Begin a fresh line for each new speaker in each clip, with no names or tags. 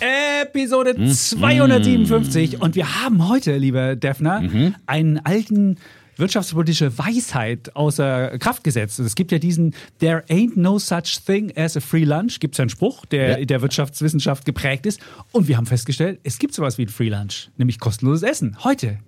Episode 257 und wir haben heute, lieber Defner, einen alten wirtschaftspolitische Weisheit außer Kraft gesetzt. Es gibt ja diesen There ain't no such thing as a free lunch, gibt es einen Spruch, der
Ja.
der Wirtschaftswissenschaft geprägt ist. Und wir haben festgestellt, es gibt sowas wie ein Free Lunch, nämlich kostenloses Essen. Heute.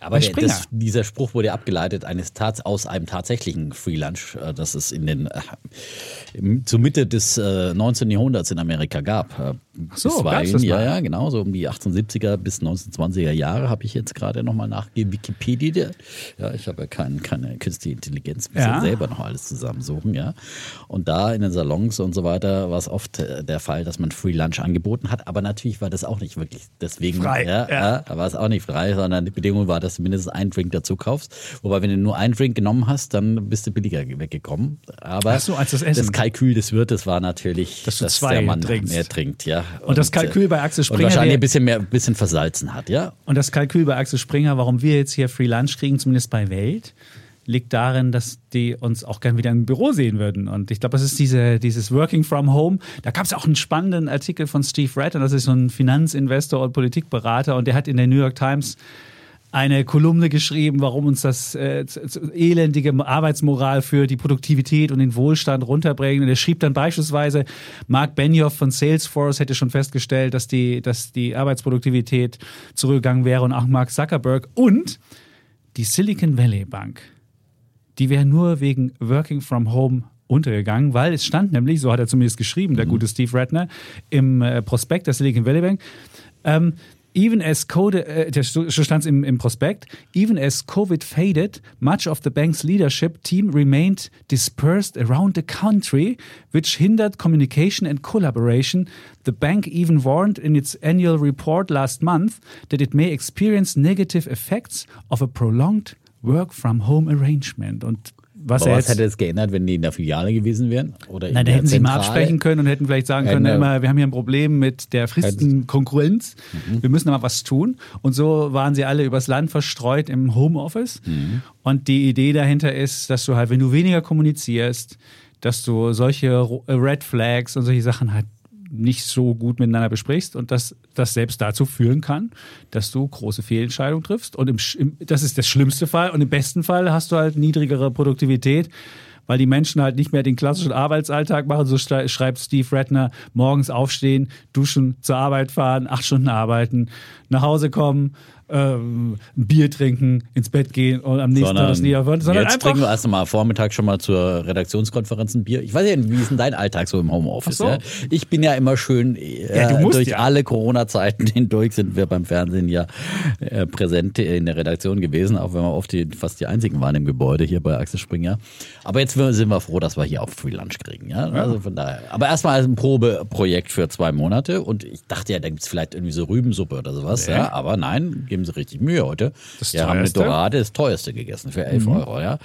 Aber der, das, dieser Spruch wurde abgeleitet eines Tats, aus einem tatsächlichen Free Lunch, äh, das es in den äh, zur Mitte des äh, 19. Jahrhunderts in Amerika gab. Äh,
so,
bisweilen.
gab's das
ja,
mal?
ja, genau, so um die 1870er bis 1920er Jahre habe ich jetzt gerade nochmal nachgegeben. Wikipedia. Ja, ich habe ja kein, keine künstliche Intelligenz, muss ja.
Ja.
selber noch alles zusammensuchen, ja. Und da in den Salons und so weiter war es oft äh, der Fall, dass man Free Lunch angeboten hat, aber natürlich war das auch nicht wirklich deswegen,
Frei,
ja,
ja.
war es auch nicht frei, sondern die Bedingung war, dass du mindestens einen Drink dazu kaufst. Wobei, wenn du nur einen Drink genommen hast, dann bist du billiger weggekommen. Aber
so, das Essen.
Kalkül des Wirtes war natürlich,
Dass du
dass
zwei
der Mann
trinkst.
mehr trinkt. Ja.
Und das Kalkül
äh,
bei Axel
Und
Springer,
wahrscheinlich
der-
ein bisschen mehr, ein bisschen versalzen hat, ja.
Und das Kalkül bei Axel Springer, warum wir jetzt hier Free Lunch kriegen, zumindest bei Welt, liegt darin, dass die uns auch gern wieder im Büro sehen würden. Und ich glaube, das ist diese, dieses Working from Home. Da gab es auch einen spannenden Artikel von Steve Ratton, das ist so ein Finanzinvestor und Politikberater, und der hat in der New York Times eine Kolumne geschrieben, warum uns das äh, elendige Arbeitsmoral für die Produktivität und den Wohlstand runterbringt. Und er schrieb dann beispielsweise, Mark Benioff von Salesforce hätte schon festgestellt, dass die, dass die Arbeitsproduktivität zurückgegangen wäre und auch Mark Zuckerberg und die Silicon Valley Bank. Die wäre nur wegen Working from Home untergegangen, weil es stand nämlich, so hat er zumindest geschrieben, der gute Steve Ratner, im äh, Prospekt der Silicon Valley Bank, ähm, even as Code, äh, so im, im Prospekt, even as COVID faded, much of the bank's leadership team remained dispersed around the country, which hindered communication and collaboration. The bank even warned in its annual report last month that it may experience negative effects of a prolonged work from home arrangement. Und was
Aber
er
was
jetzt
hätte es geändert, wenn die in der Filiale gewesen wären? Oder in
Nein, da hätten sie mal absprechen können und hätten vielleicht sagen können,
Hätten,
immer, wir haben hier ein Problem mit der Fristenkonkurrenz, wir müssen aber was tun. Und so waren sie alle übers Land verstreut im Homeoffice. Und die Idee dahinter ist, dass du halt, wenn du weniger kommunizierst, dass du solche äh, Red Flags und solche Sachen halt nicht so gut miteinander besprichst und dass das selbst dazu führen kann, dass du große Fehlentscheidungen triffst. Und im, im, das ist der schlimmste Fall. Und im besten Fall hast du halt niedrigere Produktivität, weil die Menschen halt nicht mehr den klassischen Arbeitsalltag machen. So schrei- schreibt Steve Ratner, morgens aufstehen, duschen, zur Arbeit fahren, acht Stunden arbeiten, nach Hause kommen, ähm, ein Bier trinken, ins Bett gehen und am nächsten Tag das niederwürden. Sondern
jetzt trinken wir erst mal Vormittag schon mal zur Redaktionskonferenz ein Bier. Ich weiß ja, nicht, wie ist denn dein Alltag so im Homeoffice?
So.
Ja? Ich bin ja immer schön, äh,
Ja, musst
durch
ja.
alle Corona-Zeiten hindurch sind wir beim Fernsehen ja äh, präsent in der Redaktion gewesen, auch wenn wir oft die, fast die einzigen waren im Gebäude hier bei Axel Springer. Aber jetzt sind wir froh, dass wir hier auch Free Lunch kriegen. Ja? Also von daher. Aber erstmal als ein Probeprojekt für zwei Monate und ich dachte ja, da gibt's vielleicht irgendwie so Rübensuppe oder sowas. Ja? Aber nein, geben sie richtig Mühe heute.
Das
wir haben eine? Dorade, das teuerste gegessen für 11 Euro. Ja?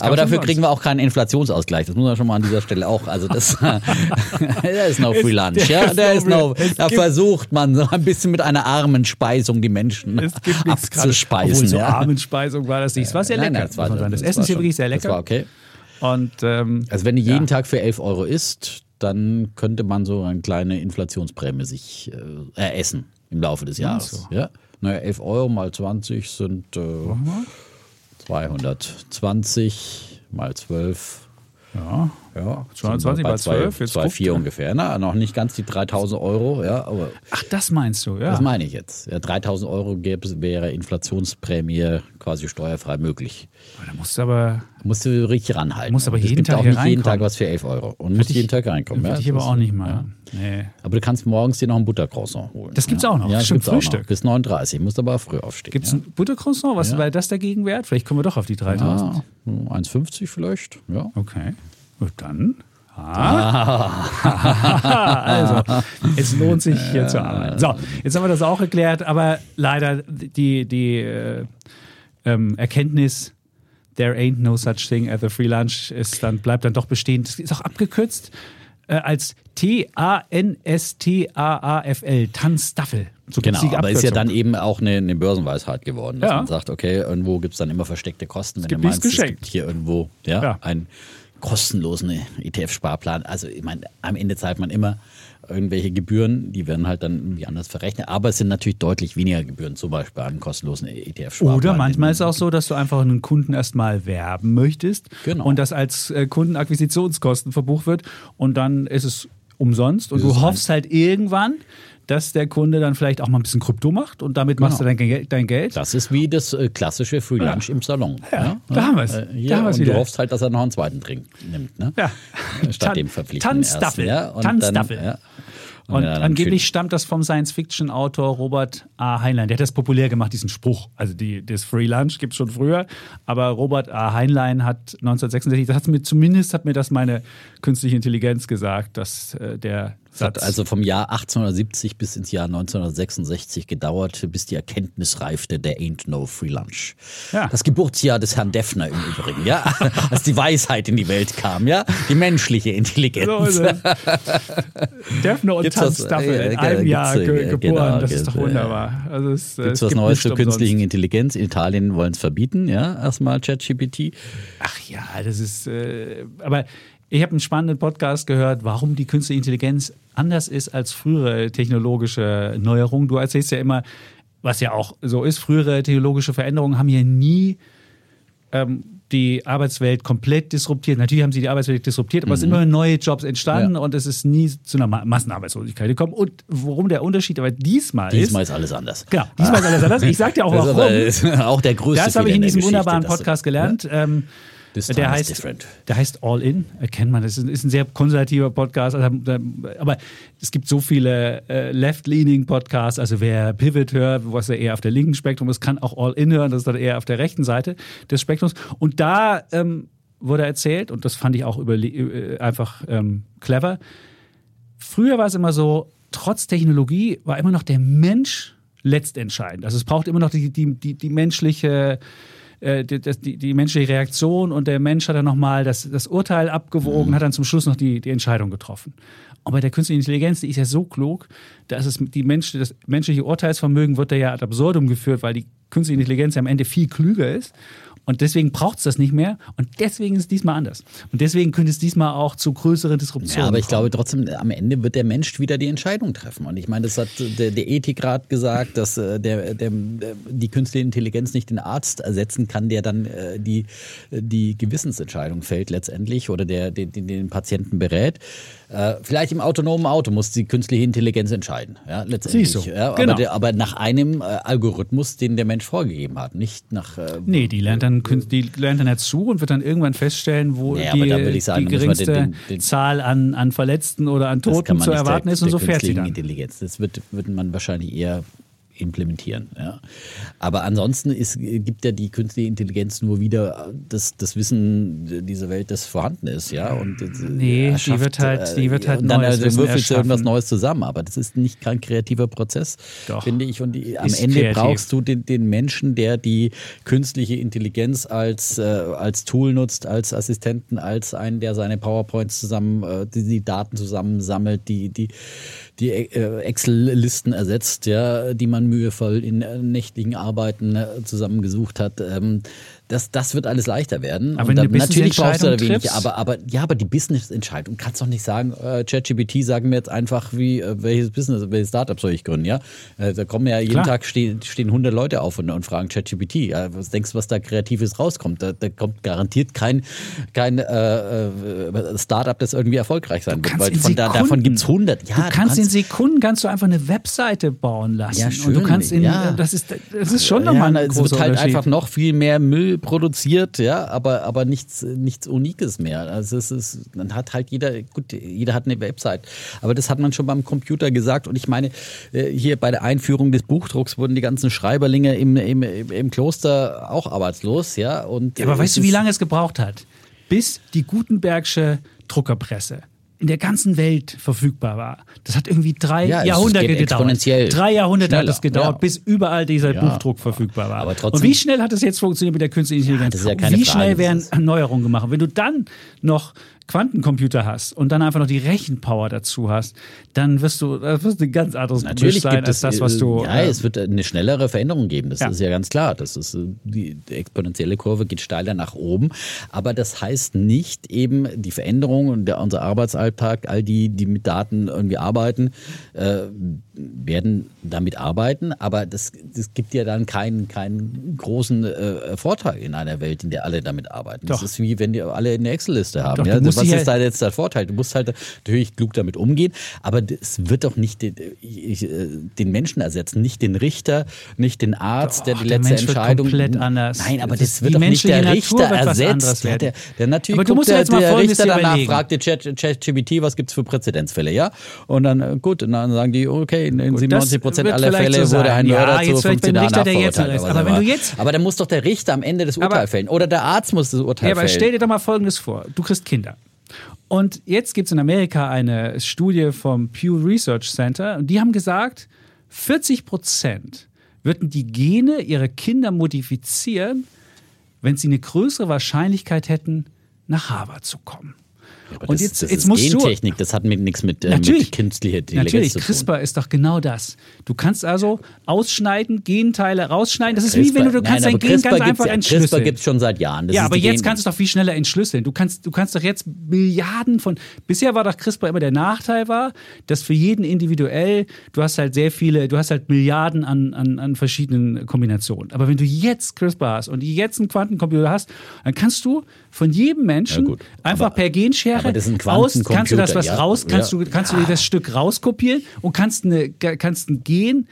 Aber dafür kriegen wir auch keinen Inflationsausgleich. Das muss man schon mal an dieser Stelle auch. Also das, der ist no free lunch. Ja,
ist
der
no
Da versucht man so ein bisschen mit einer armen Speisung die Menschen
nichts
abzuspeisen.
Obwohl, so
ja.
Armenspeisung war das nicht. Es war sehr
Nein,
lecker.
nein, das war,
das
das
Essen ist hier wirklich sehr lecker.
Das war okay.
Und ähm,
Also wenn du jeden
Ja.
Tag für 11 Euro isst, dann könnte man so eine kleine Inflationsprämie sich äh, eressen im Laufe des Jahres.
so.
Ja? Naja, 11 Euro mal 20 sind äh, 220 mal 12.
ja,
Ja,
220 mal 12, jetzt
Zwei,
guckt
vier
er.
ungefähr. Na, noch nicht ganz die 3000 Euro, ja, aber
ach, das meinst du, ja.
das meine ich jetzt. Ja, 3000 Euro gäbe wäre Inflationsprämie quasi steuerfrei möglich.
da musst du aber,
Musst du richtig ranhalten.
Musst aber
es
jeden
gibt
Tag
auch nicht jeden. Tag was für 11 Euro. Und musst jeden Tag reinkommen.
würde
ja,
ich aber auch nicht mal. Nee.
Aber du kannst morgens dir noch ein Buttercroissant holen.
Das gibt's auch noch.
Ja, das gibt's auch noch.
Frühstück.
Bis 39. Musst aber früh aufstehen.
Gibt es
ja.
ein Buttercroissant? Was
Ja.
wäre das dagegen wert? Vielleicht kommen wir doch auf die 3000.
Ah, 1,50 vielleicht. Ja.
Okay. Gut, dann. Ah. also, es lohnt sich hier zu arbeiten. So, jetzt haben wir das auch erklärt, aber leider die, die äh, ähm, Erkenntnis, there ain't no such thing as a free lunch, ist dann, bleibt dann doch bestehen. Das ist auch abgekürzt äh, als T-A-N-S-T-A-A-F-L, Tanzstaffel. So
Genau, aber ist ja
Abkürzung.
dann eben auch eine, eine Börsenweisheit geworden, dass
Ja.
man sagt, okay, irgendwo gibt es dann immer versteckte Kosten, wenn du meinst, es gibt hier irgendwo ja,
Ja.
einen kostenlosen ETF-Sparplan. Also ich meine, am Ende zahlt man immer irgendwelche Gebühren, die werden halt dann irgendwie anders verrechnet, aber es sind natürlich deutlich weniger Gebühren, zum Beispiel an kostenlosen ETF-Sparplan.
Oder manchmal ist es auch so, dass du einfach einen Kunden erstmal werben möchtest
Genau.
und das als äh, Kundenakquisitionskosten verbucht wird und dann ist es umsonst und
Ist
du hoffst halt irgendwann, dass der Kunde dann vielleicht auch mal ein bisschen Krypto macht und damit machst du dein, Ge- dein Geld.
Das ist wie das äh, klassische Free Lunch im Salon.
Ja, da haben wir's.
Äh,
Da haben
und
wieder.
du hoffst halt, dass er noch einen zweiten Drink nimmt. Ne?
Ja.
Statt
Tan-
dem verpflichtenden
Tanzstaffel.
ersten, Ja? Und
Tanzstaffel.
Dann, ja.
Und
dann
angeblich stammt das vom Science-Fiction-Autor Robert A. Heinlein. Der hat das populär gemacht, diesen Spruch. Also die, das Free Lunch gibt es schon früher. Aber Robert A. Heinlein hat 1966, das hat mir, zumindest hat mir das meine künstliche Intelligenz gesagt, dass äh, der
Es hat
Satz.
also vom Jahr 1870 bis ins Jahr 1966 gedauert, bis die Erkenntnis reifte, there ain't no free lunch.
Ja.
Das Geburtsjahr des Herrn Deffner im Übrigen, ja, als die Weisheit in die Welt kam, ja, die menschliche Intelligenz.
so. Defner und Tanzstaffel
ja,
in
genau,
einem Jahr ge
äh,
geboren.
genau,
das ist doch
äh,
wunderbar. Also es, äh,
Gibt's
es
was
gibt
Neues zur
umsonst.
künstlichen Intelligenz? In Italien wollen es verbieten, ja, erstmal ChatGPT.
Ach ja, das ist. Äh, aber ich habe einen spannenden Podcast gehört, warum die künstliche Intelligenz anders ist als frühere technologische Neuerungen. Du erzählst ja immer, was ja auch so ist, frühere technologische Veränderungen haben ja nie ähm, die Arbeitswelt komplett disruptiert. Natürlich haben sie die Arbeitswelt disruptiert, aber es sind immer neue Jobs entstanden
Mhm. Ja.
und es ist nie zu einer Ma Massenarbeitslosigkeit gekommen. Und worum der Unterschied aber diesmal,
Diesmal
ist.
ist alles anders.
Genau, diesmal ist alles anders. Ich sag dir auch
Das ist
warum.
ist auch der größte
Das habe ich in diesem wunderbaren Podcast gelernt. Ähm,
This time
der heißt,
different.
der heißt All In, erkennt man. Das ist, ist ein sehr konservativer Podcast, also, aber es gibt so viele äh, Left-Leaning Podcasts. Also wer Pivot hört, was er eher auf der linken Spektrum ist, kann auch All In hören. Das ist dann eher auf der rechten Seite des Spektrums. Und da ähm, wurde erzählt, und das fand ich auch äh, einfach ähm, clever. Früher war es immer so, trotz Technologie war immer noch der Mensch letztentscheidend. Also es braucht immer noch die, die, die, die menschliche äh, die, die, die menschliche Reaktion und der Mensch hat dann nochmal das, das Urteil abgewogen, hat dann zum Schluss noch die, die Entscheidung getroffen. Und bei der künstlichen Intelligenz, die ist ja so klug, da ist es die Mensch, das menschliche Urteilsvermögen wird da ja ad absurdum geführt, weil die künstliche Intelligenz ja am Ende viel klüger ist. Und deswegen braucht es das nicht mehr. Und deswegen ist es diesmal anders. Und deswegen könnte es diesmal auch zu größeren Disruptionen
Ja, aber ich
kommen.
glaube trotzdem, am Ende wird der Mensch wieder die Entscheidung treffen. Und ich meine, das hat der, der Ethikrat gesagt, dass äh, der, der, die künstliche Intelligenz nicht den Arzt ersetzen kann, der dann äh, die, die Gewissensentscheidung fällt letztendlich oder der den, den, Patienten berät. Äh, vielleicht im autonomen Auto muss die künstliche Intelligenz entscheiden. Ja, letztendlich.
Siehst du.
Ja,
Genau.
aber, aber nach einem äh, Algorithmus, den der Mensch vorgegeben hat, nicht nach. Äh,
Nee, die lernt dann, künst- die lernt dann dazu und wird dann irgendwann feststellen, wo
aber
die,
sagen,
die geringste
den- den-
Zahl an, an Verletzten oder an Toten zu erwarten
der,
ist und so fährt sie dann.
Intelligenz. Das wird, wird man wahrscheinlich eher implementieren. Ja. Aber ansonsten ist, gibt ja die künstliche Intelligenz nur wieder das, das Wissen dieser Welt, das vorhanden ist. Ja. Und, äh,
Nee, die wird halt- die wird halt
und dann
neues
also würfelst du irgendwas. Neues zusammen. Aber das ist nicht kein kreativer Prozess,
Doch.
finde ich. Und die, am Ende
kreativ.
brauchst du den, den Menschen, der die künstliche Intelligenz als, äh, als Tool nutzt, als Assistenten, als einen, der seine PowerPoints zusammen, äh, die, die Daten zusammensammelt, die, die, die äh, Excel-Listen ersetzt, ja, die man mühevoll in äh, nächtlichen Arbeiten äh, zusammengesucht hat. Ähm, das, das wird alles leichter werden.
Aber du
dann, natürlich brauchst du da wenig,
triffst-
aber, aber ja, aber die Business-Entscheidung kannst doch nicht sagen, äh, ChatGPT sagen mir jetzt einfach, wie äh, welches Business, welches Startup soll ich gründen, ja? Äh, da kommen ja jeden
Klar.
Tag stehen, stehen 100 Leute auf und, und fragen ChatGPT. Ja, was denkst du, was da Kreatives rauskommt? Da, da kommt garantiert kein, kein äh, äh, Startup, das irgendwie erfolgreich sein wird,
kannst
weil von da, davon
Sekunden-
gibt's 100. Ja,
du kannst in Sekunden kannst du einfach eine Webseite bauen lassen.
Ja,
Und du
schön,
kannst in,
ja.
das ist, das ist schon
ja,
nochmal
na,
ein
es
großer
wird halt einfach noch viel mehr Müll produziert, ja, aber, aber nichts, nichts Unikes mehr. Also es ist, dann hat halt jeder, gut, jeder hat eine Website. Aber das hat man schon beim Computer gesagt. Und ich meine, äh, hier bei der Einführung des Buchdrucks wurden die ganzen Schreiberlinge im, im, im Kloster auch arbeitslos, ja. Und
Ja, aber
äh,
weißt du, wie lange es gebraucht hat? Bis die Gutenbergsche Druckerpresse in der ganzen Welt verfügbar war. Das hat irgendwie drei
Ja,
Jahrhunderte gedauert. Drei Jahrhunderte hat
schneller,
es gedauert,
ja.
bis überall dieser
Ja.
Buchdruck verfügbar war.
Aber trotzdem-
Und wie schnell hat es jetzt funktioniert mit der künstlichen Intelligenz? wie
Frage,
schnell werden Erneuerungen gemacht? Wenn du dann noch Quantencomputer hast und dann einfach noch die Rechenpower dazu hast, dann wirst du, das wirst du ein ganz anderes
Natürlich
Gemisch sein
gibt
als
es,
das, was du.
äh, ja,
äh,
es wird eine schnellere Veränderung geben. Das
Ja.
ist ja ganz klar. Das ist äh, die, die exponentielle Kurve geht steiler nach oben. Aber das heißt nicht eben die Veränderung und der, unser Arbeitsalltag, all die, die mit Daten irgendwie arbeiten, äh, werden damit arbeiten. Aber das, das gibt ja dann keinen, keinen großen äh, Vorteil in einer Welt, in der alle damit arbeiten.
Doch.
Das ist wie wenn die alle eine Excel-Liste haben.
Doch,
ja?
musst
Was ist da jetzt der Vorteil? Du musst halt natürlich klug damit umgehen, aber es wird doch nicht den, ich, äh, den Menschen ersetzen, nicht den Richter, nicht den Arzt, der
Doch,
die
der
letzte
Mensch wird
Entscheidung.
komplett anders.
Nein, aber
Das
das, wird
die
doch nicht der Richter
wird
ersetzt. Der, der, der natürlich
Aber du musst
der,
jetzt mal
der Richter danach
überlegen.
fragt Chat- ChatGPT, was gibt's für Präzedenzfälle, ja? Und dann äh, gut, und dann sagen die, okay, in, in
Gut,
97 Prozent aller Fälle
so
wurde ein
Ja,
Mörder
jetzt
zu
vielleicht
15
beim
Jahren
Richter, der jetzt
verurteilt.
Aber
was
wenn du jetzt-
aber dann muss doch der Richter am Ende das Urteil
Aber-
fällen oder der Arzt muss das Urteil
Ja, aber
fällen.
stell dir doch mal Folgendes vor. Du kriegst Kinder. Und jetzt gibt es in Amerika eine Studie vom Pew Research Center und die haben gesagt, 40 Prozent würden die Gene ihrer Kinder modifizieren, wenn sie eine größere Wahrscheinlichkeit hätten, nach Harvard zu kommen.
Aber
Und
das,
jetzt-
das
jetzt
ist
musst du-
Gentechnik, das hat mit, nichts mit, äh,
Natürlich.
mit künstlicher Intelligenz
Natürlich,
zu tun.
CRISPR ist doch genau das. Du kannst also ausschneiden, Genteile rausschneiden. Das ist wie
CRISPR-
wenn du, du kannst
Nein,
dein Gen
CRISPR
ganz
gibt's
einfach
ja,
entschlüsseln.
CRISPR gibt es schon seit Jahren. Das
ja, aber jetzt
Gen-
kannst du doch viel schneller entschlüsseln. Du kannst, du kannst doch jetzt Milliarden von. Bisher war doch CRISPR immer der Nachteil war, dass für jeden individuell, du hast halt sehr viele, du hast halt Milliarden an, an, an verschiedenen Kombinationen. Aber wenn du jetzt CRISPR hast und jetzt einen Quantencomputer hast, dann kannst du von jedem Menschen
Ja,
einfach
Aber-
per Genschere
aber das ist ein
aus, kannst du das was
ja.
raus, kannst
Ja.
du, kannst du dir das Stück rauskopieren und kannst, eine, kannst ein Gen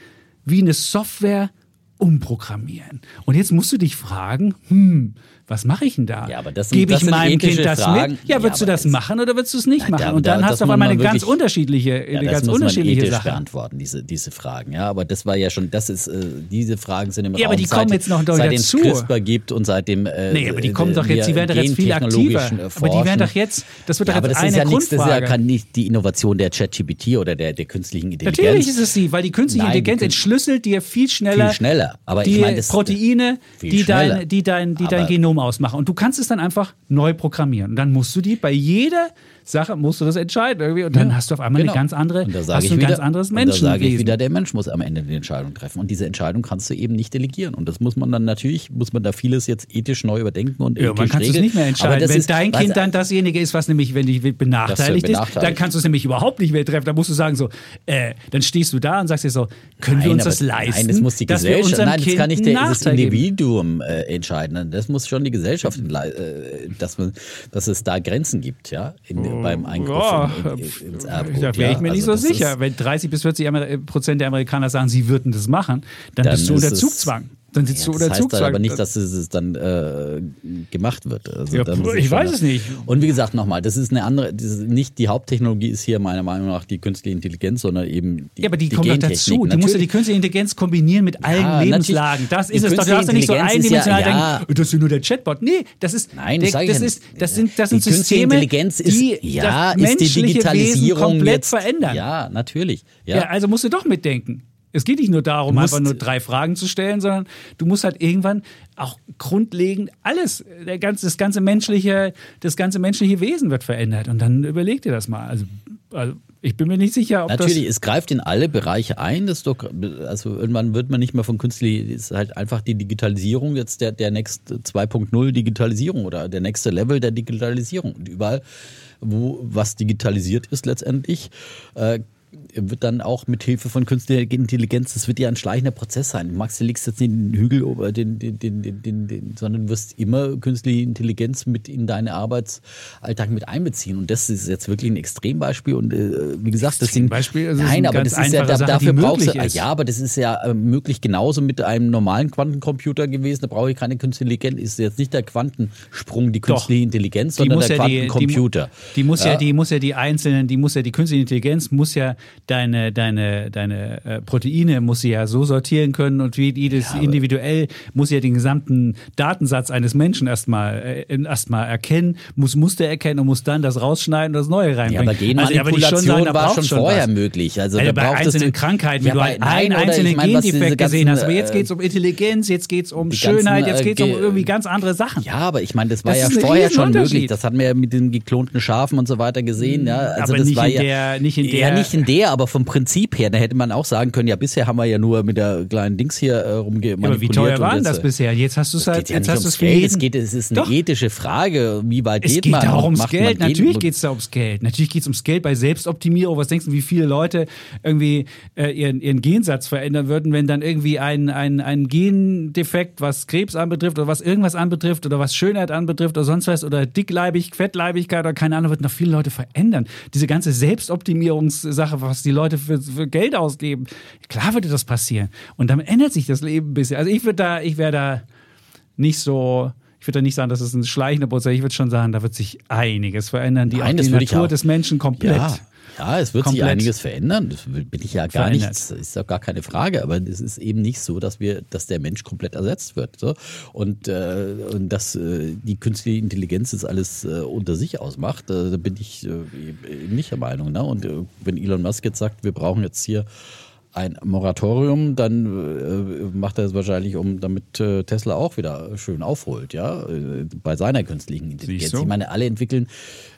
wie eine Software umprogrammieren. Und jetzt musst du dich fragen, hm, was mache ich denn da?
Ja, aber das sind-
Gebe
das
ich
sind
meinem Kind das
Fragen.
mit? Ja,
Ja,
würdest du
aber
das
das-
machen oder würdest du es nicht
Nein,
machen?
da-
und dann
da-
hast
das
du auf einmal
man
eine ganz unterschiedliche,
Ja,
eine
das
ganz
muss man
unterschiedliche
ethisch
Sache.
beantworten, diese, diese Fragen. Ja, aber das war ja schon, das ist, äh, diese Fragen sind im
Ja,
Raum
aber die
seit,
kommen jetzt noch
seit
dazu.
es CRISPR gibt und seitdem äh,
Nee, aber die kommen
äh,
doch jetzt, die werden doch jetzt viel aktiver.
äh,
Aber die werden doch jetzt, das wird
ja,
doch
aber
jetzt
das
eine
ist ja nichts, das ist ja
Grundfrage.
kann nicht die Innovation der ChatGPT oder der, der künstlichen Intelligenz.
Natürlich ist es sie, weil die künstliche
Nein,
Intelligenz entschlüsselt dir viel schneller,
Viel schneller. Aber ich
die
meine, das-
Proteine, die dein, die, dein, die dein
Aber-
Genom ausmachen. Und du kannst es dann einfach neu programmieren. Und dann musst du die bei jeder Sache musst du das entscheiden irgendwie. Und dann
Ja,
hast du auf einmal
genau.
eine ganz andere,
und da
hast
ich
du ein
wieder,
ganz anderes
und da sage ich wieder, der Mensch muss am Ende die Entscheidung treffen. Und diese Entscheidung kannst du eben nicht delegieren. Und das muss man dann natürlich, muss man da vieles jetzt ethisch neu überdenken und
Ja, man kann es nicht mehr entscheiden. Wenn
ist-
dein Kind dann dasjenige ist, was nämlich, wenn dich benachteiligt ist,
benachteiligt.
dann kannst du es nämlich überhaupt nicht mehr treffen. Dann musst du sagen so, äh, dann stehst du da und sagst dir so, können wir
Nein,
uns
aber-
das leisten?
Nein, das muss die
wir
Gesellschaft. Nein, das kann nicht der, das? Individuum äh, entscheiden. Das muss schon die Gesellschaft, äh, dass, man, dass es da Grenzen gibt, ja, in, beim Eingriff
Ja,
in, in, ins Erbgut.
da wäre
ja.
ich mir nicht
Also
so
das
sicher.
Ist,
Wenn 30 bis 40 Amer- Prozent der Amerikaner sagen, sie würden das machen, dann,
Dann
bist du unter Zugzwang. Dann sitzt
ja,
du
das
unter
heißt
Zugzwang.
aber nicht, dass es, dann äh, gemacht wird. Also
Ja, ich weiß es nicht.
Und wie gesagt, nochmal, das ist eine andere, das ist nicht die Haupttechnologie ist hier meiner Meinung nach die künstliche Intelligenz, sondern eben die
ja, aber die,
die
kommt doch dazu. Du musst ja die
Natürlich.
künstliche Intelligenz kombinieren mit allen
Ja,
Lebenslagen.
natürlich.
Das
Die
ist es doch. Du darfst ja nicht so eindimensional
ja.
denken, das ist nur der Chatbot. Nee, das ist,
Nein,
der,
das ich
das, ist, das sind, das
Die
sind
künstliche
Systeme,
Intelligenz ist,
die
ja,
das
ist die
menschliche Wesen
Digitalisierung
komplett
jetzt,
verändern.
Ja, natürlich.
Ja. also musst du doch mitdenken. Es geht nicht nur darum, einfach nur drei Fragen zu stellen, sondern du musst halt irgendwann auch grundlegend alles, der ganze, das ganze menschliche, das ganze menschliche Wesen wird verändert. Und dann überleg dir das mal. Also, also ich bin mir nicht sicher, ob
Natürlich,
das.
es greift in alle Bereiche ein. Das doch, also irgendwann wird man nicht mehr von künstlich, ist halt einfach die Digitalisierung jetzt der, der nächste 2.0 Digitalisierung oder der nächste Level der Digitalisierung. Und überall, wo was digitalisiert ist letztendlich, äh, wird dann auch mit Hilfe von künstlicher Intelligenz, das wird ja ein schleichender Prozess sein. Max, du legst jetzt nicht den Hügel, über den, den, den, den, sondern wirst immer künstliche Intelligenz mit in deinen Arbeitsalltag mit einbeziehen. Und das ist jetzt wirklich ein Extrembeispiel. Und äh, wie gesagt, das sind
Extrembeispiel? Also
nein, aber das ist ja
Sache, die
dafür brauchst du ja, aber das ist ja äh, möglich genauso mit einem normalen Quantencomputer gewesen. Da brauche ich keine künstliche Intelligenz. Ist jetzt nicht der Quantensprung die künstliche Intelligenz,
Die
sondern der
ja die, die,
Quantencomputer.
die muss ja, die muss ja die einzelnen, die muss ja die künstliche Intelligenz muss ja deine, deine, deine äh, Proteine muss sie ja so sortieren können und wie jedes ja, individuell muss ja den gesamten Datensatz eines Menschen erstmal äh, erstmal erkennen, muss Muster erkennen und muss dann das rausschneiden und das Neue reinbringen.
Ja, aber Genmanipulation also, war schon, schon vorher was. möglich. Also,
also bei einzelnen Krankheiten, ja, wenn du einen einzelnen ich mein, Gendefekt gesehen hast. Aber jetzt geht es um Intelligenz, jetzt geht es um Schönheit, ganzen, jetzt geht es um irgendwie ganz andere Sachen.
Ja, aber ich meine, das war das ja vorher schon möglich. Das hatten wir ja mit den geklonten Schafen und so weiter gesehen. Ja,
also aber das nicht war in ja, der, nicht in der.
Ja, nicht in der, aber vom Prinzip her, da hätte man auch sagen können, ja, bisher haben wir ja nur mit der kleinen Dings hier äh, rumgemanipuliert. Ja, aber
wie teuer war denn das bisher? Jetzt hast du es halt, jetzt hast du es
Geld. Es geht, es ist eine Doch. ethische Frage, wie weit es geht, geht man?
Es geht da ums Geld. Natürlich geht es da ums Geld. Natürlich geht es ums Geld bei Selbstoptimierung. Was denkst du, wie viele Leute irgendwie äh, ihren, ihren Gensatz verändern würden, wenn dann irgendwie ein, ein, ein Gendefekt, was Krebs anbetrifft oder was irgendwas anbetrifft oder was Schönheit anbetrifft oder sonst was oder Dickleibig, Fettleibigkeit oder keine Ahnung, wird noch viele Leute verändern. Diese ganze Selbstoptimierungssache, was die Leute für, für Geld ausgeben, klar würde das passieren. Und dann ändert sich das Leben ein bisschen. Also ich würde da, ich wäre da nicht so, ich würde da nicht sagen, dass es ein schleichender Prozess. Ich würde schon sagen, da wird sich einiges verändern. Die, Nein, die Natur des Menschen komplett.
Ja. Ja, es wird sich einiges verändern. Das bin ich ja gar verändert. nicht, ist ja gar keine Frage. Aber es ist eben nicht so, dass wir, dass der Mensch komplett ersetzt wird. So. Und, äh, und dass äh, die künstliche Intelligenz das alles äh, unter sich ausmacht, äh, da bin ich äh, nicht der Meinung. Ne? Und äh, wenn Elon Musk jetzt sagt, wir brauchen jetzt hier ein Moratorium, dann äh, macht er es wahrscheinlich, um damit äh, Tesla auch wieder schön aufholt, ja, äh, bei seiner künstlichen Intelligenz. Ich meine, alle entwickeln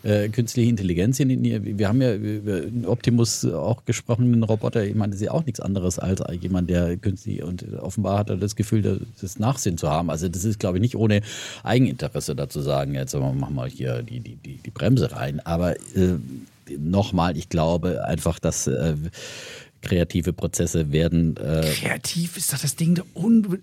äh, künstliche Intelligenz. Wir haben ja über Optimus auch gesprochen, einen Roboter. Ich meine, das ist ja auch nichts anderes als jemand, der künstlich und offenbar hat er das Gefühl, das Nachsinn zu haben. Also das ist, glaube ich, nicht ohne Eigeninteresse dazu sagen, jetzt machen wir hier die, die, die, die Bremse rein. Aber äh, nochmal, ich glaube einfach, dass äh, kreative Prozesse werden.
Äh Kreativ ist doch das Ding,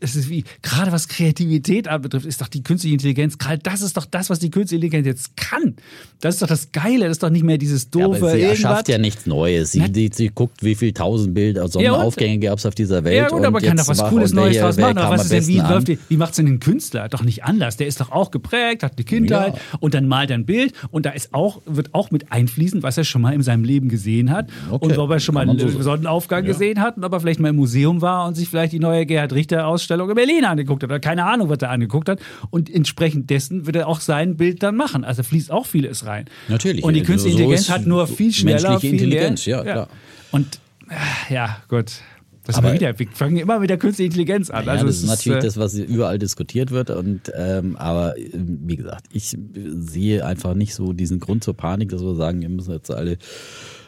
es ist wie, gerade was Kreativität anbetrifft, ist doch die künstliche Intelligenz, gerade das ist doch das, was die künstliche Intelligenz jetzt kann. Das ist doch das Geile, das ist doch nicht mehr dieses doofe. Ja, aber
sie erschafft ja nichts Neues. Sie, die, sie guckt, wie viel tausend Bilder, Sonnenaufgänge ja, gab es auf dieser Welt. Ja,
gut, aber kann doch was Cooles Neues draus machen. Aber was ist denn, wie, läuft die, wie macht es denn ein Künstler? Doch nicht anders. Der ist doch auch geprägt, hat eine Kindheit ja. und dann malt er ein Bild und da ist auch, wird auch mit einfließen, was er schon mal in seinem Leben gesehen hat okay. und ob er schon mal so Sonnen Sonnenaufgang ja. gesehen hat und ob er vielleicht mal im Museum war und sich vielleicht die neue Gerhard Richter Ausstellung in Berlin angeguckt hat oder keine Ahnung, was er angeguckt hat. Und entsprechend dessen wird er auch sein Bild dann machen. Also fließt auch vieles rein.
Natürlich.
Und die künstliche so Intelligenz hat nur viel schneller,
viel Intelligenz,
mehr.
ja, klar.
Und äh, ja, gut. Das aber wieder, wir fangen immer mit der künstlichen Intelligenz an.
Ja, also das ist natürlich äh, das, was überall diskutiert wird. Und ähm, aber wie gesagt, ich sehe einfach nicht so diesen Grund zur Panik, dass wir sagen, wir müssen jetzt alle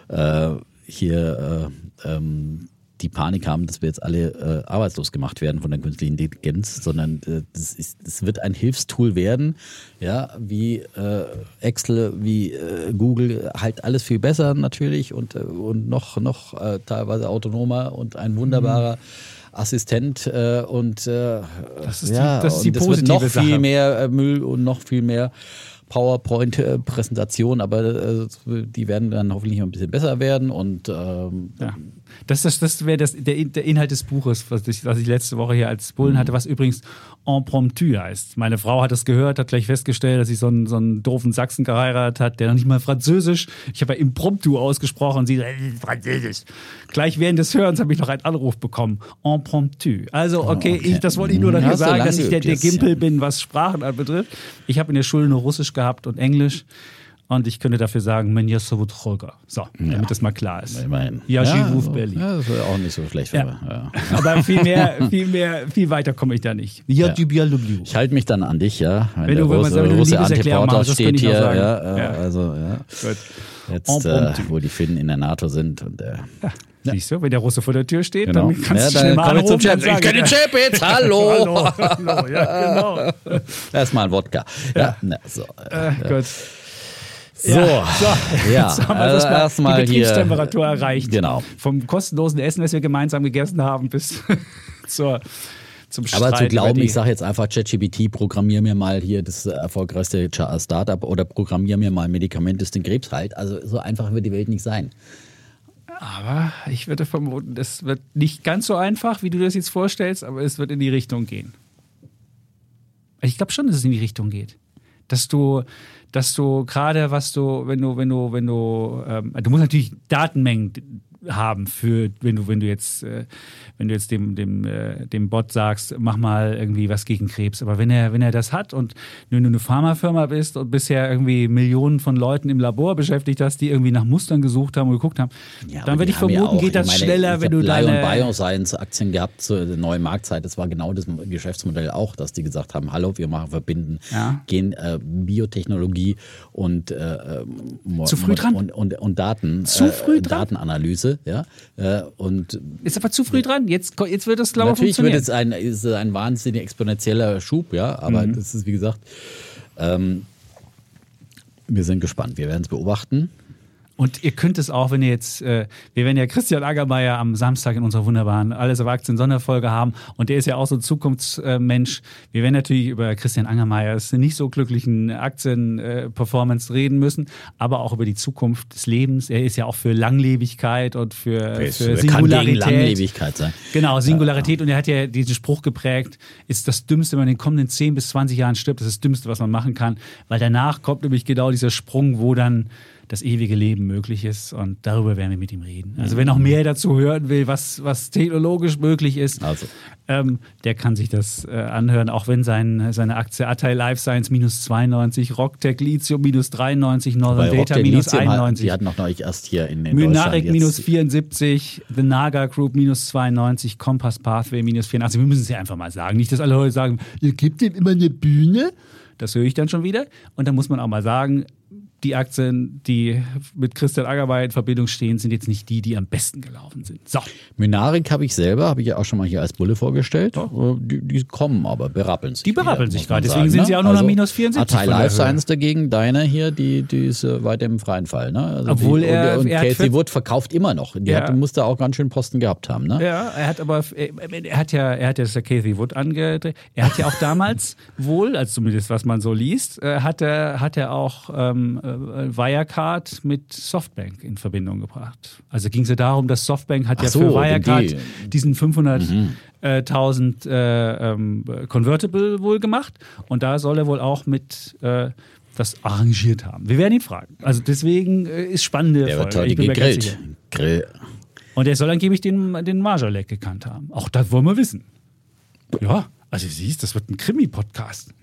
äh, hier äh, ähm, die Panik haben, dass wir jetzt alle äh, arbeitslos gemacht werden von der künstlichen Intelligenz, sondern äh, das, ist, das wird ein Hilfstool werden, ja, wie äh, Excel, wie äh, Google, halt alles viel besser natürlich und, äh, und noch, noch äh, teilweise autonomer und ein wunderbarer mhm. Assistent äh, und
das ist ja, die, das ist die positive
wird noch
Sache.
viel mehr Müll und noch viel mehr PowerPoint-Präsentation, aber äh, die werden dann hoffentlich noch ein bisschen besser werden und ähm,
ja. Das, das, das wäre der, der Inhalt des Buches, was ich, was ich letzte Woche hier als Bullen mhm. hatte, was übrigens Impromptu heißt. Meine Frau hat das gehört, hat gleich festgestellt, dass sie so einen, so einen doofen Sachsen geheiratet hat, der noch nicht mal Französisch, ich habe ja Impromptu ausgesprochen und sie äh, Französisch. Gleich während des Hörens habe ich noch einen Anruf bekommen. Impromptu. Also, okay, oh, okay. Ich, das wollte ich nur dafür sagen, dass ich der, der Gimpel bin, was Sprachen anbetrifft. Ich habe in der Schule nur Russisch gehabt und Englisch. Und ich könnte dafür sagen, Menja Sovutrolga. So, damit ja. das mal klar ist.
Immerhin.
Ja, ja, Berlin.
Ja, das wäre auch nicht so schlecht.
Ja. Aber, ja. aber viel mehr, viel mehr, viel weiter komme ich da nicht.
Ja, Ich halte mich dann an dich, ja. Wenn, wenn du, wenn man Russe Antiporter steht hier, ja, äh, also, ja. Gut. Jetzt, äh, wo die Finnen in der NATO sind und äh,
ja. Siehst du, wenn der Russe vor der Tür steht, genau. dann kannst ja, du schnell mal
anrufen ich, ich kenne den Chip jetzt, hallo.
hallo, hallo. Ja,
genau. Erstmal ein Wodka. Ja, Na, so.
Äh, äh, gut.
So, ja, so, ja.
Jetzt haben wir also erstmal die Betriebstemperatur hier, erreicht.
Genau.
Vom kostenlosen Essen, das wir gemeinsam gegessen haben, bis zur zum Streit
Aber zu glauben, ich sage jetzt einfach ChatGPT, programmier mir mal hier das erfolgreichste Startup oder programmier mir mal Medikament, das den Krebs heilt. Also so einfach wird die Welt nicht sein.
Aber ich würde vermuten, das wird nicht ganz so einfach, wie du das jetzt vorstellst, aber es wird in die Richtung gehen. Ich glaube schon, dass es in die Richtung geht. Dass du dass du gerade was du, wenn du, wenn du, wenn du, ähm, du musst natürlich Datenmengen haben für, wenn du, wenn du jetzt, äh, wenn du jetzt dem, dem, äh, dem Bot sagst, mach mal irgendwie was gegen Krebs. Aber wenn er, wenn er das hat und wenn du eine Pharmafirma bist und bisher irgendwie Millionen von Leuten im Labor beschäftigt hast, die irgendwie nach Mustern gesucht haben und geguckt haben,
Ja,
dann würde ich
ja
vermuten,
auch-
geht das
meine,
schneller,
ich
wenn du
Lion
deine.
Bioscience Aktien gehabt zur neuen Marktzeit. Das war genau das Geschäftsmodell auch, dass die gesagt haben, hallo, wir machen verbinden,
Ja.
gehen äh, Biotechnologie und, äh, äh,
Zu früh dran?
und, und, und Daten,
Zu
äh,
früh dran?
Datenanalyse, ja. Äh, und
Ist aber zu früh dran. Jetzt, jetzt wird das, glaube ich,
natürlich wird es ein, ist ein wahnsinnig exponentieller Schub, ja, aber
Mhm.
das ist wie gesagt, ähm, wir sind gespannt. Wir werden es beobachten.
Und ihr könnt es auch, wenn ihr jetzt, äh, wir werden ja Christian Agermeier am Samstag in unserer wunderbaren Alles auf Aktien Sonderfolge haben und der ist ja auch so ein Zukunftsmensch. Wir werden natürlich über Christian Angermeyers nicht so glücklichen Aktien-Performance reden müssen, aber auch über die Zukunft des Lebens. Er ist ja auch für Langlebigkeit und für, für
gegen
Singularität.
Langlebigkeit sein.
Genau, Singularität. Und er hat ja diesen Spruch geprägt, ist das Dümmste, wenn man in den kommenden 10 bis 20 Jahren stirbt, das ist das Dümmste, was man machen kann. Weil danach kommt nämlich genau dieser Sprung, wo dann das ewige Leben möglich ist. Und darüber werden wir mit ihm reden. Also wer noch mehr dazu hören will, was, was technologisch möglich ist,
Also.
ähm, der kann sich das äh, anhören, auch wenn sein, seine Aktie Attai Life Science minus 92, Rocktech Lithium minus 93, Northern Data minus
Lithium hat-
91.
Die hatten noch neulich erst hier in, in Deutschland
minus
jetzt-
74, The Naga Group minus 92, Compass Pathway minus 84. Wir müssen es ja einfach mal sagen. Nicht, dass alle Leute sagen, ihr gebt dem immer eine Bühne. Das höre ich dann schon wieder. Und dann muss man auch mal sagen, die Aktien, die mit Christian Agermeier in Verbindung stehen, sind jetzt nicht die, die am besten gelaufen sind. So.
Mynarik habe ich selber, habe ich ja auch schon mal hier als Bulle vorgestellt. Äh, Die, die kommen aber, berappeln sich.
Die berappeln sich gerade, deswegen
sagen,
sind
ne?
sie auch nur noch minus 74
Attai
von der
Life. Science dagegen, deine hier, die, die ist äh, weiter im freien Fall. Ne? Also
Obwohl
die,
er-
Und, und
er
Casey Wood verkauft immer noch. Die
Ja.
hat, musste auch ganz schön Posten gehabt haben. Ne?
Ja, er hat aber, er, er hat ja, er hat ja das der Cathy Wood angedreht. Er hat ja auch damals wohl, also zumindest was man so liest, äh, hat er, hat er auch ähm, äh, Wirecard mit Softbank in Verbindung gebracht. Also ging es ja darum, dass Softbank hat
Ach
ja
so,
für Wirecard
die-
diesen 500.000 äh, ähm, Convertible wohl gemacht und da soll er wohl auch mit äh, das arrangiert haben. Wir werden ihn fragen. Also deswegen äh, ist spannende
Der wird
Folge.
heute
Ich bin
gegrillt. Grill.
Und er soll angeblich den, den Marjalek gekannt haben. Auch das wollen wir wissen. Ja, also siehst, das wird ein Krimi-Podcast.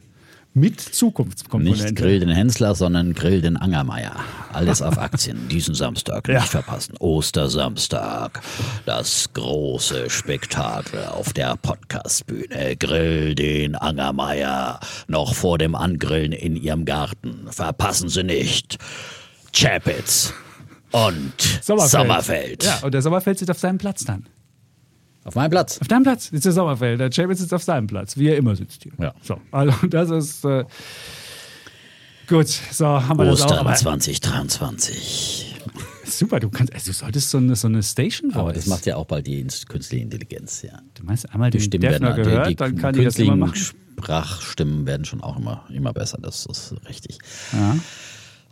Mit Zukunftskomponente.
Nicht Grill den Hensler, sondern Grill den Angermeier. Alles auf Aktien. Diesen Samstag
Ja.
nicht verpassen. Ostersamstag. Das große Spektakel auf der Podcastbühne. Grill den Angermeier. Noch vor dem Angrillen in Ihrem Garten. Verpassen Sie nicht. Chapitz und
Sommerfeld.
Sommerfeld.
Ja, und der Sommerfeld sitzt auf seinem Platz dann.
Auf meinem Platz.
Auf deinem Platz sitzt der Sommerfeld. Der Champions sitzt auf seinem Platz, wie er immer sitzt hier.
Ja.
So, also das ist äh, gut. So, haben wir das auch.
Ostern
Aber
2023.
super, du kannst, also du solltest so eine, so eine Station
Aber
Voice.
das macht ja auch bald die künstliche Intelligenz, ja.
Du meinst einmal
Die Stimmen werden,
gehört,
die, die
dann kann die das immer machen.
Sprachstimmen werden schon auch immer, immer besser, das ist richtig.
Ja.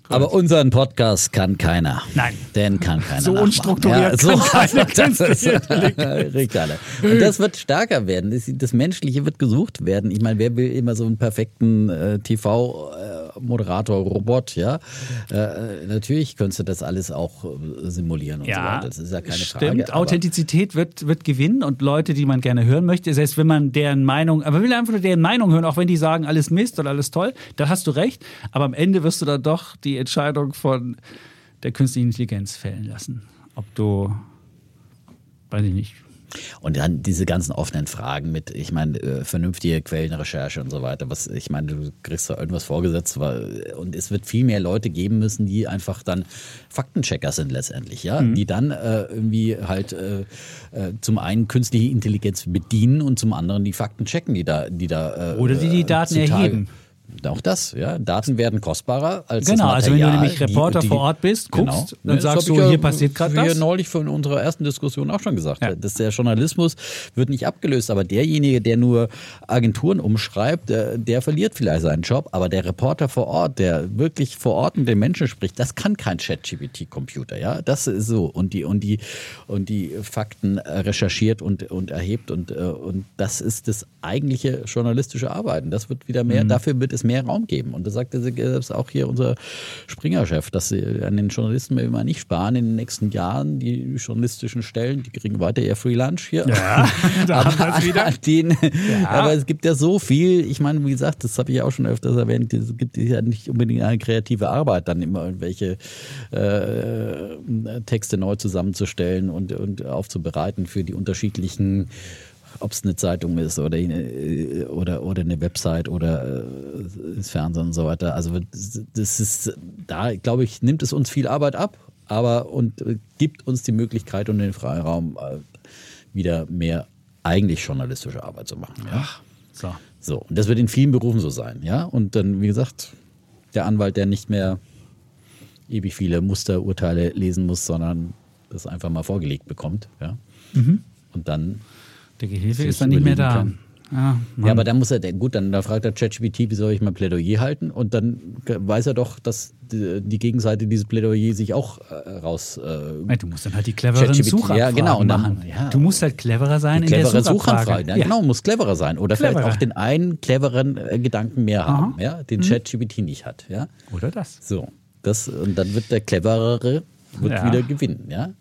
Aber unseren Podcast kann keiner.
Nein.
Den kann keiner.
So
nachmachen.
unstrukturiert
ja,
kann
so,
keine
das ist, Riecht alle. Und das wird stärker werden. Das, das Menschliche wird gesucht werden. Ich meine, wer will immer so einen perfekten äh, TV-Moderator-Robot, ja? Äh, natürlich könntest du das alles auch äh, simulieren und so
Ja,
weiter. Das ist ja keine
stimmt.
Frage. aber-
Authentizität wird, wird gewinnen und Leute, die man gerne hören möchte, selbst wenn man deren Meinung, aber will einfach nur deren Meinung hören, auch wenn die sagen, alles Mist und alles toll, da hast du recht. Aber am Ende wirst du dann doch die Entscheidung von der künstlichen Intelligenz fällen lassen. Ob du, weiß ich nicht.
Und dann diese ganzen offenen Fragen mit, ich meine, äh, vernünftige Quellenrecherche und so weiter. Was, ich meine, du kriegst da irgendwas vorgesetzt, weil, und es wird viel mehr Leute geben müssen, die einfach dann Faktenchecker sind letztendlich, ja,
Mhm.
die dann äh, irgendwie halt äh, äh, zum einen künstliche Intelligenz bedienen und zum anderen die Fakten checken, die da, die da äh,
Oder die die Daten erheben.
Auch das, ja. Daten werden kostbarer als
Genau,
das
also wenn du nämlich Reporter vor Ort bist, guckst, dann
Ne, das
sagst du,
ich
hier passiert
wir
das.
neulich von unserer ersten Diskussion auch schon gesagt.
Ja.
Dass der Journalismus wird nicht abgelöst, aber derjenige, der nur Agenturen umschreibt, der, der verliert vielleicht seinen Job. Aber der Reporter vor Ort, der wirklich vor Ort mit den Menschen spricht, das kann kein Chat-GPT-Computer, ja. Das ist so. Und die, und die, und die Fakten äh, recherchiert und, und erhebt und, äh, und das ist das eigentliche journalistische Arbeiten. Das wird wieder mehr, dafür wird es mehr Raum geben. Und das sagte selbst auch hier unser Springer-Chef, dass sie an den Journalisten immer nicht sparen in den nächsten Jahren. Die journalistischen Stellen, die kriegen weiter ihr Free Lunch hier.
Ja, da haben wir wieder.
Den, ja. Aber es gibt ja so viel, ich meine, wie gesagt, das habe ich auch schon öfters erwähnt, es gibt ja nicht unbedingt eine kreative Arbeit, dann immer irgendwelche äh, Texte neu zusammenzustellen und, und aufzubereiten für die unterschiedlichen ob es eine Zeitung ist oder, oder, oder eine Website oder äh, das Fernsehen und so weiter. Also das ist, da glaube ich, nimmt es uns viel Arbeit ab, aber und äh, gibt uns die Möglichkeit und den Freiraum, äh, wieder mehr eigentlich journalistische Arbeit zu machen. Ja? Ach, so. So, und das wird in vielen Berufen so sein, ja. Und dann, wie gesagt, der Anwalt, der nicht mehr ewig viele Musterurteile lesen muss, sondern das einfach mal vorgelegt bekommt, ja. Mhm. Und dann
der Gehilfe ist dann nicht mehr da. Kann.
Ah, ja, aber dann muss er, gut, dann da fragt er ChatGPT, wie soll ich mein Plädoyer halten? Und dann weiß er doch, dass die, Gegenseite dieses Plädoyer sich auch äh, raus.
Äh, du musst dann halt die cleveren Suchanfragen ja, genau, dann, machen. Ja, du musst halt cleverer sein
in clevere der Suchanfrage. Ja, Genau, muss cleverer sein. Oder cleverer. vielleicht auch den einen cleveren äh, Gedanken mehr Aha. haben, ja, den mhm. ChatGPT nicht hat. Ja?
Oder das.
So. Das, und dann wird der cleverere wird wieder gewinnen, ja.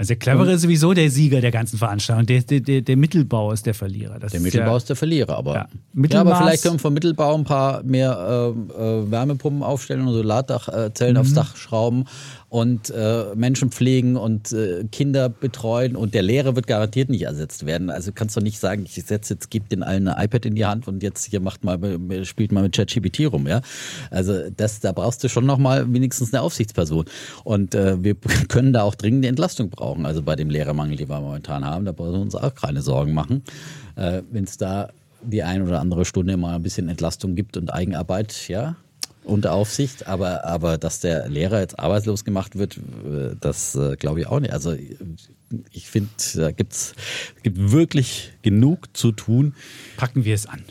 Also der Clevere ist sowieso der Sieger der ganzen Veranstaltung. Der, der, der, der Mittelbau ist der Verlierer.
Das der Mittelbau ja, ist der Verlierer, aber, ja. ja. aber vielleicht können wir vom Mittelbau ein paar mehr äh, äh, Wärmepumpen aufstellen und Solardachzellen mhm. aufs Dach schrauben und äh, Menschen pflegen und äh, Kinder betreuen und der Lehrer wird garantiert nicht ersetzt werden. Also kannst du nicht sagen, ich setze jetzt, gebe den allen ein iPad in die Hand und jetzt hier macht mal, spielt mal mit ChatGPT rum, ja. Also das, da brauchst du schon nochmal wenigstens eine Aufsichtsperson. Und äh, wir können da auch dringende Entlastung brauchen. Also bei dem Lehrermangel, den wir momentan haben, da brauchen wir uns auch keine Sorgen machen. Äh, Wenn es da die ein oder andere Stunde mal ein bisschen Entlastung gibt und Eigenarbeit, ja, unter Aufsicht, aber, aber dass der Lehrer jetzt arbeitslos gemacht wird, äh, das äh, glaube ich auch nicht. Also ich finde, da gibt's, gibt wirklich genug zu tun.
Packen wir es an.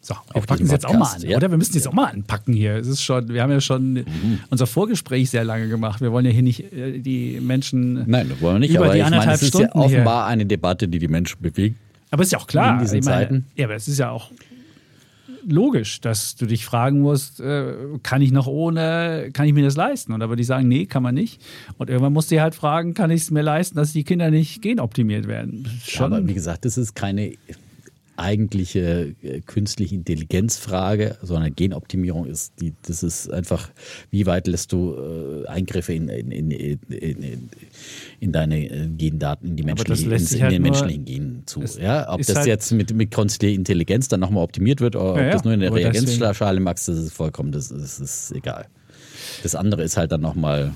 So, wir packen es jetzt auch mal an, ja. oder? Wir müssen es auch mal anpacken hier. Es ist schon, wir haben ja schon mhm. unser Vorgespräch sehr lange gemacht. Wir wollen ja hier nicht äh, die Menschen.
Nein, das wollen wir nicht,
über
aber
die ich meine,
es ist
Stunden
ja offenbar hier. eine Debatte, die die Menschen bewegt.
Aber es ist ja auch klar. In diesen meine, Zeiten. Ja, aber es ist ja auch logisch, dass du dich fragen musst, äh, kann ich noch ohne, kann ich mir das leisten? Und aber die sagen, nee, kann man nicht. Und irgendwann musst du dir halt fragen, kann ich es mir leisten, dass die Kinder nicht genoptimiert werden?
Schon. Ja, aber wie gesagt, das ist keine eigentliche äh, künstliche Intelligenzfrage, sondern Genoptimierung ist die, das ist einfach, wie weit lässt du äh, Eingriffe in, in, in, in, in deine äh, Gendaten, in die menschlichen, in, in halt den menschlichen Genen zu. Ja, ob das halt jetzt mit, mit künstlicher Intelligenz dann nochmal optimiert wird oder ja, ob das nur in der Reagenzschale machst, das ist vollkommen, das das ist egal. Das andere ist halt dann nochmal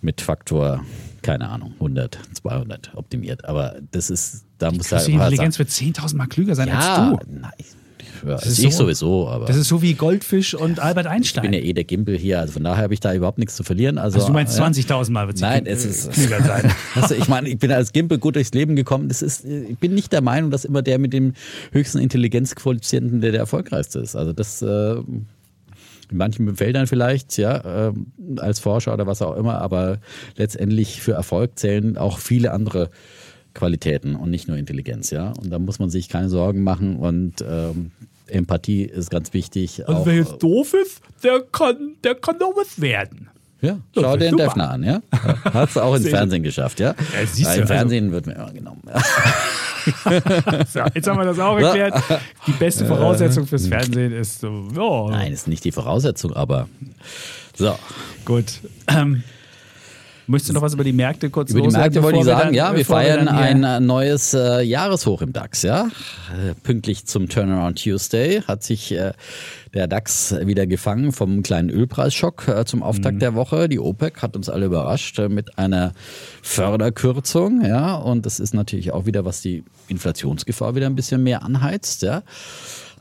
mit Faktor keine Ahnung, 100, 200 optimiert. Aber das ist, da muss halt.
Die Intelligenz wird 10.000 Mal klüger sein ja, als du.
Nein. Ja, das ist ich so, sowieso, aber.
Das ist so wie Goldfisch und Albert Einstein.
Ich bin ja eh der Gimbel hier, also von daher habe ich da überhaupt nichts zu verlieren. Also,
also du meinst 20.000 Mal wird
es Nein, es ist klüger sein. also ich meine, ich bin als Gimbel gut durchs Leben gekommen. Das ist, ich bin nicht der Meinung, dass immer der mit dem höchsten Intelligenzquotienten der, der erfolgreichste ist. Also das äh, in manchen Feldern vielleicht, ja, äh, als Forscher oder was auch immer, aber letztendlich für Erfolg zählen auch viele andere Qualitäten und nicht nur Intelligenz, ja. Und da muss man sich keine Sorgen machen und ähm, Empathie ist ganz wichtig.
Also auch, wer jetzt doof ist, der kann, der kann doch was werden.
Ja, schau dir den Defner an, ja. Hat es auch ins Fernsehen geschafft, ja. ja siehst du, Im also Fernsehen wird mir immer genommen. Ja.
so, jetzt haben wir das auch erklärt. Die beste Voraussetzung fürs Fernsehen ist so. Oh.
Nein, ist nicht die Voraussetzung, aber so.
Gut. Ähm, Möchtest du noch was über die Märkte kurz
Über die Märkte wollte ich sagen, dann, ja, wir feiern wir ein äh, neues äh, Jahreshoch im DAX, ja. Äh, pünktlich zum Turnaround Tuesday hat sich äh, der DAX wieder gefangen vom kleinen Ölpreisschock äh, zum Auftakt mhm. der Woche. Die OPEC hat uns alle überrascht äh, mit einer Förderkürzung, ja. Und das ist natürlich auch wieder, was die Inflationsgefahr wieder ein bisschen mehr anheizt, ja.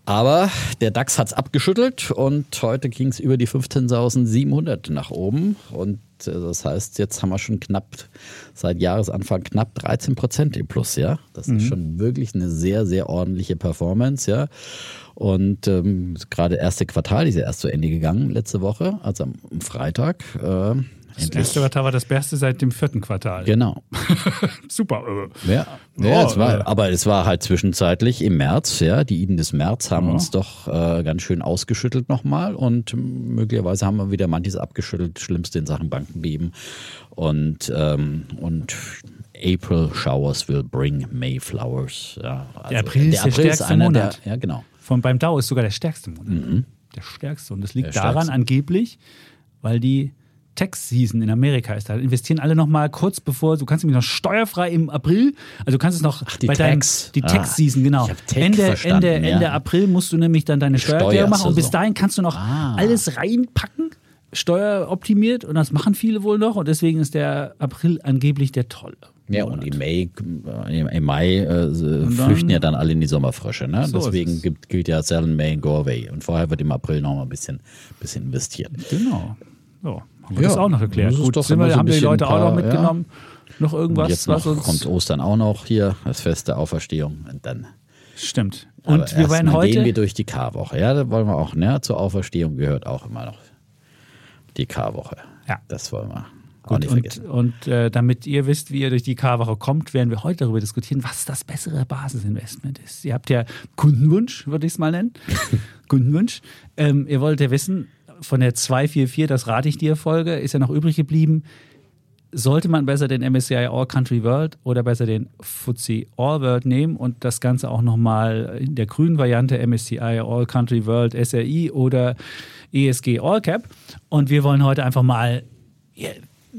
Aber der DAX hat es abgeschüttelt und heute ging es über die 15.700 nach oben. Und äh, das heißt, jetzt haben wir schon knapp, seit Jahresanfang knapp 13 Prozent im Plus, ja. Das mhm. ist schon wirklich eine sehr, sehr ordentliche Performance, ja. Und ähm, gerade erste Quartal ist ja erst zu Ende gegangen letzte Woche, also am Freitag. Äh,
Das erste Quartal war das Beste seit dem vierten Quartal.
Genau.
Super.
Ja, ja es war, aber es war halt zwischenzeitlich im März, ja. Die Iden des März haben
Ja.
uns doch äh, ganz schön ausgeschüttelt nochmal und möglicherweise haben wir wieder manches abgeschüttelt, schlimmste in Sachen Bankenbeben. Und, ähm, und April Showers will bring Mayflowers. Ja, also
Der April ist der stärkste Monat.
Der, ja, genau.
Von beim Dow ist sogar der stärkste Monat. Der stärkste. Und das liegt
Mhm. Der
daran
stärkste.
angeblich, weil die Tax-Season in Amerika ist. Da investieren alle noch mal kurz bevor, du kannst nämlich noch steuerfrei im April, also du kannst es noch
die
bei deinem,
Tax.
die
Ah,
Tax-Season, genau. Ende, Ende,
ja.
Ende April musst du nämlich dann deine Steuererklärung machen und bis dahin kannst du noch
Ah.
alles reinpacken, steueroptimiert und das machen viele wohl noch und deswegen ist der April angeblich der tolle.
Ja, und im Mai, äh, im, Mai äh,
dann-
flüchten ja dann alle in die Sommerfrische. Ne?
So
Deswegen
es.
gibt, gilt ja Sell in May and Go Away. Und vorher wird im April noch mal ein bisschen, bisschen investiert.
Genau. So, haben wir
Ja,
das auch noch
ist
Gut,
doch
sind wir,
so
haben die
bisschen
Leute auch
paar-
noch mitgenommen. Noch irgendwas,
und jetzt
was
noch,
uns
kommt Ostern auch noch hier, das Fest der Auferstehung. Und dann
stimmt.
aber
Und wir werden
erstmal gehen wir
heute
durch die Karwoche. Ja, da wollen wir auch. Ne? Zur Auferstehung gehört auch immer noch die Karwoche.
Ja.
Das wollen wir auch
Gut, und, und äh, damit ihr wisst, wie ihr durch die Karwoche kommt, werden wir heute darüber diskutieren, was das bessere Basisinvestment ist. Ihr habt ja Kundenwunsch, würde ich es mal nennen. Kundenwunsch. Ähm, ihr wollt ja wissen, von der 244, das rate ich dir Folge, ist ja noch übrig geblieben. Sollte man besser den MSCI All Country World oder besser den FTSE All World nehmen und das Ganze auch nochmal in der grünen Variante MSCI All Country World SRI oder ESG All Cap. Und wir wollen heute einfach mal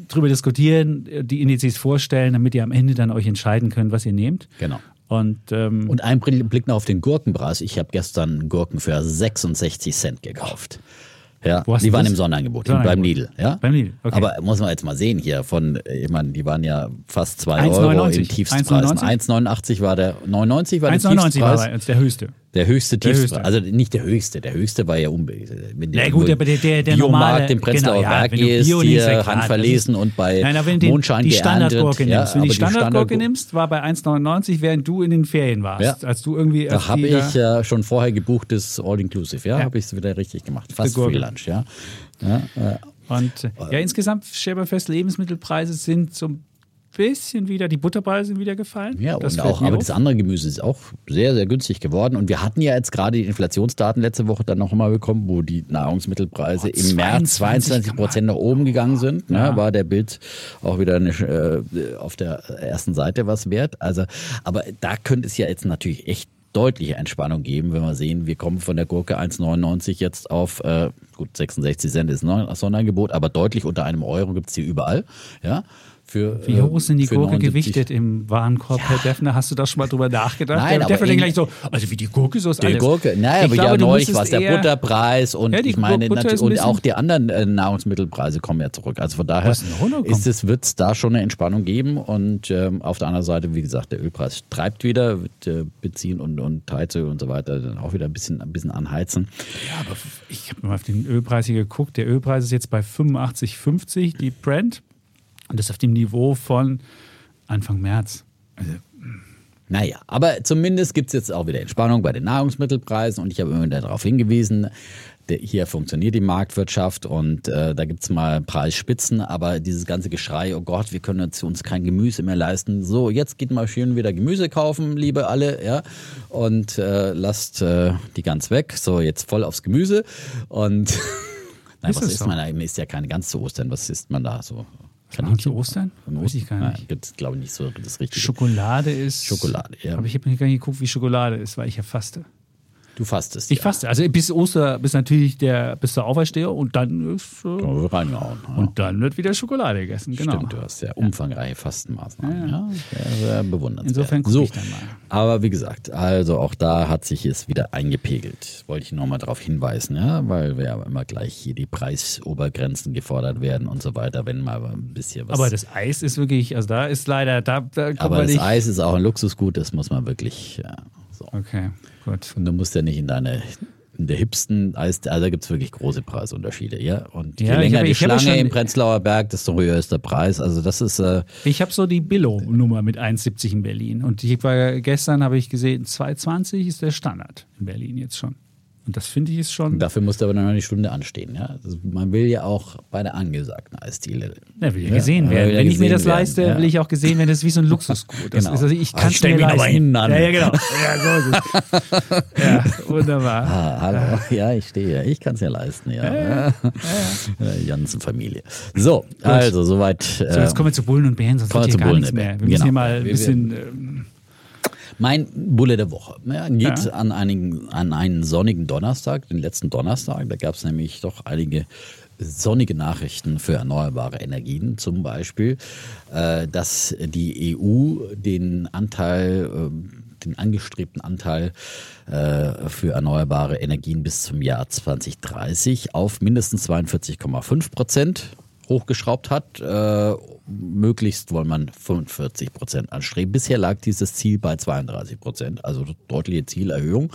drüber diskutieren, die Indizes vorstellen, damit ihr am Ende dann euch entscheiden könnt, was ihr nehmt.
Genau.
Und, ähm,
Und ein Blick noch auf den Gurkenpreis. Ich habe gestern Gurken für 66 Cent gekauft. Ja, die waren
das?
im Sonderangebot, beim Lidl. Ja?
Beim Lidl, okay.
Aber muss man jetzt mal sehen hier von, ich meine, die waren ja fast 2
1,99.
Euro im Tiefstpreisen.
1,99?
1,89 war der, 99 war der
1,99 war
Tiefstpreis.
bei uns der höchste.
Der höchste
Der
Tiefstpreis.
höchste.
Also nicht der höchste, der höchste war ja unbedingt. Wenn du
gut, aber der- der- der normale-
im Prenzlauer
genau, ja,
Berg
ja
hier
klar,
handverlesen und bei
Nein, aber wenn du
Mondschein
die. Standardgurke
ja,
nimmst, wenn die Standardgurke nimmst, war bei 1,99, während du in den Ferien warst.
Ja.
Als du irgendwie
Da habe ich ja schon vorher gebuchtes All-Inclusive, ja,
Ja.
habe ich es wieder richtig gemacht. Fast. Free Lunch, ja. ja äh,
Und äh, ja, insgesamt stellt man fest, Lebensmittelpreise sind so ein bisschen wieder, die Butterpreise sind wieder gefallen.
Ja,
Das
und auch, aber
auf.
das andere Gemüse ist auch sehr, sehr günstig geworden. Und wir hatten ja jetzt gerade die Inflationsdaten letzte Woche dann noch mal bekommen, wo die Nahrungsmittelpreise
Oh,
im März 22 Prozent nach oben gegangen sind. Ne,
Ja.
War der Bild auch wieder eine, äh, auf der ersten Seite was wert. Also, aber da könnte es ja jetzt natürlich echt deutliche Entspannung geben, wenn wir sehen, wir kommen von der Gurke 1,99 jetzt auf, äh, gut, 66 Cent ist ein Sonderangebot, aber deutlich unter einem Euro gibt's hier überall. Ja, für,
Wie hoch ist denn die
äh,
Gurke
79
gewichtet im Warenkorb, Herr Defner? Hast du da schon mal drüber nachgedacht?
Nein, aber
Defner gleich so, also wie die Gurke, so ist
Die
alles.
Gurke, naja, aber ja neulich
müsstest
was der Butterpreis und
Ja,
ich meine und auch die anderen äh, Nahrungsmittelpreise kommen ja zurück. Also von daher ist es, wird es da schon eine Entspannung geben und ähm, auf der anderen Seite, wie gesagt, der Ölpreis treibt wieder, wird äh, Benzin und, und Heizöl und so weiter dann auch wieder ein bisschen, ein bisschen anheizen.
Ja, aber ich habe mal auf den Ölpreis hier geguckt. Der Ölpreis ist jetzt bei 85,50, die Brent. Und das auf dem Niveau von Anfang März.
Naja, aber zumindest gibt es jetzt auch wieder Entspannung bei den Nahrungsmittelpreisen und ich habe immer wieder darauf hingewiesen, hier funktioniert die Marktwirtschaft und äh, da gibt es mal Preisspitzen, aber dieses ganze Geschrei, oh Gott, wir können jetzt uns kein Gemüse mehr leisten. So, jetzt geht mal schön wieder Gemüse kaufen, liebe alle, ja, und äh, lasst äh, die ganz weg. So, jetzt voll aufs Gemüse und Nein,
Ist
was isst
so?
man da? Ist ja keine ganz zu Ostern. Was isst man da so?
Machen zu Ostern? Weiß ich gar nicht.
Gibt glaube ich, nicht so das Richtige.
Schokolade ist.
Schokolade, ja.
Aber ich habe mir gar nicht geguckt, wie Schokolade ist, weil ich ja faste.
Du fastest.
Ich
ja.
faste. Also bis Oster, bis natürlich der, bis der Aufersteher und dann ist. Äh,
Oh, reingehauen. Ja.
und dann wird wieder Schokolade gegessen. Genau.
Stimmt, du hast sehr umfangreiche Fastenmaßnahmen. Ja, sehr, sehr bewundernswert.
Insofern gucke
so,
ich dann mal.
Aber wie gesagt, also auch da hat sich es wieder eingepegelt. Wollte ich nochmal darauf hinweisen, ja, weil wir ja immer gleich hier die Preisobergrenzen gefordert werden und so weiter, wenn mal ein bisschen was.
Aber das Eis ist wirklich, also da ist leider, da, da
aber das. Eis ist auch ein Luxusgut, das muss man wirklich. Ja, so.
Okay, gut.
Und du musst ja nicht in deine in der hipsten Eis, also da gibt es wirklich große Preisunterschiede, ja. Und je
Ja,
länger
habe-
die Schlange im Prenzlauer Berg, desto höher ist der Preis. Also das ist äh,
Ich habe so die Billo-Nummer mit 1,70 in Berlin. Und ich war gestern habe ich gesehen, 2,20 ist der Standard in Berlin jetzt schon. Und das finde ich ist schon.
Dafür musste aber noch eine Stunde anstehen. Ja? Also man will ja auch bei der angesagten Eisdiele.
Ja, will ja gesehen werden.
ja
Wenn ich mir das
gesehen
leiste,
werden, ja.
will ich auch gesehen werden. Das ist wie so ein Luxusgut.
Genau.
ist, also ich
Ah,
kann
ich stell
mir
mich
leisten.
hinten an.
Ja, ja, genau. Ja, so ist es. Ja, wunderbar.
Ah, hallo. Ja, ich stehe. Ich kann es ja leisten. Ja. ja. Janssen-Familie. So, also soweit.
So, jetzt kommen wir zu Bullen und Bären, sonst
kommen wir zu Bullen
nichts mehr. Wir müssen
Genau.
hier mal ein bisschen.
Mein Bulle der Woche ja, geht
Ja.
an, einen, an einen sonnigen Donnerstag, den letzten Donnerstag. Da gab es nämlich doch einige sonnige Nachrichten für erneuerbare Energien. Zum Beispiel, äh, dass die EU den Anteil, ähm, den angestrebten Anteil äh, für erneuerbare Energien bis zum Jahr 2030 auf mindestens 42,5 Prozent hochgeschraubt hat. Möglichst wollen man 45 Prozent anstreben. Bisher lag dieses Ziel bei 32 Prozent, also deutliche Zielerhöhung.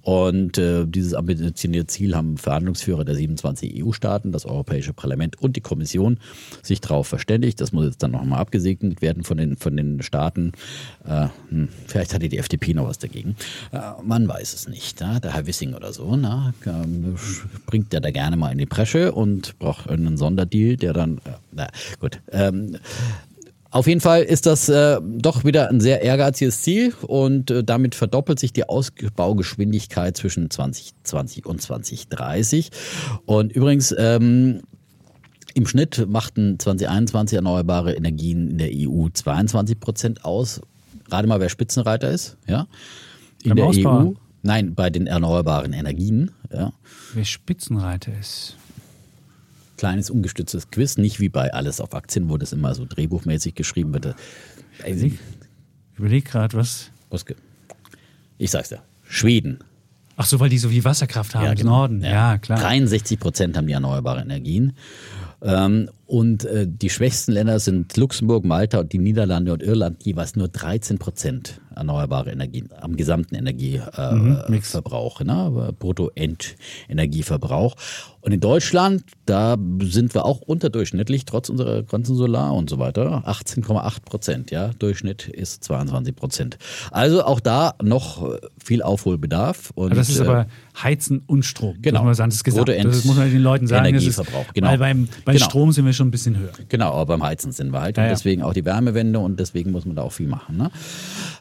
Und äh, dieses ambitionierte Ziel haben Verhandlungsführer der 27 EU-Staaten, das Europäische Parlament und die Kommission sich darauf verständigt. Das muss jetzt dann nochmal abgesegnet werden von den, von den Staaten. Äh, hm, vielleicht hatte die FDP noch was dagegen. Äh, man weiß es nicht. Ja? Der Herr Wissing oder so, na, ähm, bringt der da gerne mal in die Bresche und braucht einen Sonderdeal, der dann, äh, na gut. Ähm, auf jeden Fall ist das äh, doch wieder ein sehr ehrgeiziges Ziel und äh, damit verdoppelt sich die Ausbaugeschwindigkeit zwischen 2020 und 2030. Und übrigens, ähm, im Schnitt machten 2021 erneuerbare Energien in der EU 22 Prozent aus. Gerade mal, wer Spitzenreiter ist, ja. In
Beim
der
Ausbau?
EU. Nein, bei den erneuerbaren Energien, ja.
wer Spitzenreiter ist.
Kleines ungestütztes Quiz, nicht wie bei Alles auf Aktien, wo das immer so drehbuchmäßig geschrieben wird. Also,
Ich überlege gerade, was.
was Ich sag's dir. Schweden.
Ach so, weil die so viel Wasserkraft haben im
genau.
Norden. Ja, klar.
63 Prozent haben die erneuerbare Energien. Ähm, und äh, die schwächsten Länder sind Luxemburg, Malta und die Niederlande und Irland, jeweils nur 13 Prozent erneuerbare Energien am gesamten Energieverbrauch, äh,
Mix.
Verbrauch, ne? Brutto-End-Energieverbrauch. Und in Deutschland, da sind wir auch unterdurchschnittlich, trotz unserer ganzen Solar und so weiter. 18,8 Prozent, ja. Durchschnitt ist 22 Prozent. Also auch da noch äh, viel Aufholbedarf. Und,
Aber das ist
äh,
aber Heizen und Strom.
Genau.
Das muss man sagen, das.
Bruttoend-
Das muss man den Leuten sagen. Das ist,
Energieverbrauch, genau.
Weil beim, beim
Genau.
Strom sind wir schon ein bisschen höher.
Genau, aber beim Heizen sind wir halt.
Ja,
und
ja.
deswegen auch die Wärmewende und deswegen muss man da auch viel machen. Ne?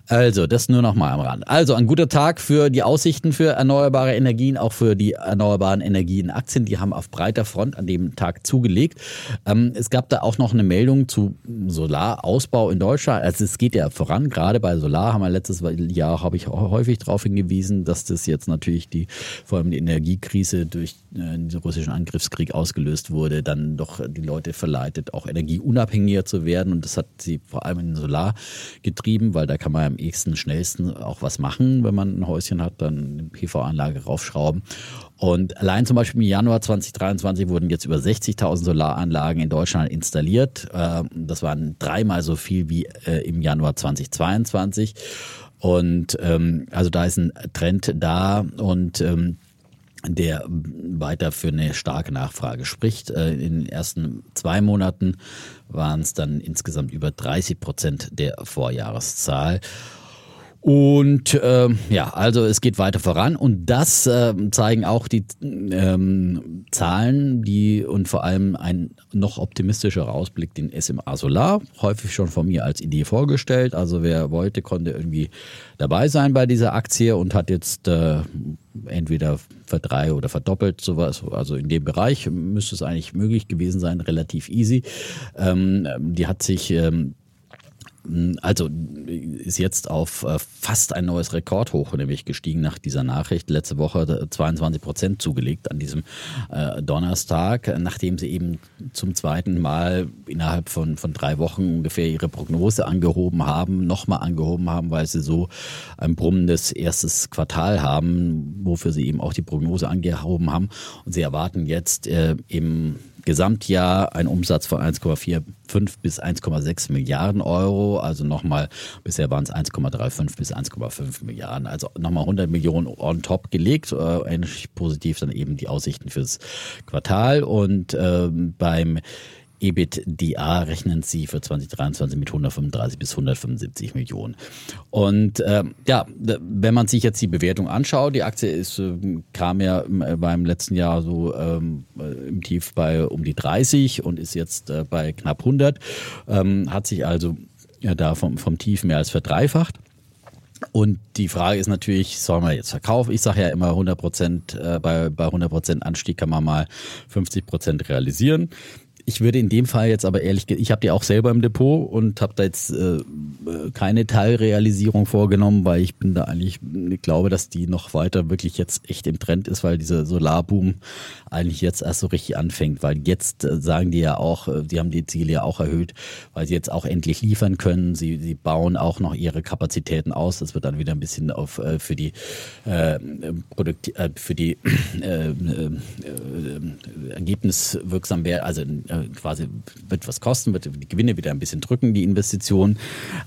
Also, das nur noch mal am Rand. Also, ein guter Tag für die Aussichten für erneuerbare Energien, auch für die erneuerbaren Energienaktien. Die haben auf breiter Front an dem Tag zugelegt. Ähm, es gab da auch noch eine Meldung zu Solarausbau in Deutschland. Also, es geht ja voran. Gerade bei Solar haben wir letztes Jahr, habe ich häufig darauf hingewiesen, dass das jetzt natürlich die, vor allem die Energiekrise durch äh, den russischen Angriffskrieg ausgelöst wurde, dann doch die Leute verleitet, auch energieunabhängiger zu werden. Und das hat sie vor allem in Solar getrieben, weil da kann man am ehesten, schnellsten auch was machen, wenn man ein Häuschen hat, dann eine PV-Anlage raufschrauben. Und allein zum Beispiel im Januar 2023 wurden jetzt über 60.000 Solaranlagen in Deutschland installiert. Äh, Das waren dreimal so viel wie äh, im Januar 2022. Und ähm, also da ist ein Trend da und ähm, der weiter für eine starke Nachfrage spricht. Äh, In den ersten zwei Monaten waren es dann insgesamt über 30 Prozent der Vorjahreszahl. Und ähm, ja, also es geht weiter voran und das ähm, zeigen auch die ähm, Zahlen, die und vor allem ein noch optimistischerer Ausblick, den SMA Solar, häufig schon von mir als Idee vorgestellt. Also wer wollte, konnte irgendwie dabei sein bei dieser Aktie und hat jetzt äh, entweder verdrei oder verdoppelt sowas. Also in dem Bereich müsste es eigentlich möglich gewesen sein, relativ easy. Ähm, die hat sich ähm, also ist jetzt auf äh, fast ein neues Rekordhoch nämlich gestiegen nach dieser Nachricht. Letzte Woche 22 Prozent zugelegt an diesem äh, Donnerstag, nachdem sie eben zum zweiten Mal innerhalb von, von drei Wochen ungefähr ihre Prognose angehoben haben, nochmal angehoben haben, weil sie so ein brummendes erstes Quartal haben, wofür sie eben auch die Prognose angehoben haben. Und sie erwarten jetzt äh, im Gesamtjahr ein Umsatz von 1,45 bis 1,6 Milliarden Euro. Also nochmal, bisher waren es 1,35 bis 1,5 Milliarden. Also nochmal 100 Millionen on top gelegt. Äh, ähnlich positiv dann eben die Aussichten fürs Quartal. Und ähm, beim EBITDA rechnen sie für 2023 mit 135 bis 175 Millionen. Und äh, ja, wenn man sich jetzt die Bewertung anschaut, die Aktie ist, äh, kam ja beim letzten Jahr so ähm, im Tief bei um die 30 und ist jetzt äh, bei knapp 100, ähm, hat sich also ja, da vom, vom Tief mehr als verdreifacht. Und die Frage ist natürlich, soll man jetzt verkaufen? Ich sage ja immer 100 Prozent, äh, bei, bei 100 Prozent Anstieg kann man mal 50 Prozent realisieren. Ich würde in dem Fall jetzt aber ehrlich, ich habe die auch selber im Depot und habe da jetzt äh, keine Teilrealisierung vorgenommen, weil ich bin da eigentlich, ich glaube, dass die noch weiter wirklich jetzt echt im Trend ist, weil dieser Solarboom eigentlich jetzt erst so richtig anfängt, weil jetzt äh, sagen die ja auch, äh, die haben die Ziele ja auch erhöht, weil sie jetzt auch endlich liefern können. Sie, sie bauen auch noch ihre Kapazitäten aus. Das wird dann wieder ein bisschen auf äh, für die äh, Produkt, äh, für die äh, äh, äh, ergebniswirksam werden, also äh, quasi wird was kosten, wird die Gewinne wieder ein bisschen drücken, die Investitionen.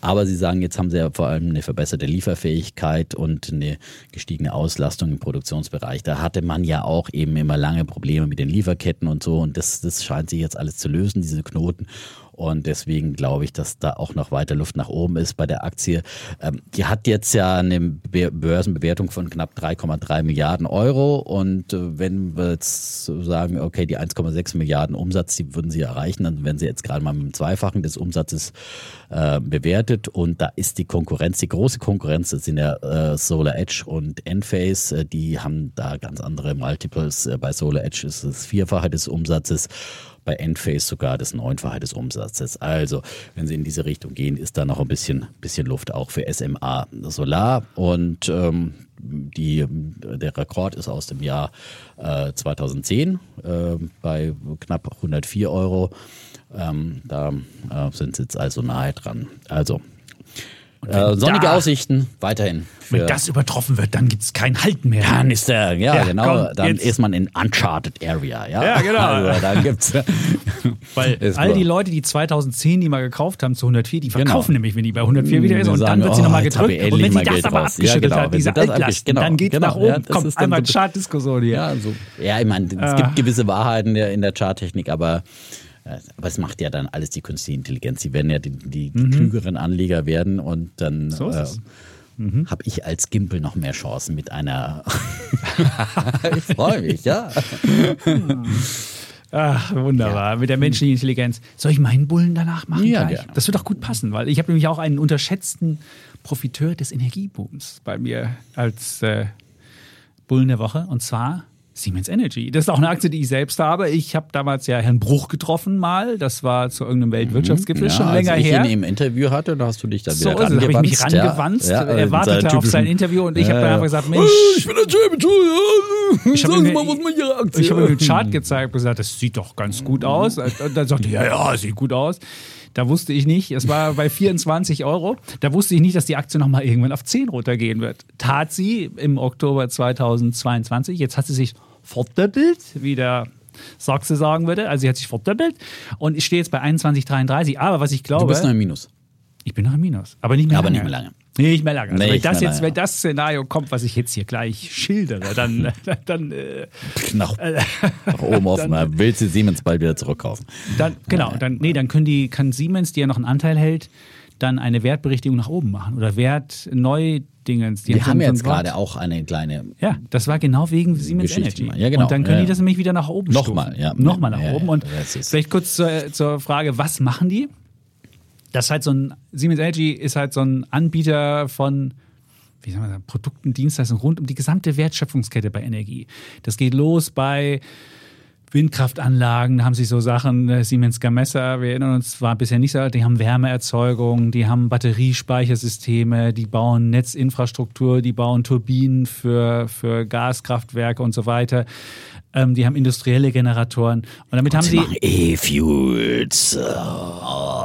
Aber sie sagen, jetzt haben sie ja vor allem eine verbesserte Lieferfähigkeit und eine gestiegene Auslastung im Produktionsbereich. Da hatte man ja auch eben immer lange Probleme mit den Lieferketten und so. Und das, das scheint sich jetzt alles zu lösen, diese Knoten. Und deswegen glaube ich, dass da auch noch weiter Luft nach oben ist bei der Aktie. Ähm, die hat jetzt ja eine Börsenbewertung von knapp 3,3 Milliarden Euro. Und äh, wenn wir jetzt sagen, okay, die 1,6 Milliarden Umsatz, die würden sie erreichen, dann werden sie jetzt gerade mal mit dem Zweifachen des Umsatzes äh, bewertet. Und da ist die Konkurrenz, die große Konkurrenz, das sind ja äh, Solar Edge und Enphase, äh, die haben da ganz andere Multiples. Äh, bei Solar Edge ist es Vierfache des Umsatzes bei Endphase sogar das Neunfache des Umsatzes. Also, wenn Sie in diese Richtung gehen, ist da noch ein bisschen, bisschen Luft auch für SMA Solar. Und ähm, die, der Rekord ist aus dem Jahr äh, 2010 äh, bei knapp 104 Euro. Ähm, da äh, sind Sie jetzt also nahe dran. Also äh, sonnige da, Aussichten weiterhin.
Wenn das übertroffen wird, dann gibt es keinen Halt mehr.
Dann ist der, ja, ja genau, komm, dann jetzt. ist man in Uncharted Area. Ja,
ja genau. Also, dann gibt's, Weil all die Leute, die 2010 die mal gekauft haben zu 104, die verkaufen genau. nämlich, wenn die bei 104 wieder ist und sagen, dann wird sie oh, nochmal gedrückt. Und wenn sie das aber abgeschüttelt ja, genau. hat, diese Altlast, genau, dann geht genau, nach oben, kommt einmal Chartdiskussion hier.
Ja, so. ja, ich meine, es ah. gibt gewisse Wahrheiten in der Charttechnik, aber aber es macht ja dann alles die künstliche Intelligenz. Sie werden ja die, die, mhm. klügeren Anleger werden und dann so äh, mhm. habe ich als Gimpel noch mehr Chancen mit einer. ich freue mich, ja.
Ach, wunderbar. Ja. Mit der menschlichen Intelligenz. Soll ich meinen Bullen danach machen? Ja, gleich? Das wird doch gut passen, weil ich habe nämlich auch einen unterschätzten Profiteur des Energiebooms bei mir als äh, Bullen der Woche. Und zwar Siemens Energy. Das ist auch eine Aktie, die ich selbst habe. Ich habe damals ja Herrn Bruch getroffen mal. Das war zu irgendeinem Weltwirtschaftsgipfel mhm. ja, schon länger als ich her.
ihn im Interview hatte, da hast du dich dann so
wieder
so,
habe ich mich rangewandt. Ja, er wartete auf sein Interview und ich habe dann einfach gesagt, Mensch, ich bin der Champion. Ich habe ihm, mal, was man ihre Aktie ich habe ihm den Chart gezeigt und gesagt, das sieht doch ganz gut aus. Und dann sagte er, ja, ja, sieht gut aus. Da wusste ich nicht, es war bei 24 Euro, da wusste ich nicht, dass die Aktie nochmal irgendwann auf 10 runtergehen wird. Tat sie im Oktober 2022. Jetzt hat sie sich verdoppelt, wie der Sachse sagen würde. Also sie hat sich verdoppelt und ich stehe jetzt bei 21,33. Aber was ich glaube. Du
bist noch im Minus.
Ich bin noch im Minus, aber nicht mehr
aber
lange.
nicht mehr lange.
Nicht mehr lange. Also nee, wenn, das jetzt, wenn das Szenario kommt, was ich jetzt hier gleich schildere, dann. dann äh,
nach, nach oben offen. Dann will sie Siemens bald wieder zurückkaufen.
Dann, genau, dann, nee, dann können die, kann Siemens, die ja noch einen Anteil hält, dann eine Wertberichtigung nach oben machen oder Wert neu Dingens.
Wir haben jetzt gerade auch eine kleine.
Ja, das war genau wegen Siemens Energy.
Ja, genau.
Und dann können ja, die das nämlich wieder nach oben
Nochmal, ja.
Nochmal nach ja, oben. Und vielleicht kurz zur, zur Frage, was machen die? Das ist halt so ein, Siemens Energy ist halt so ein Anbieter von wie sagen wir, Produkten, Dienstleistungen rund um die gesamte Wertschöpfungskette bei Energie. Das geht los bei Windkraftanlagen, da haben sie so Sachen, äh, Siemens Gamesa, wir erinnern uns, war bisher nicht so, die haben Wärmeerzeugung, die haben Batteriespeichersysteme, die bauen Netzinfrastruktur, die bauen Turbinen für, für Gaskraftwerke und so weiter. Ähm, die haben industrielle Generatoren. Und damit und haben sie.
E-Fuels. Wieso?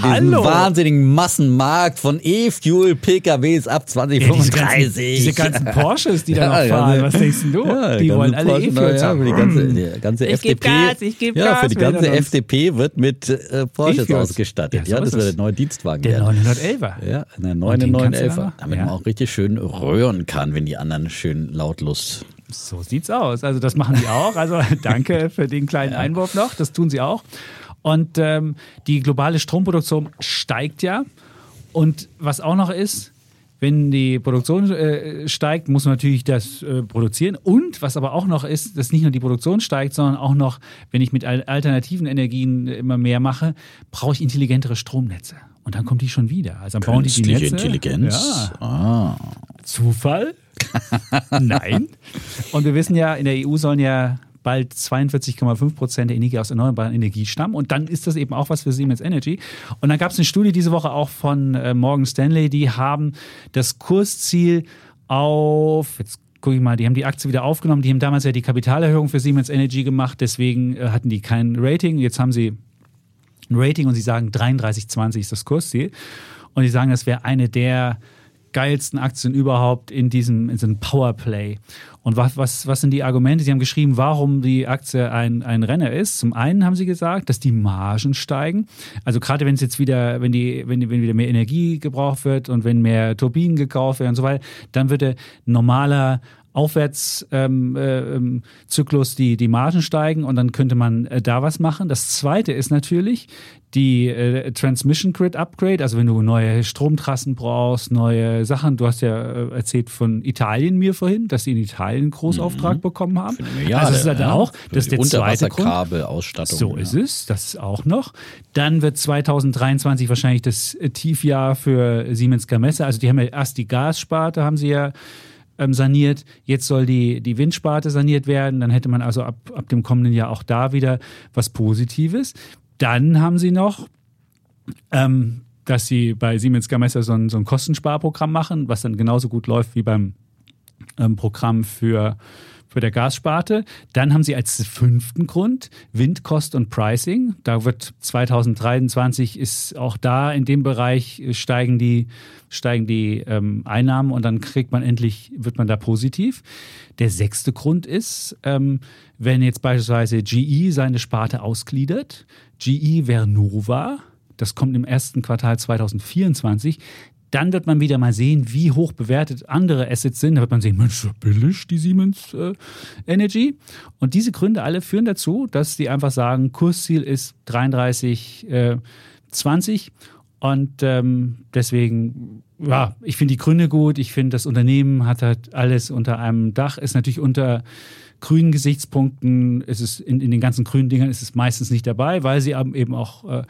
Hallo. wahnsinnigen Massenmarkt von E-Fuel PKWs ab 2035.
diese, ganzen, diese ganzen Porsches, die da noch fahren, was denkst du? Ja, die wollen alle E-Fuels haben.
Die ganze, die ganze ich FDP, Gas, ich gebe ja, Gas. Für die ganze FDP wird mit äh, Porsches e ausgestattet. Ja, ja das wird der neue Dienstwagen.
Der 911er.
Ja, der 911er. Damit man auch richtig schön röhren kann, wenn die anderen schön lautlos
So sieht's aus. Also das machen die auch. Also danke für den kleinen Einwurf noch. Das tun sie auch. Und ähm, die globale Stromproduktion steigt ja. Und was auch noch ist, wenn die Produktion äh, steigt, muss man natürlich das äh, produzieren. Und was aber auch noch ist, dass nicht nur die Produktion steigt, sondern auch noch, wenn ich mit al- alternativen Energien immer mehr mache, brauche ich intelligentere Stromnetze. Und dann kommt die schon wieder. Also dann bauen die die
Künstliche
Netze.
Intelligenz.
Ja.
Ah.
Zufall? Nein. Und wir wissen ja, in der EU sollen ja bald 42,5 Prozent der Energie aus erneuerbaren Energie stammen. Und dann ist das eben auch was für Siemens Energy. Und dann gab es eine Studie diese Woche auch von äh, Morgan Stanley, die haben das Kursziel auf, jetzt gucke ich mal, die haben die Aktie wieder aufgenommen. Die haben damals ja die Kapitalerhöhung für Siemens Energy gemacht, deswegen äh, hatten die kein Rating. Jetzt haben sie ein Rating und sie sagen 33,20 ist das Kursziel. Und die sagen, das wäre eine der geilsten Aktien überhaupt in diesem, in diesem Powerplay. Und was, was, was sind die Argumente? Sie haben geschrieben, warum die Aktie ein, ein Renner ist. Zum einen haben sie gesagt, dass die Margen steigen. Also gerade wenn es jetzt wieder, wenn die, wenn, wenn wieder mehr Energie gebraucht wird und wenn mehr Turbinen gekauft werden und so weiter, dann würde normaler Aufwärtszyklus ähm, äh, ähm, die, die Margen steigen und dann könnte man äh, da was machen. Das zweite ist natürlich die äh, Transmission Grid Upgrade, also wenn du neue Stromtrassen brauchst, neue Sachen. Du hast ja äh, erzählt von Italien mir vorhin, dass sie in Italien einen Großauftrag bekommen haben.
Milliarde,
also das ist halt
ja.
auch, das ist der zweite Grund.
Unterwasserkabelausstattung.
So
ja.
ist es, das ist auch noch. Dann wird 2023 wahrscheinlich das äh, Tiefjahr für Siemens Gamesa. Also die haben ja erst die Gassparte, haben sie ja ähm, saniert. Jetzt soll die, die Windsparte saniert werden. Dann hätte man also ab, ab dem kommenden Jahr auch da wieder was Positives. Dann haben sie noch ähm, dass sie bei Siemens Gamesa so ein, so ein Kostensparprogramm machen, was dann genauso gut läuft wie beim ähm, Programm für, für der Gassparte. Dann haben sie als fünften Grund Windkost und Pricing. Da wird 2023 ist auch da in dem Bereich äh, steigen die, steigen die ähm, Einnahmen und dann kriegt man endlich, wird man da positiv. Der sechste Grund ist, ähm, wenn jetzt beispielsweise GE seine Sparte ausgliedert, GE Vernova, das kommt im ersten Quartal 2024. Dann wird man wieder mal sehen, wie hoch bewertet andere Assets sind. Da wird man sehen, Mensch, billig die Siemens äh, Energy. Und diese Gründe alle führen dazu, dass die einfach sagen, Kursziel ist 33, äh, 20. Und ähm, deswegen, ja, ich finde die Gründe gut. Ich finde, das Unternehmen hat halt alles unter einem Dach, ist natürlich unter grünen Gesichtspunkten, ist es in, in den ganzen grünen Dingern ist es meistens nicht dabei, weil sie eben auch äh,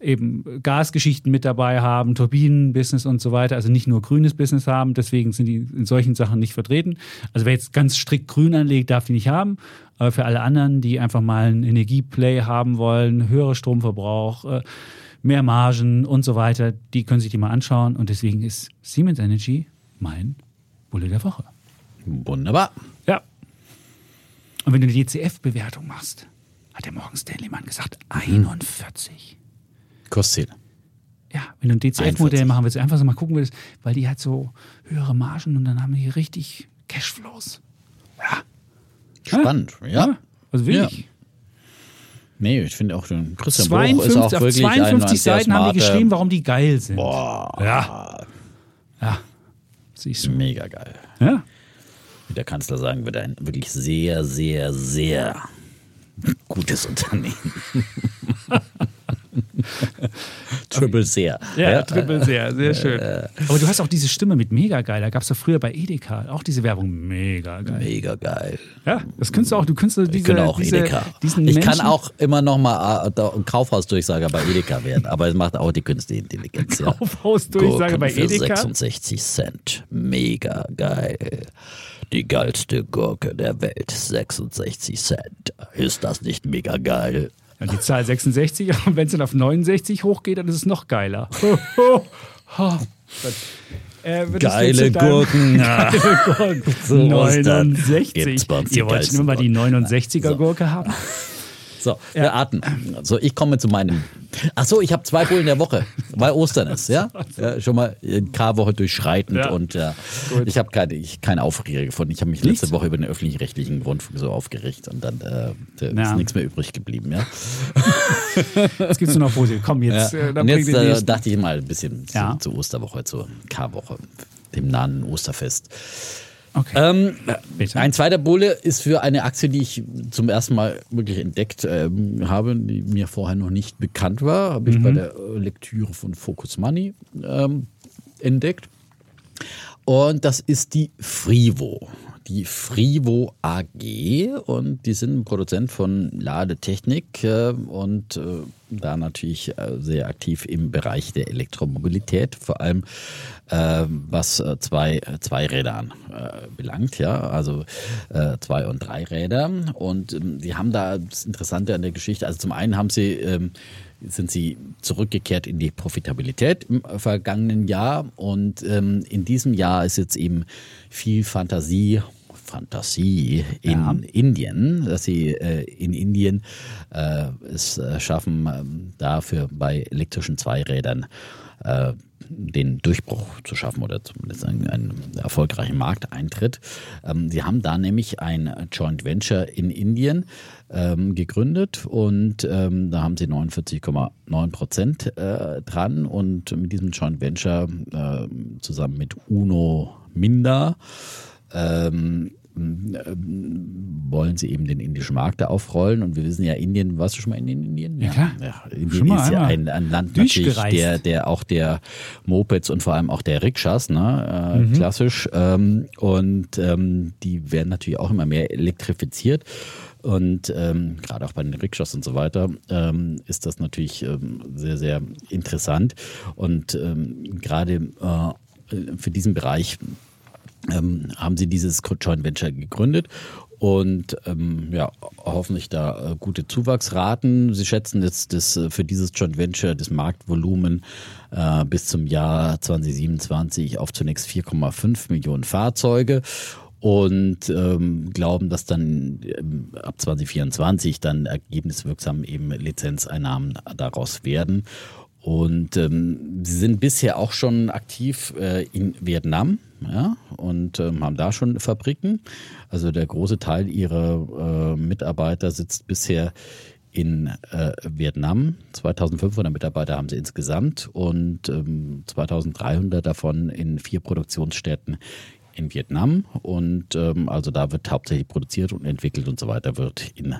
eben Gasgeschichten mit dabei haben, Turbinenbusiness und so weiter, also nicht nur grünes Business haben, deswegen sind die in solchen Sachen nicht vertreten. Also wer jetzt ganz strikt grün anlegt, darf die nicht haben, aber für alle anderen, die einfach mal einen Energieplay haben wollen, höherer Stromverbrauch, äh, mehr Margen und so weiter, die können sich die mal anschauen und deswegen ist Siemens Energy mein Bulle der Woche.
Wunderbar.
Ja. Und wenn du die DCF-Bewertung machst, hat der Morgen Stanley Mann gesagt, 41.
Kursziel.
Ja, wenn du ein DCF-Modell
41.
machen willst, einfach so mal gucken willst, weil die hat so höhere Margen und dann haben die richtig Cashflows. Ja.
Spannend, ja.
Also wirklich.
Nee, ich finde auch, den Christian Bruch ist
52,
auch wirklich
52
ein, ein sehr
Seiten haben die geschrieben, warum die geil sind.
Boah,
Ja. Ja. Siehst du.
mega geil.
Ja.
Wie der Kanzler sagen würde, ein wirklich sehr, sehr, sehr gutes Unternehmen. Triple sehr.
Ja, Triple sehr, sehr schön. Aber du hast auch diese Stimme mit mega geil. Da gab es doch früher bei Edeka auch diese Werbung. Mega geil.
Mega geil.
Ja, das könntest du auch. Du könntest diese,
Ich kann auch
diese,
Edeka.
diesen
Ich
Menschen,
kann auch immer noch mal äh, Kaufhausdurchsager bei Edeka werden, aber es macht auch die künstliche Intelligenz. Ja.
Kaufhausdurchsage bei
Gurken für
Edeka.
66 Cent. Mega geil. Die geilste Gurke der Welt. 66 Cent. Ist das nicht mega geil?
Ja, die Zahl 66, und wenn es dann auf 69 hochgeht, dann ist es noch geiler. Ho. Gott. Äh,
Geile Gurken.
Geile Gurken.
Ostern
69.
gibt's bei uns die
Ihr wollt schon immer die
Gurken.
69er Gurke haben?
So, wir atmen. So, ich komme zu meinem. Ach so, ich habe zwei Bullen der Woche, weil Ostern ist, ja? ja schon mal in K-Woche durchschreitend
Ja.
und ja,
Gut.
ich habe keine, ich, keine Aufreger gefunden. Ich habe mich
Nichts?
letzte Woche über den öffentlich-rechtlichen Rundfunk so aufgeregt und dann äh,
Ja.
ist nichts mehr übrig geblieben, ja.
Jetzt gibt's nur noch Folie. Komm, jetzt,
ja.
äh,
und jetzt äh, dachte ich mal ein bisschen
Ja.
zu, zur Osterwoche, zur K-Woche, dem nahen Osterfest.
Okay.
Ähm, ein zweiter Bulle ist für eine Aktie, die ich zum ersten Mal wirklich entdeckt ähm, habe, die mir vorher noch nicht bekannt war, habe ich bei der Lektüre von Focus Money ähm, entdeckt. Und das ist die Frivo. Die Frivo AG und die sind ein Produzent von Ladetechnik äh, und äh, da natürlich äh, sehr aktiv im Bereich der Elektromobilität, vor allem was äh, zwei, zwei Rädern äh, belangt, ja, also äh, zwei und drei Räder. Und ähm, sie haben da das Interessante an der Geschichte, also zum einen haben sie ähm, sind sie zurückgekehrt in die Profitabilität im vergangenen Jahr und ähm, in diesem Jahr ist jetzt eben viel Fantasie Fantasie in
Ja.
Indien, dass sie äh, in Indien äh, es äh, schaffen, ähm, dafür bei elektrischen Zweirädern äh, den Durchbruch zu schaffen oder zumindest einen, einen erfolgreichen Markteintritt. Ähm, sie haben da nämlich ein Joint Venture in Indien ähm, gegründet und ähm, da haben sie 49,9 Prozent äh, dran und mit diesem Joint Venture äh, zusammen mit Uno Minda ähm, ähm, wollen sie eben den indischen Markt da aufrollen. Und wir wissen ja, Indien, warst du schon mal in Indien?
Ja, klar.
Ja, Indien
Schon
ist ja ein, ein Land natürlich, der, der auch der Mopeds und vor allem auch der Rikschas, ne, äh,
Mhm.
klassisch. Ähm, und ähm, die werden natürlich auch immer mehr elektrifiziert. Und ähm, gerade auch bei den Rikschas und so weiter ähm, ist das natürlich ähm, sehr, sehr interessant. Und ähm, gerade äh, für diesen Bereich ähm, haben sie dieses Joint Venture gegründet und ähm, ja, hoffentlich da äh, gute Zuwachsraten. Sie schätzen jetzt das, äh, für dieses Joint Venture das Marktvolumen äh, bis zum Jahr 2027 auf zunächst 4,5 Millionen Fahrzeuge und ähm, glauben, dass dann ähm, ab 2024 dann ergebniswirksam eben Lizenzeinnahmen daraus werden. Und ähm, sie sind bisher auch schon aktiv äh, in Vietnam ja, und ähm, haben da schon Fabriken. Also der große Teil ihrer äh, Mitarbeiter sitzt bisher in äh, Vietnam. 2500 Mitarbeiter haben sie insgesamt und ähm, 2300 davon in vier Produktionsstätten in Vietnam. Und ähm, also da wird hauptsächlich produziert und entwickelt und so weiter, wird in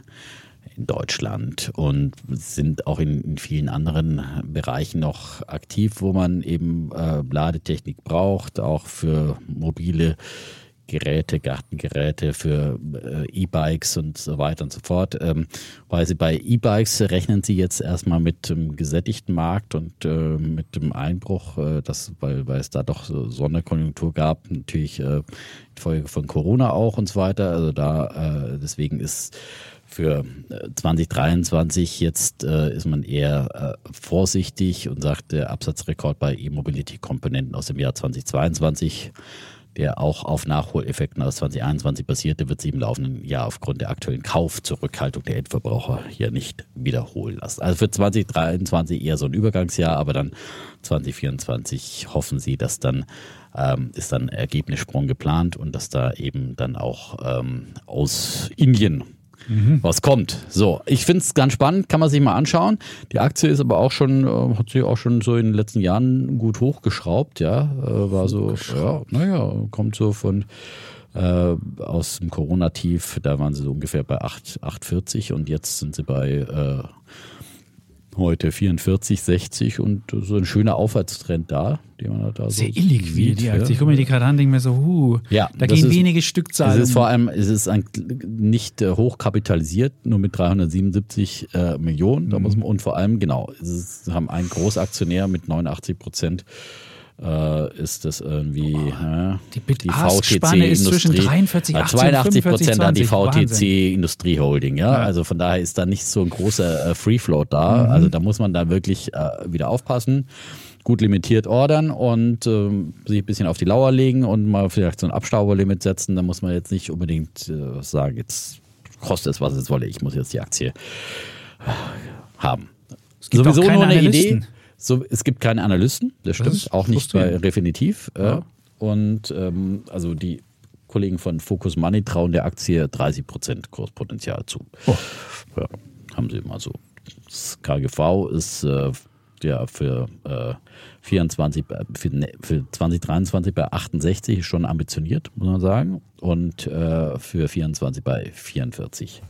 in Deutschland und sind auch in, in vielen anderen Bereichen noch aktiv, wo man eben äh, Ladetechnik braucht, auch für mobile Geräte, Gartengeräte, für äh, E-Bikes und so weiter und so fort. Ähm, weil sie bei E-Bikes rechnen sie jetzt erstmal mit dem gesättigten Markt und äh, mit dem Einbruch, äh, das, weil, weil es da doch so Sonderkonjunktur gab, natürlich äh, Folge von Corona auch und so weiter. Also da äh, deswegen ist für äh, 2023 jetzt äh, ist man eher äh, vorsichtig und sagt, der Absatzrekord bei E-Mobility-Komponenten aus dem Jahr 2022, der auch auf Nachholeffekten aus 2021 basierte, wird sich im laufenden Jahr aufgrund der aktuellen Kaufzurückhaltung der Endverbraucher hier nicht wiederholen lassen. Also für 2023 eher so ein Übergangsjahr, aber dann 2024 hoffen sie, dass dann ähm, ist dann Ergebnissprung geplant und dass da eben dann auch ähm, aus Indien was kommt. So, ich finde es ganz spannend, kann man sich mal anschauen. Die Aktie ist aber auch schon, äh, hat sich auch schon so in den letzten Jahren gut hochgeschraubt, ja. Äh, war so, ja, naja, kommt so von äh, aus dem Corona-Tief, da waren sie so ungefähr bei 8, 8,40 und jetzt sind sie bei äh, heute 44, 60 und so ein schöner Aufwärtstrend da, den man da so
Sehr illiquid,
sieht,
die
ja.
Aktie. Ich gucke mir die gerade an, denke mir so, huh,
Ja,
da gehen
ist-
wenige
Es
Stückzahlen.
ist vor allem, es ist ein, nicht äh, hochkapitalisiert, nur mit 377 äh, Millionen. Da muss man, und vor allem, genau, es ist, haben einen Großaktionär mit 89 Prozent. Äh, ist das irgendwie äh,
die Bid-Ask-Spanne ist zwischen 43, 18,
82 Prozent an die
25,
VTC Industrie Holding, ja?
Ja.
Also von daher ist da nicht so ein großer äh, Free Float da.
Mhm.
Also da muss man da wirklich äh, wieder aufpassen. Gut limitiert ordern und ähm, sich ein bisschen auf die Lauer legen und mal vielleicht so ein Abstauberlimit setzen. Da muss man jetzt nicht unbedingt äh, sagen, jetzt kostet es, was es wolle. Ich muss jetzt die Aktie äh, haben.
Es gibt
Sowieso
auch keine
nur eine
Analysten.
Idee. So, es gibt keine Analysten, das stimmt.
ist
auch nicht bei. Refinitiv. Äh, und ähm, also die Kollegen von Focus Money trauen der Aktie 30% Kurspotenzial zu.
Oh.
Ja, haben sie mal so. Das KGV ist äh, ja für, äh, 24, bei- für, ne- für 2023 bei 68 schon ambitioniert, muss man sagen. Und äh, für 24 bei 44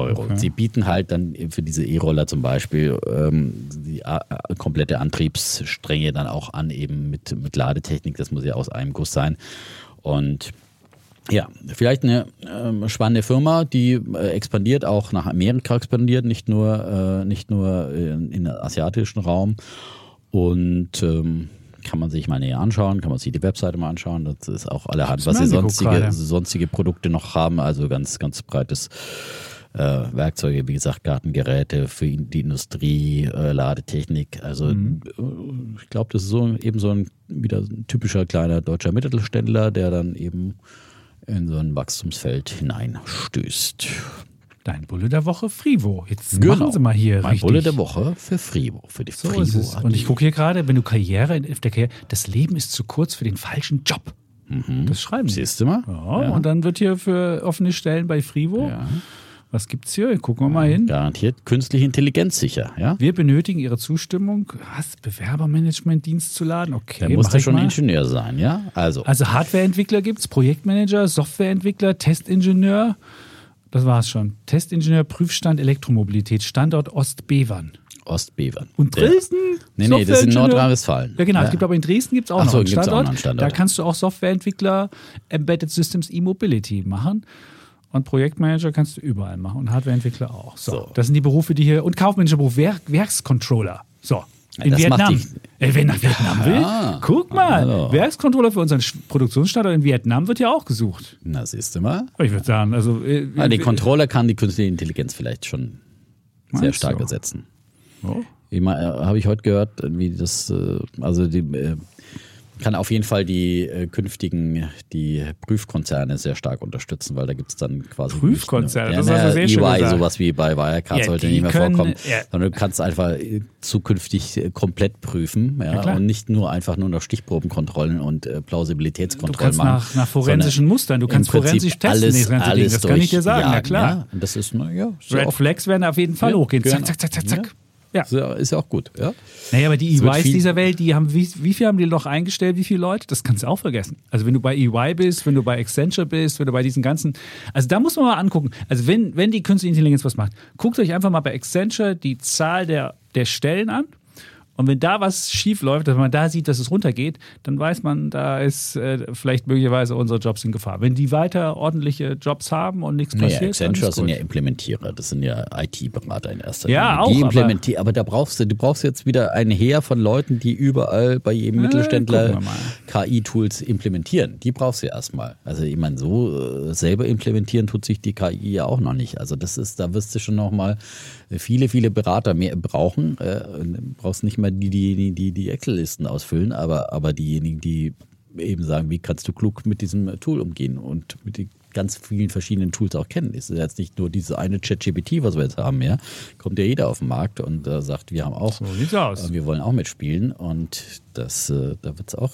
Euro.
Okay.
Sie bieten halt dann für diese E-Roller zum Beispiel ähm, die äh, komplette Antriebsstränge dann auch an, eben mit, mit Ladetechnik. Das muss ja aus einem Guss sein. Und ja, vielleicht eine ähm, spannende Firma, die äh, expandiert, auch nach Amerika expandiert, nicht nur, äh, nicht nur in, in den asiatischen Raum. Und ähm, kann man sich mal näher anschauen, kann man sich die Webseite mal anschauen. Das ist auch allerhand, was sie sonstige, sonstige Produkte noch haben. Also ganz, ganz breites äh, Werkzeuge, wie gesagt, Gartengeräte für die Industrie, äh, Ladetechnik. Also
Mhm.
äh, ich glaube, das ist so eben so ein wieder ein typischer kleiner deutscher Mittelständler, der dann eben in so ein Wachstumsfeld hineinstößt.
Dein Bulle der Woche, Frivo. Jetzt machen Sie mal hier
Genau. Mein
richtig.
Bulle der Woche für Frivo, für die
So
Frivo.
Und ich gucke hier gerade, wenn du Karriere, in- auf der Karriere, das Leben ist zu kurz für den falschen Job. Das schreiben sie.
Siehst du mal?
Ja, Und dann wird hier für offene Stellen bei Frivo.
Ja.
Was gibt's hier? Gucken wir mal hin.
Garantiert künstliche Intelligenz sicher, ja?
Wir benötigen Ihre Zustimmung. Was? Bewerbermanagement-Dienst zu laden? Okay,
Da musst du
ich
schon
mal.
Ingenieur sein, ja? Also,
Also Hardwareentwickler gibt's, Projektmanager, Softwareentwickler, Testingenieur. Das war's schon. Testingenieur, Prüfstand, Elektromobilität, Standort Ostbevern.
Ostbevern.
Und
Der-
Dresden?
Nee, nee, das ist in? Nordrhein-Westfalen.
Ja, genau. Es gibt aber in Dresden gibt es auch
Ach so,
noch einen
gibt's auch
Standort.
noch einen Standort.
Da kannst du auch Softwareentwickler, Embedded Systems, E-Mobility machen. Und Projektmanager kannst du überall machen und Hardwareentwickler auch. So,
So.
Das sind die Berufe, die hier. Und kaufmännischer Beruf, Werk, Werkscontroller. So. In
das
Vietnam. Äh, wer nach Vietnam will,
Ah.
guck mal.
Also.
Werkscontroller für unseren Produktionsstandort in Vietnam wird ja auch gesucht.
Na, siehst du mal?
Ich würde sagen, also. Äh,
Ah, die
äh,
Controller kann die künstliche Intelligenz vielleicht schon sehr stark
du?
ersetzen.
oh.
Äh, habe ich heute gehört, wie das, äh, also die kann auf jeden Fall die äh, künftigen, die Prüfkonzerne sehr stark unterstützen, weil da gibt es dann quasi
Prüfkonzerne,
nicht
das
nur-
hast du sehr schön
EY,
gesagt.
sowas wie bei Wirecard
Ja,
sollte nicht mehr
können-
vorkommen,
ja.
sondern du kannst einfach äh, zukünftig äh, komplett prüfen ja, und nicht nur einfach nur noch Stichprobenkontrollen und äh,
Du
Plausibilitätskontrollen
kannst
machen.
nach, nach forensischen Mustern, du kannst forensisch testen,
alles,
das
alles
Das kann ich dir sagen, na
durchjagen,
klar.
Ja. Und das ist, na, ja, ist ja
Red Flags werden auf jeden Fall
Ja,
hochgehen. Zack,
genau.
zack, zack, zack, zack. Ja.
ist ja, ist ja auch gut. Ja.
Naja, aber die EYs
viel-
dieser Welt, die haben, wie, wie viel haben die noch eingestellt, wie viele Leute? Das kannst du auch vergessen. Also wenn du bei EY bist, wenn du bei Accenture bist, wenn du bei diesen ganzen, also da muss man mal angucken. Also wenn, wenn die künstliche Intelligenz was macht, guckt euch einfach mal bei Accenture die Zahl der, der Stellen an. Und wenn da was schief läuft, dass man da sieht, dass es runtergeht, dann weiß man, da ist äh, vielleicht möglicherweise unsere Jobs in Gefahr. Wenn die weiter ordentliche Jobs haben und nichts passiert,
Accenture
dann ist
sind ja Implementierer, das sind ja IT-Berater in erster
Ja,
Linie.
auch,
Die
aber-
implementieren, aber, da brauchst du, du brauchst jetzt wieder ein Heer von Leuten, die überall bei jedem
Äh,
Mittelständler KI-Tools implementieren. Die brauchst du erstmal. Also ich meine, so äh, selber implementieren tut sich die KI ja auch noch nicht. Also das ist, da wirst du schon noch mal viele, viele Berater mehr brauchen. Äh, und brauchst nicht mal die, die, die, die Excel-Listen ausfüllen, aber, aber diejenigen, die eben sagen, wie kannst du klug mit diesem Tool umgehen und mit den ganz vielen verschiedenen Tools auch kennen. Es ist jetzt nicht nur diese eine ChatGPT, was wir jetzt haben, ja. Kommt ja jeder auf den Markt und äh, sagt, wir haben auch,
So sieht's aus.
äh, wir wollen auch mitspielen und das, äh, da wird es auch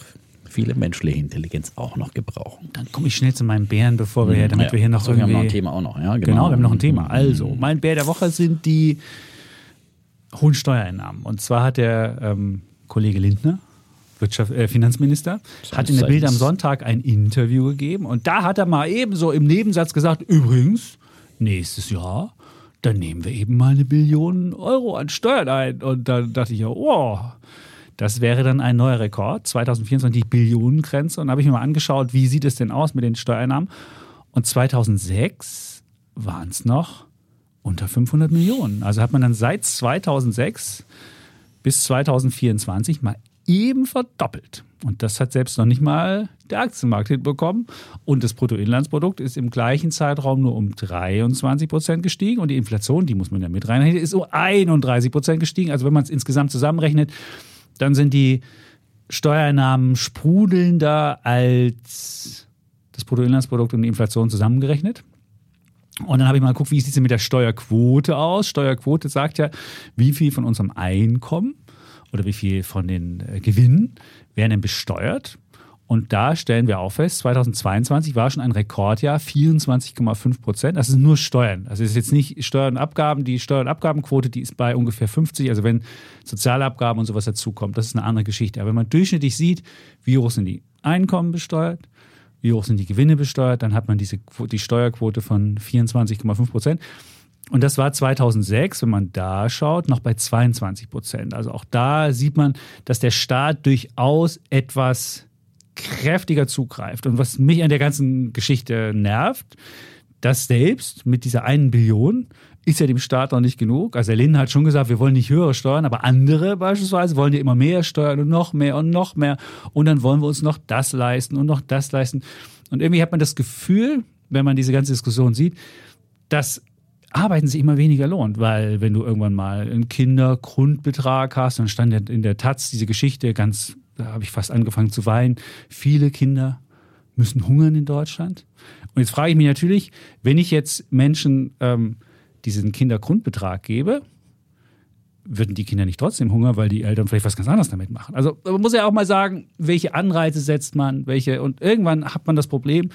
viele menschliche Intelligenz auch noch gebrauchen.
Dann komme ich schnell zu meinem Bären, bevor wir, damit
Ja.
wir hier noch
So, wir haben
irgendwie...
noch ein Thema auch noch, ja.
Genau, wir haben noch ein Thema. Also, mein Bär der Woche sind die hohen Steuereinnahmen. Und zwar hat der ähm, Kollege Lindner, Wirtschaft, äh, Finanzminister, hat in der Bild am. Sonntag ein Interview gegeben. Und da hat er mal ebenso im Nebensatz gesagt, übrigens, nächstes Jahr, dann nehmen wir eben mal eine Billion Euro an Steuern ein. Und dann dachte ich ja, oh, das wäre dann ein neuer Rekord. 2024 die Billionengrenze. Und habe ich mir mal angeschaut, wie sieht es denn aus mit den Steuereinnahmen. Und 2006 waren es noch unter 500 Millionen. Also hat man dann seit 2006 bis 2024 mal eben verdoppelt. Und das hat selbst noch nicht mal der Aktienmarkt hinbekommen. Und das Bruttoinlandsprodukt ist im gleichen Zeitraum nur um 23 Prozent gestiegen. Und die Inflation, die muss man ja mit reinrechnen, ist um 31 Prozent gestiegen. Also wenn man es insgesamt zusammenrechnet, dann sind die Steuereinnahmen sprudelnder als das Bruttoinlandsprodukt und die Inflation zusammengerechnet. Und dann habe ich mal geguckt, wie sieht es mit der Steuerquote aus? Steuerquote sagt ja, wie viel von unserem Einkommen oder wie viel von den äh, Gewinnen werden denn besteuert? Und da stellen wir auch fest, 2022 war schon ein Rekordjahr, 24,5 Prozent. Das ist nur Steuern. Also es ist jetzt nicht Steuern und Abgaben. Die Steuer- und Abgabenquote, die ist bei ungefähr 50. Also wenn Sozialabgaben und sowas dazukommt, das ist eine andere Geschichte. Aber wenn man durchschnittlich sieht, wie hoch sind die Einkommen besteuert, wie hoch sind die Gewinne besteuert, dann hat man diese, die Steuerquote von 24,5 Prozent. Und das war 2006, wenn man da schaut, noch bei 22 Prozent. Also auch da sieht man, dass der Staat durchaus etwas kräftiger zugreift. Und was mich an der ganzen Geschichte nervt, das selbst mit dieser einen Billion ist ja dem Staat noch nicht genug. Also der Lindner hat schon gesagt, wir wollen nicht höhere Steuern, aber andere beispielsweise wollen ja immer mehr Steuern und noch mehr und noch mehr. Und dann wollen wir uns noch das leisten und noch das leisten. Und irgendwie hat man das Gefühl, wenn man diese ganze Diskussion sieht, dass Arbeiten sich immer weniger lohnt, weil wenn du irgendwann mal einen Kindergrundbetrag hast, dann stand ja in der Taz diese Geschichte ganz, da habe ich fast angefangen zu weinen, viele Kinder müssen hungern in Deutschland. Und jetzt frage ich mich natürlich, wenn ich jetzt Menschen ähm, diesen Kindergrundbetrag gebe, würden die Kinder nicht trotzdem hungern, weil die Eltern vielleicht was ganz anderes damit machen. Also man muss ja auch mal sagen, welche Anreize setzt man, welche und irgendwann hat man das Problem,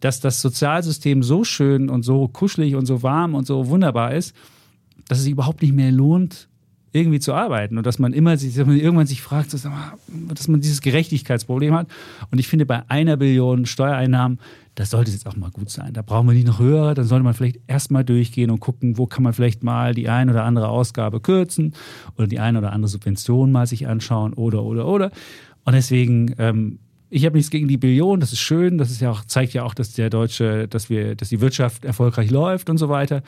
dass das Sozialsystem so schön und so kuschelig und so warm und so wunderbar ist, dass es sich überhaupt nicht mehr lohnt, irgendwie zu arbeiten und dass man immer sich, dass man irgendwann sich fragt, dass man dieses Gerechtigkeitsproblem hat. Und ich finde, bei einer Billion Steuereinnahmen, das sollte jetzt auch mal gut sein. Da brauchen wir nicht noch höher, dann sollte man vielleicht erstmal durchgehen und gucken, wo kann man vielleicht mal die ein oder andere Ausgabe kürzen oder die eine oder andere Subvention mal sich anschauen oder, oder, oder. Und deswegen ähm, ich habe nichts gegen die Billion, das ist schön, das ist ja auch, zeigt ja auch, dass der deutsche, dass wir, dass die Wirtschaft erfolgreich läuft und so weiter.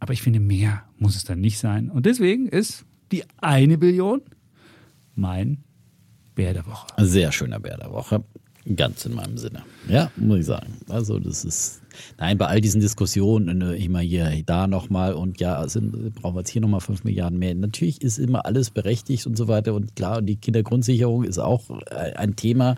Aber ich finde, mehr muss es dann nicht sein. Und deswegen ist die eine Billion mein Bär der Woche.
Sehr schöner Bär der Woche. Ganz in meinem Sinne. Ja, muss ich sagen. Also, das ist Nein, bei all diesen Diskussionen, ne, immer hier, da nochmal und ja, sind, brauchen wir jetzt hier nochmal fünf Milliarden mehr. Natürlich ist immer alles berechtigt und so weiter und klar, die Kindergrundsicherung ist auch äh, ein Thema.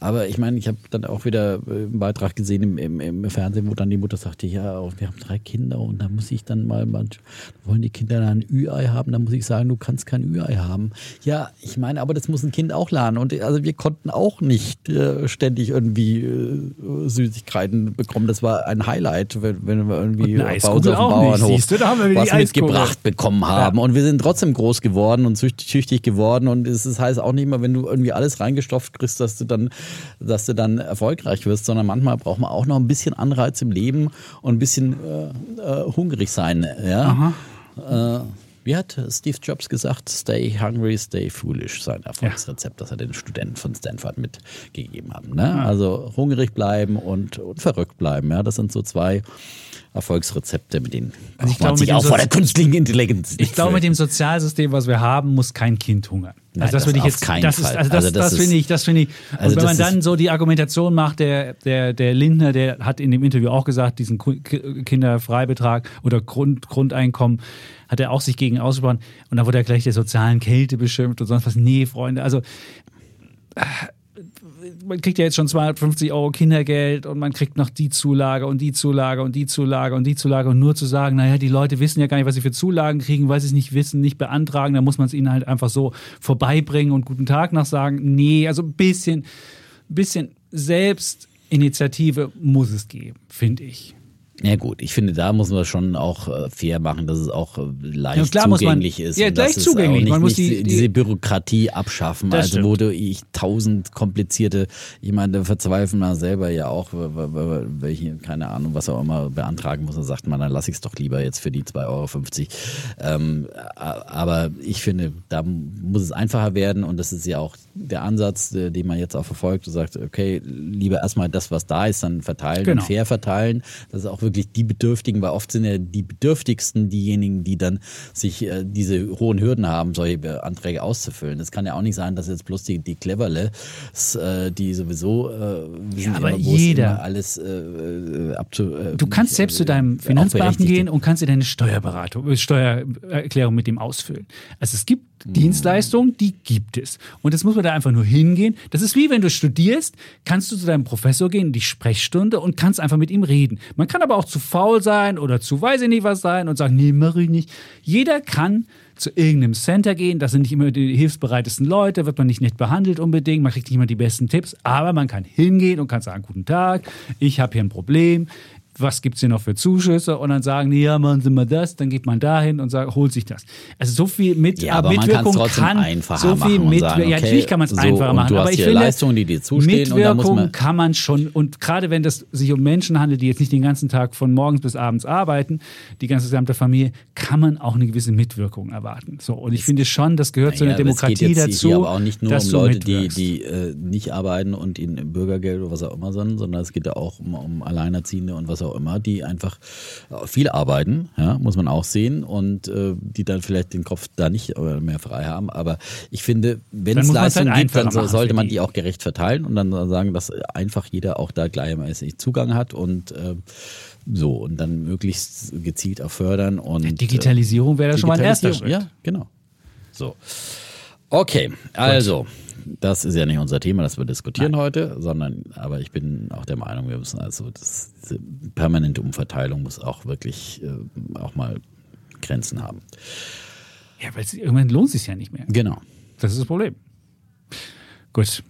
Aber ich meine, ich habe dann auch wieder äh, einen Beitrag gesehen im, im, im, Fernsehen, wo dann die Mutter sagte, ja, wir haben drei Kinder und da muss ich dann mal, manch, wollen die Kinder dann ein Ü-Ei haben, dann muss ich sagen, du kannst kein Ü-Ei haben. Ja, ich meine, aber das muss ein Kind auch lernen. Und also wir konnten auch nicht äh, ständig irgendwie äh, Süßigkeiten bekommen. Das war ein Highlight, wenn, wenn wir irgendwie
bei uns auf dem Bauernhof
nicht, du, was mitgebracht bekommen haben. Ja. Und wir sind trotzdem groß geworden und tüchtig geworden. Und es das heißt auch nicht mal, wenn du irgendwie alles reingestopft kriegst, dass du dann dass du dann erfolgreich wirst, sondern manchmal braucht man auch noch ein bisschen Anreiz im Leben und ein bisschen äh, äh, hungrig sein. Ja? Äh, wie hat Steve Jobs gesagt? Stay hungry, stay foolish, sein Erfolgsrezept, ja. das er den Studenten von Stanford mitgegeben hat. Ne? Also hungrig bleiben und, und verrückt bleiben. Ja? Das sind so zwei Erfolgsrezepte, mit denen
also ich glaube, sich
auch vor der künstlichen Intelligenz.
Ich glaube, mit dem Sozialsystem, was wir haben, muss kein Kind hungern.
Nein, also das, das würde ich jetzt keinen
das
Fall.
Ist, also das, also das, das finde ich, das finde ich. Also wenn man dann so die Argumentation macht, der, der, der Lindner, der hat in dem Interview auch gesagt, diesen Kinderfreibetrag oder Grund, Grundeinkommen hat er auch sich gegen ausgesprochen und da wurde er gleich der sozialen Kälte beschimpft und sonst was. Nee, Freunde, also man kriegt ja jetzt schon 250 Euro Kindergeld und man kriegt noch die Zulage und die Zulage und die Zulage und die Zulage und nur zu sagen, naja, die Leute wissen ja gar nicht, was sie für Zulagen kriegen, weil sie es nicht wissen, nicht beantragen, dann muss man es ihnen halt einfach so vorbeibringen und guten Tag nach sagen. Nee, also ein bisschen, bisschen Selbstinitiative muss es geben, finde ich.
Ja gut, ich finde, da muss man schon auch äh, fair machen, dass es auch äh, leicht ja, zugänglich
man,
ist.
Ja, leicht zugänglich.
Nicht, man muss die, die, diese Bürokratie abschaffen. Also stimmt. wo du ich tausend komplizierte, ich meine, da verzweifeln wir selber ja auch, welche, keine Ahnung, was auch immer beantragen muss. Da sagt man, dann lasse ich es doch lieber jetzt für die 2,50 Euro. Ähm, aber ich finde, da muss es einfacher werden und das ist ja auch der Ansatz, äh, den man jetzt auch verfolgt und sagt, okay, lieber erstmal das, was da ist, dann verteilen genau. und fair verteilen. Das ist auch wirklich wirklich die Bedürftigen, weil oft sind ja die Bedürftigsten diejenigen, die dann sich äh, diese hohen Hürden haben, solche Anträge auszufüllen. Es kann ja auch nicht sein, dass jetzt bloß die, die Cleverle, äh, die sowieso äh,
ja, aber immer, jeder
alles äh, äh abzu,
äh, Du kannst selbst zu deinem Finanzbeamten gehen und kannst dir deine Steuerberatung, Steuererklärung mit dem ausfüllen. Also es gibt Dienstleistungen, die gibt es. Und das muss man da einfach nur hingehen. Das ist wie wenn du studierst, kannst du zu deinem Professor gehen in die Sprechstunde und kannst einfach mit ihm reden. Man kann aber auch zu faul sein oder zu weiß ich nicht was sein und sagen, nee, mach ich nicht. Jeder kann zu irgendeinem Center gehen. Das sind nicht immer die hilfsbereitesten Leute, wird man nicht nett behandelt unbedingt, man kriegt nicht immer die besten Tipps, aber man kann hingehen und kann sagen, guten Tag, ich habe hier ein Problem, was gibt es hier noch für Zuschüsse und dann sagen die, ja, machen Sie mal das, dann geht man dahin und sagt, holt sich das. Also so viel mit
Ja, aber
Mitwirkung
man kann einfacher
so viel
machen
mit,
sagen,
ja,
okay,
natürlich kann man es
so,
einfacher machen, aber ich finde,
Leistungen, die dir zustehen und da muss
Mitwirkung
man-
kann man schon und gerade wenn das sich um Menschen handelt, die jetzt nicht den ganzen Tag von morgens bis abends arbeiten, die ganze gesamte Familie, kann man auch eine gewisse Mitwirkung erwarten. So und ich finde schon, das gehört zu einer
es
Demokratie dazu,
Hier aber auch nicht nur
dass
um Leute, die, die äh, nicht arbeiten und ihnen Bürgergeld oder was auch immer sind, sondern es geht ja auch um, um Alleinerziehende und was auch immer, die einfach äh, viel arbeiten, ja, muss man auch sehen und äh, die dann vielleicht den Kopf da nicht äh, mehr frei haben. Aber ich finde, wenn es Leistungen
halt
gibt, dann sollte man
die.
die auch gerecht verteilen und dann sagen, dass einfach jeder auch da gleichmäßig Zugang hat und äh, so und dann möglichst gezielt auch fördern und äh,
Digitalisierung wäre da schon mal ein erster Schritt.
Ja, genau. So. Okay, also, das ist ja nicht unser Thema, das wir diskutieren heute, sondern, aber ich bin auch der Meinung, wir müssen also, das, diese permanente Umverteilung muss auch wirklich äh, auch mal Grenzen haben.
Ja, weil irgendwann lohnt es sich ja nicht mehr.
Genau.
Das ist das Problem. Gut.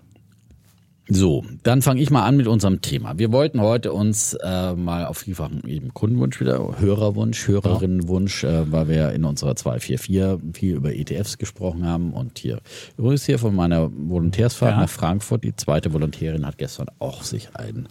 So, dann fange ich mal an mit unserem Thema. Wir wollten heute uns äh, mal auf vielfachen eben Kundenwunsch wieder, Hörerwunsch, Hörerinnenwunsch, äh, weil wir in unserer 244 viel über ETFs gesprochen haben und hier übrigens hier von meiner Volontärsfahrt
Ja.
nach Frankfurt, die zweite Volontärin hat gestern auch sich einen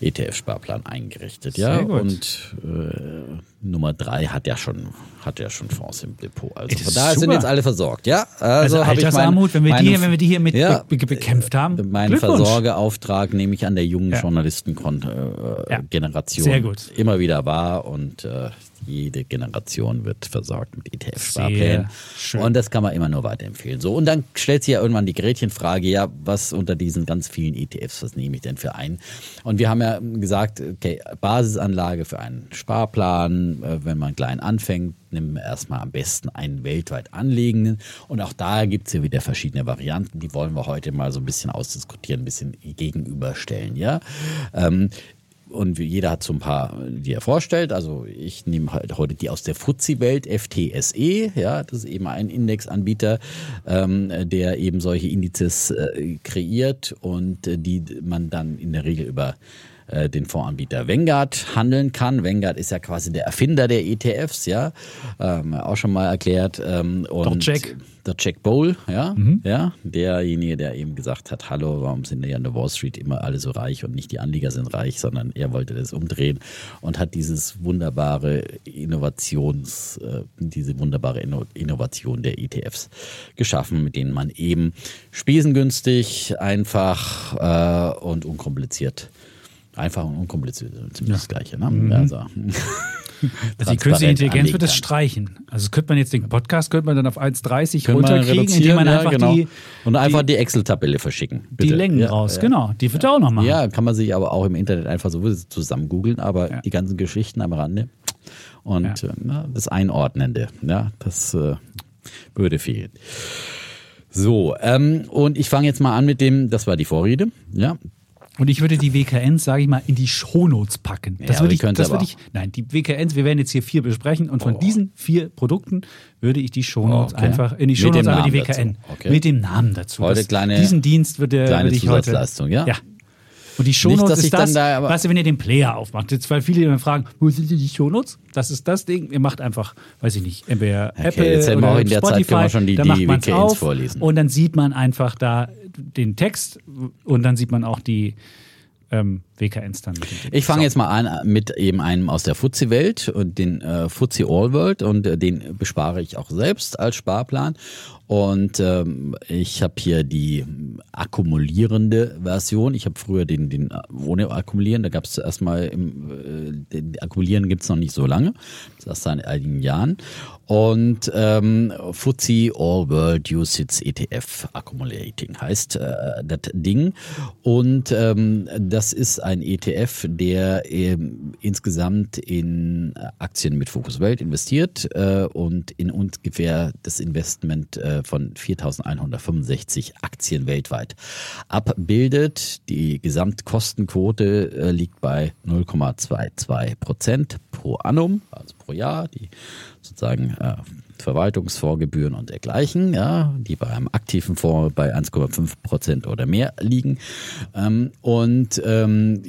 ETF-Sparplan eingerichtet, ja,
Sehr gut.
und äh, Nummer drei hat ja schon hat ja schon Fonds im Depot. Also von daher sind jetzt alle versorgt, ja.
Also,
hab ich
Altersarmut, wenn wir, die, wenn wir die hier mit
Ja.
be be bekämpft haben. Glückwunsch.
Versorgeauftrag nehme ich an der jungen
Ja.
Journalistengeneration äh,
Ja.
Generation
Sehr gut.
immer wieder wahr und äh, jede Generation wird versorgt mit ETF-Sparplänen. Und das kann man immer nur weiterempfehlen. So, und dann stellt sich ja irgendwann die Gretchenfrage, ja, was unter diesen ganz vielen ETFs, was nehme ich denn für einen? Und wir haben ja gesagt, okay, Basisanlage für einen Sparplan, äh, wenn man klein anfängt, nehmen wir erstmal am besten einen weltweit anlegenden. Und auch da gibt es ja wieder verschiedene Varianten, die wollen wir heute mal so ein bisschen ausdiskutieren, ein bisschen gegenüberstellen, ja. Ähm, und jeder hat so ein paar, die er vorstellt. Also ich nehme halt heute die aus der FTSE-Welt, FTSE, ja, das ist eben ein Indexanbieter, ähm, der eben solche Indizes äh, kreiert und äh, die man dann in der Regel über äh, den Fondsanbieter Vanguard handeln kann. Vanguard ist ja quasi der Erfinder der ETFs, ja, ähm, auch schon mal erklärt. Ähm, und
Jack.
Der Jack Bowl, ja, ja, derjenige, der eben gesagt hat, hallo, warum sind die an der Wall Street immer alle so reich und nicht die Anleger sind reich, sondern er wollte das umdrehen und hat dieses wunderbare Innovations, äh, diese wunderbare Inno Innovation der ETFs geschaffen, mit denen man eben spiesengünstig, einfach äh, und unkompliziert Einfach und unkompliziert, ziemlich das Gleiche. Ne? Also,
Also die künstliche Intelligenz wird das streichen. Also könnte man jetzt den Podcast könnte man dann auf 1,30
Können wir
runterkriegen, indem man
ja,
einfach
genau.
die,
und einfach die, Excel-Tabelle verschicken.
die
bitte.
Längen
ja,
raus.
Ja.
Genau, die wird er auch noch machen.
Ja, kann man sich aber auch im Internet einfach so zusammen googeln, aber
Ja.
die ganzen Geschichten am Rande und
Ja.
äh, das Einordnende, ja, das äh, würde fehlen. So, ähm, und ich fange jetzt mal an mit dem, das war die Vorrede, ja,
Und ich würde die WKNs, sage ich mal, in die Shownotes packen. Das
Ja, aber
würde ich, das würde
aber
ich, nein, die WKNs, wir werden jetzt hier vier besprechen und von diesen vier Produkten würde ich die Shownotes
Okay.
einfach, in die Shownotes einfach die WKN.
Okay.
Mit dem Namen dazu.
Heute
Das-
kleine-
diesen Dienst würde,
kleine
würde ich heute.
Ja?
Ja. Und die Shownotes
dass ich
ist das,
da aber-
weißt du, wenn ihr den Player aufmacht, jetzt, weil viele immer fragen, wo sind denn die Shownotes? Das ist das Ding, ihr macht einfach, weiß ich nicht, entweder Apple
jetzt hätten wir
oder
auch in der Zeit
Spotify,
können wir schon die- die WKNs vorlesen.
und dann sieht man einfach da den Text und dann sieht man auch die ähm, WKNs dann. Mit.
Ich fange jetzt mal an mit eben einem aus der FTSE-Welt und den äh, FTSE All World und äh, den bespare ich auch selbst als Sparplan. Und ähm, ich habe hier die akkumulierende Version. Ich habe früher den, den äh, ohne Akkumulieren, da gab es zuerst mal, im, äh, den Akkumulieren gibt es noch nicht so lange, das ist erst seit einigen Jahren. Und ähm, FTSE All World UCITS ETF Accumulating heißt äh, das Ding. Und ähm, das ist ein ETF, der ähm, insgesamt in Aktien mit Fokus Welt investiert äh, und in ungefähr das Investment äh, von 4.165 Aktien weltweit abbildet. Die Gesamtkostenquote äh, liegt bei 0,22 Prozent pro annum, also pro Jahr. Die sozusagen äh, Verwaltungsfondsgebühren und dergleichen, ja, die bei einem aktiven Fonds bei 1,5 Prozent oder mehr liegen. Ähm, und ähm,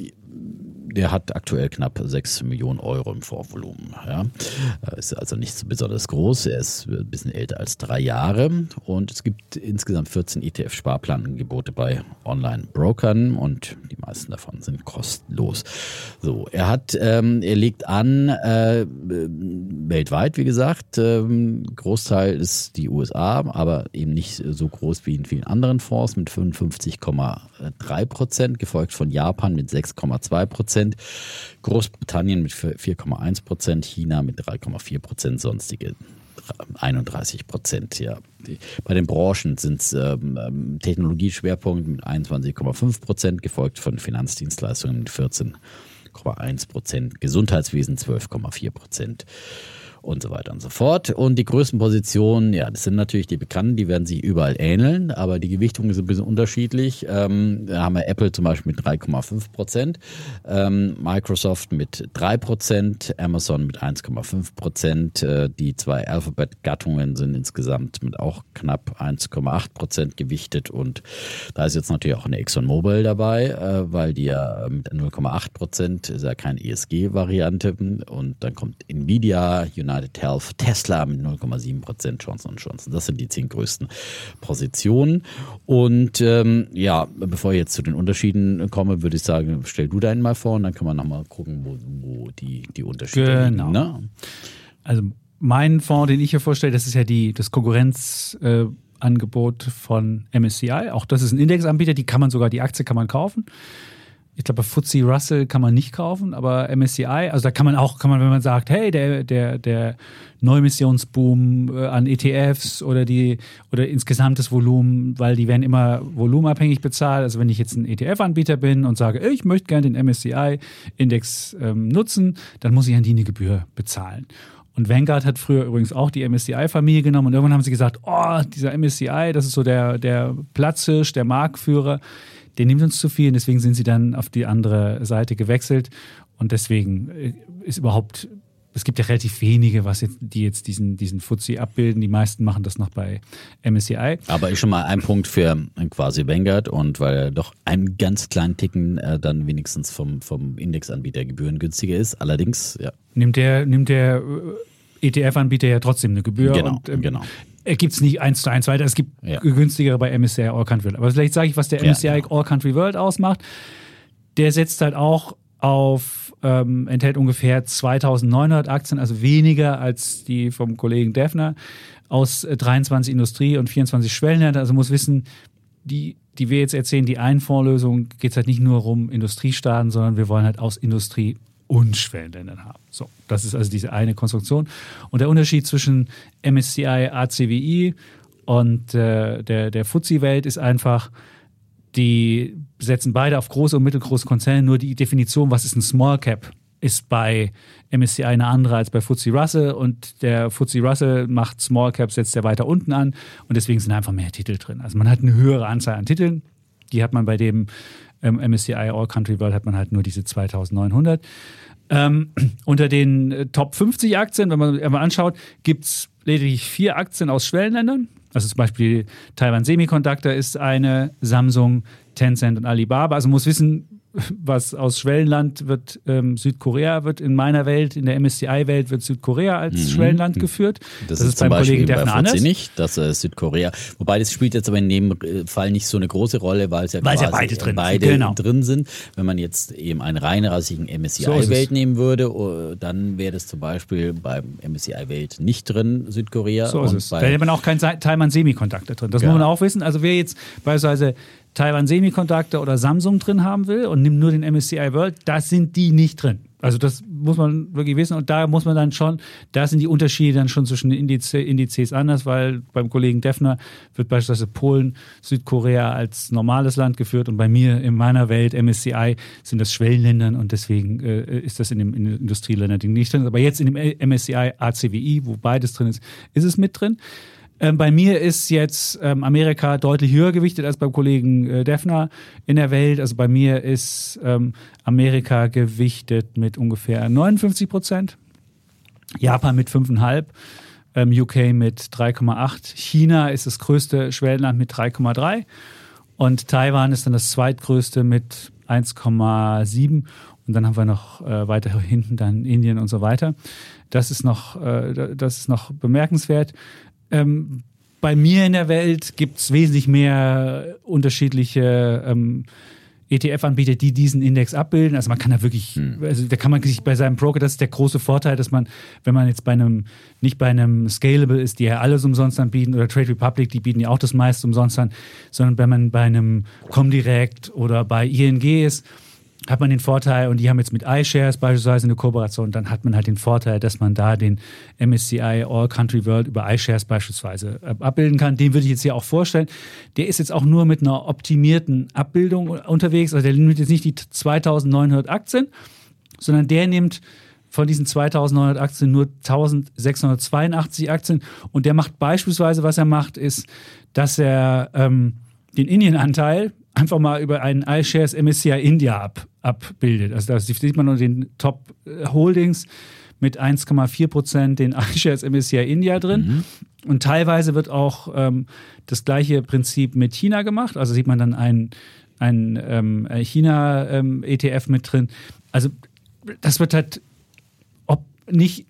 der hat aktuell knapp 6 Millionen Euro im Vorvolumen. Ja. Ist also nicht so besonders groß. Er ist ein bisschen älter als drei Jahre. Und es gibt insgesamt 14 ETF-Sparplanangebote bei Online-Brokern und die meisten davon sind kostenlos. So, er hat, ähm, er legt an, äh, weltweit, wie gesagt, ähm, Großteil ist die USA, aber eben nicht so groß wie in vielen anderen Fonds mit 55,3 Prozent, gefolgt von Japan mit 6,2 Prozent. Prozent, Großbritannien mit 4,1 Prozent, China mit 3,4 Prozent, sonstige 31 Prozent. Ja. Bei den Branchen sind es ähm, ähm, Technologieschwerpunkt mit 21,5 Prozent, gefolgt von Finanzdienstleistungen mit 14,1 Prozent, Gesundheitswesen 12,4 Prozent und so weiter und so fort. Und die größten Positionen, ja, das sind natürlich die bekannten, die werden sich überall ähneln, aber die Gewichtung ist ein bisschen unterschiedlich. Ähm, da haben wir Apple zum Beispiel mit 3,5 Prozent, ähm, Microsoft mit 3 Prozent, Amazon mit 1,5 Prozent. Äh, die zwei Alphabet-Gattungen sind insgesamt mit auch knapp 1,8 Prozent gewichtet und da ist jetzt natürlich auch eine ExxonMobil dabei, äh, weil die ja mit 0,8 Prozent ist ja keine ESG-Variante und dann kommt Nvidia, United United Health, Tesla mit 0,7 Prozent, Johnson Johnson. Das sind die zehn größten Positionen. Und ähm, ja, bevor ich jetzt zu den Unterschieden komme, würde ich sagen, stell du deinen mal vor und dann können wir nochmal gucken, wo, wo die, die Unterschiede
genau.
liegen. Ne?
Also mein Fonds, den ich hier vorstelle, das ist ja die, das Konkurrenzangebot äh, von MSCI. Auch das ist ein Indexanbieter, die kann man sogar, die Aktie kann man kaufen ich glaube, FTSE Russell kann man nicht kaufen, aber MSCI, also da kann man auch, kann man, wenn man sagt, hey, der, der, der Neumissionsboom äh, an ETFs oder die, oder insgesamt das Volumen, weil die werden immer volumenabhängig bezahlt. Also wenn ich jetzt ein ETF-Anbieter bin und sage, ich möchte gerne den MSCI-Index ähm, nutzen, dann muss ich an die eine Gebühr bezahlen. Und Vanguard hat früher übrigens auch die MSCI-Familie genommen und irgendwann haben sie gesagt, oh, dieser MSCI, das ist so der, der Platzhirsch, der Marktführer der nimmt uns zu viel und deswegen sind sie dann auf die andere Seite gewechselt. Und deswegen äh, ist überhaupt, es gibt ja relativ wenige, was jetzt, die jetzt diesen, diesen Fuzzi abbilden. Die meisten machen das noch bei MSCI.
Aber ist schon mal ein Punkt für quasi Vanguard und weil er doch einen ganz kleinen Ticken äh, dann wenigstens vom, vom Indexanbieter gebührengünstiger ist. Allerdings, ja.
Nimmt der, nimmt der äh, ETF-Anbieter ja trotzdem eine Gebühr.
Genau,
und, ähm,
genau
gibt es nicht eins zu eins weiter. Es gibt ja. günstigere bei MSCI All Country World. Aber vielleicht sage ich, was der MSCI ja, genau. All Country World ausmacht. Der setzt halt auch auf, ähm, enthält ungefähr 2900 Aktien, also weniger als die vom Kollegen Defner, aus 23 Industrie- und 24 Schwellenländer. Also muss wissen, die, die wir jetzt erzählen, die Einfondslösung geht es halt nicht nur um Industriestaaten, sondern wir wollen halt aus Industrie und Schwellenländern haben. So, das ist also diese eine Konstruktion. Und der Unterschied zwischen MSCI, ACWI und äh, der, der FTSE-Welt ist einfach, die setzen beide auf große und mittelgroße Konzerne. Nur die Definition, was ist ein Small Cap, ist bei MSCI eine andere als bei FTSE Russell und der FTSE Russell macht Small Cap, setzt er weiter unten an und deswegen sind einfach mehr Titel drin. Also man hat eine höhere Anzahl an Titeln, die hat man bei dem ähm, MSCI All Country World hat man halt nur diese 2900. Ähm, unter den äh, Top 50 Aktien, wenn man mal anschaut, gibt es lediglich vier Aktien aus Schwellenländern. Also zum Beispiel Taiwan Semiconductor ist eine, Samsung, Tencent und Alibaba. Also man muss wissen, was aus Schwellenland wird, ähm, Südkorea wird in meiner Welt, in der MSCI-Welt wird Südkorea als mhm. Schwellenland mhm. geführt.
Das, das ist, ist beim Kollegen Defner anders. nicht, dass äh, Südkorea, wobei das spielt jetzt aber in dem Fall nicht so eine große Rolle, weil es ja,
weil ja beide, drin,
beide genau. drin sind. Wenn man jetzt eben einen rein rassigen MSCI-Welt so nehmen würde, oh, dann wäre das zum Beispiel beim MSCI-Welt nicht drin, Südkorea.
So ist es. Da hätte man auch kein Taiwan Semiconductor drin. Das ja. muss man auch wissen. Also wer jetzt beispielsweise Taiwan Semiconductor oder Samsung drin haben will und nimmt nur den MSCI World, da sind die nicht drin. Also das muss man wirklich wissen und da muss man dann schon, da sind die Unterschiede dann schon zwischen den Indiz, Indizes anders, weil beim Kollegen Defner wird beispielsweise Polen, Südkorea als normales Land geführt und bei mir in meiner Welt MSCI sind das Schwellenländern und deswegen äh, ist das in dem Industrieländerding nicht drin. Aber jetzt in dem MSCI ACWI, wo beides drin ist, ist es mit drin. Ähm, bei mir ist jetzt ähm, Amerika deutlich höher gewichtet als beim Kollegen äh, Defner in der Welt. Also bei mir ist ähm, Amerika gewichtet mit ungefähr 59 Prozent, Japan mit 5,5, ähm, UK mit 3,8, China ist das größte Schwellenland mit 3,3 und Taiwan ist dann das zweitgrößte mit 1,7 und dann haben wir noch äh, weiter hinten dann Indien und so weiter. Das ist noch, äh, das ist noch bemerkenswert. Ähm, bei mir in der Welt gibt es wesentlich mehr unterschiedliche ähm, ETF-Anbieter, die diesen Index abbilden. Also man kann da wirklich, hm. also da kann man sich bei seinem Broker, das ist der große Vorteil, dass man, wenn man jetzt bei einem, nicht bei einem Scalable ist, die ja alles umsonst anbieten, oder Trade Republic, die bieten ja auch das meiste umsonst an, sondern wenn man bei einem Comdirect oder bei ING ist, hat man den Vorteil, und die haben jetzt mit iShares beispielsweise eine Kooperation, dann hat man halt den Vorteil, dass man da den MSCI All Country World über iShares beispielsweise äh, abbilden kann. Den würde ich jetzt hier auch vorstellen. Der ist jetzt auch nur mit einer optimierten Abbildung unterwegs. Also der nimmt jetzt nicht die 2900 Aktien, sondern der nimmt von diesen 2900 Aktien nur 1682 Aktien. Und der macht beispielsweise, was er macht, ist, dass er ähm, den Indien-Anteil einfach mal über einen iShares MSCI India ab, abbildet. Also da sieht man nur den Top äh, Holdings mit 1,4 Prozent den iShares MSCI India drin. Mhm. Und teilweise wird auch ähm, das gleiche Prinzip mit China gemacht. Also sieht man dann einen, einen ähm, China-ETF ähm, mit drin. Also das wird halt ob nicht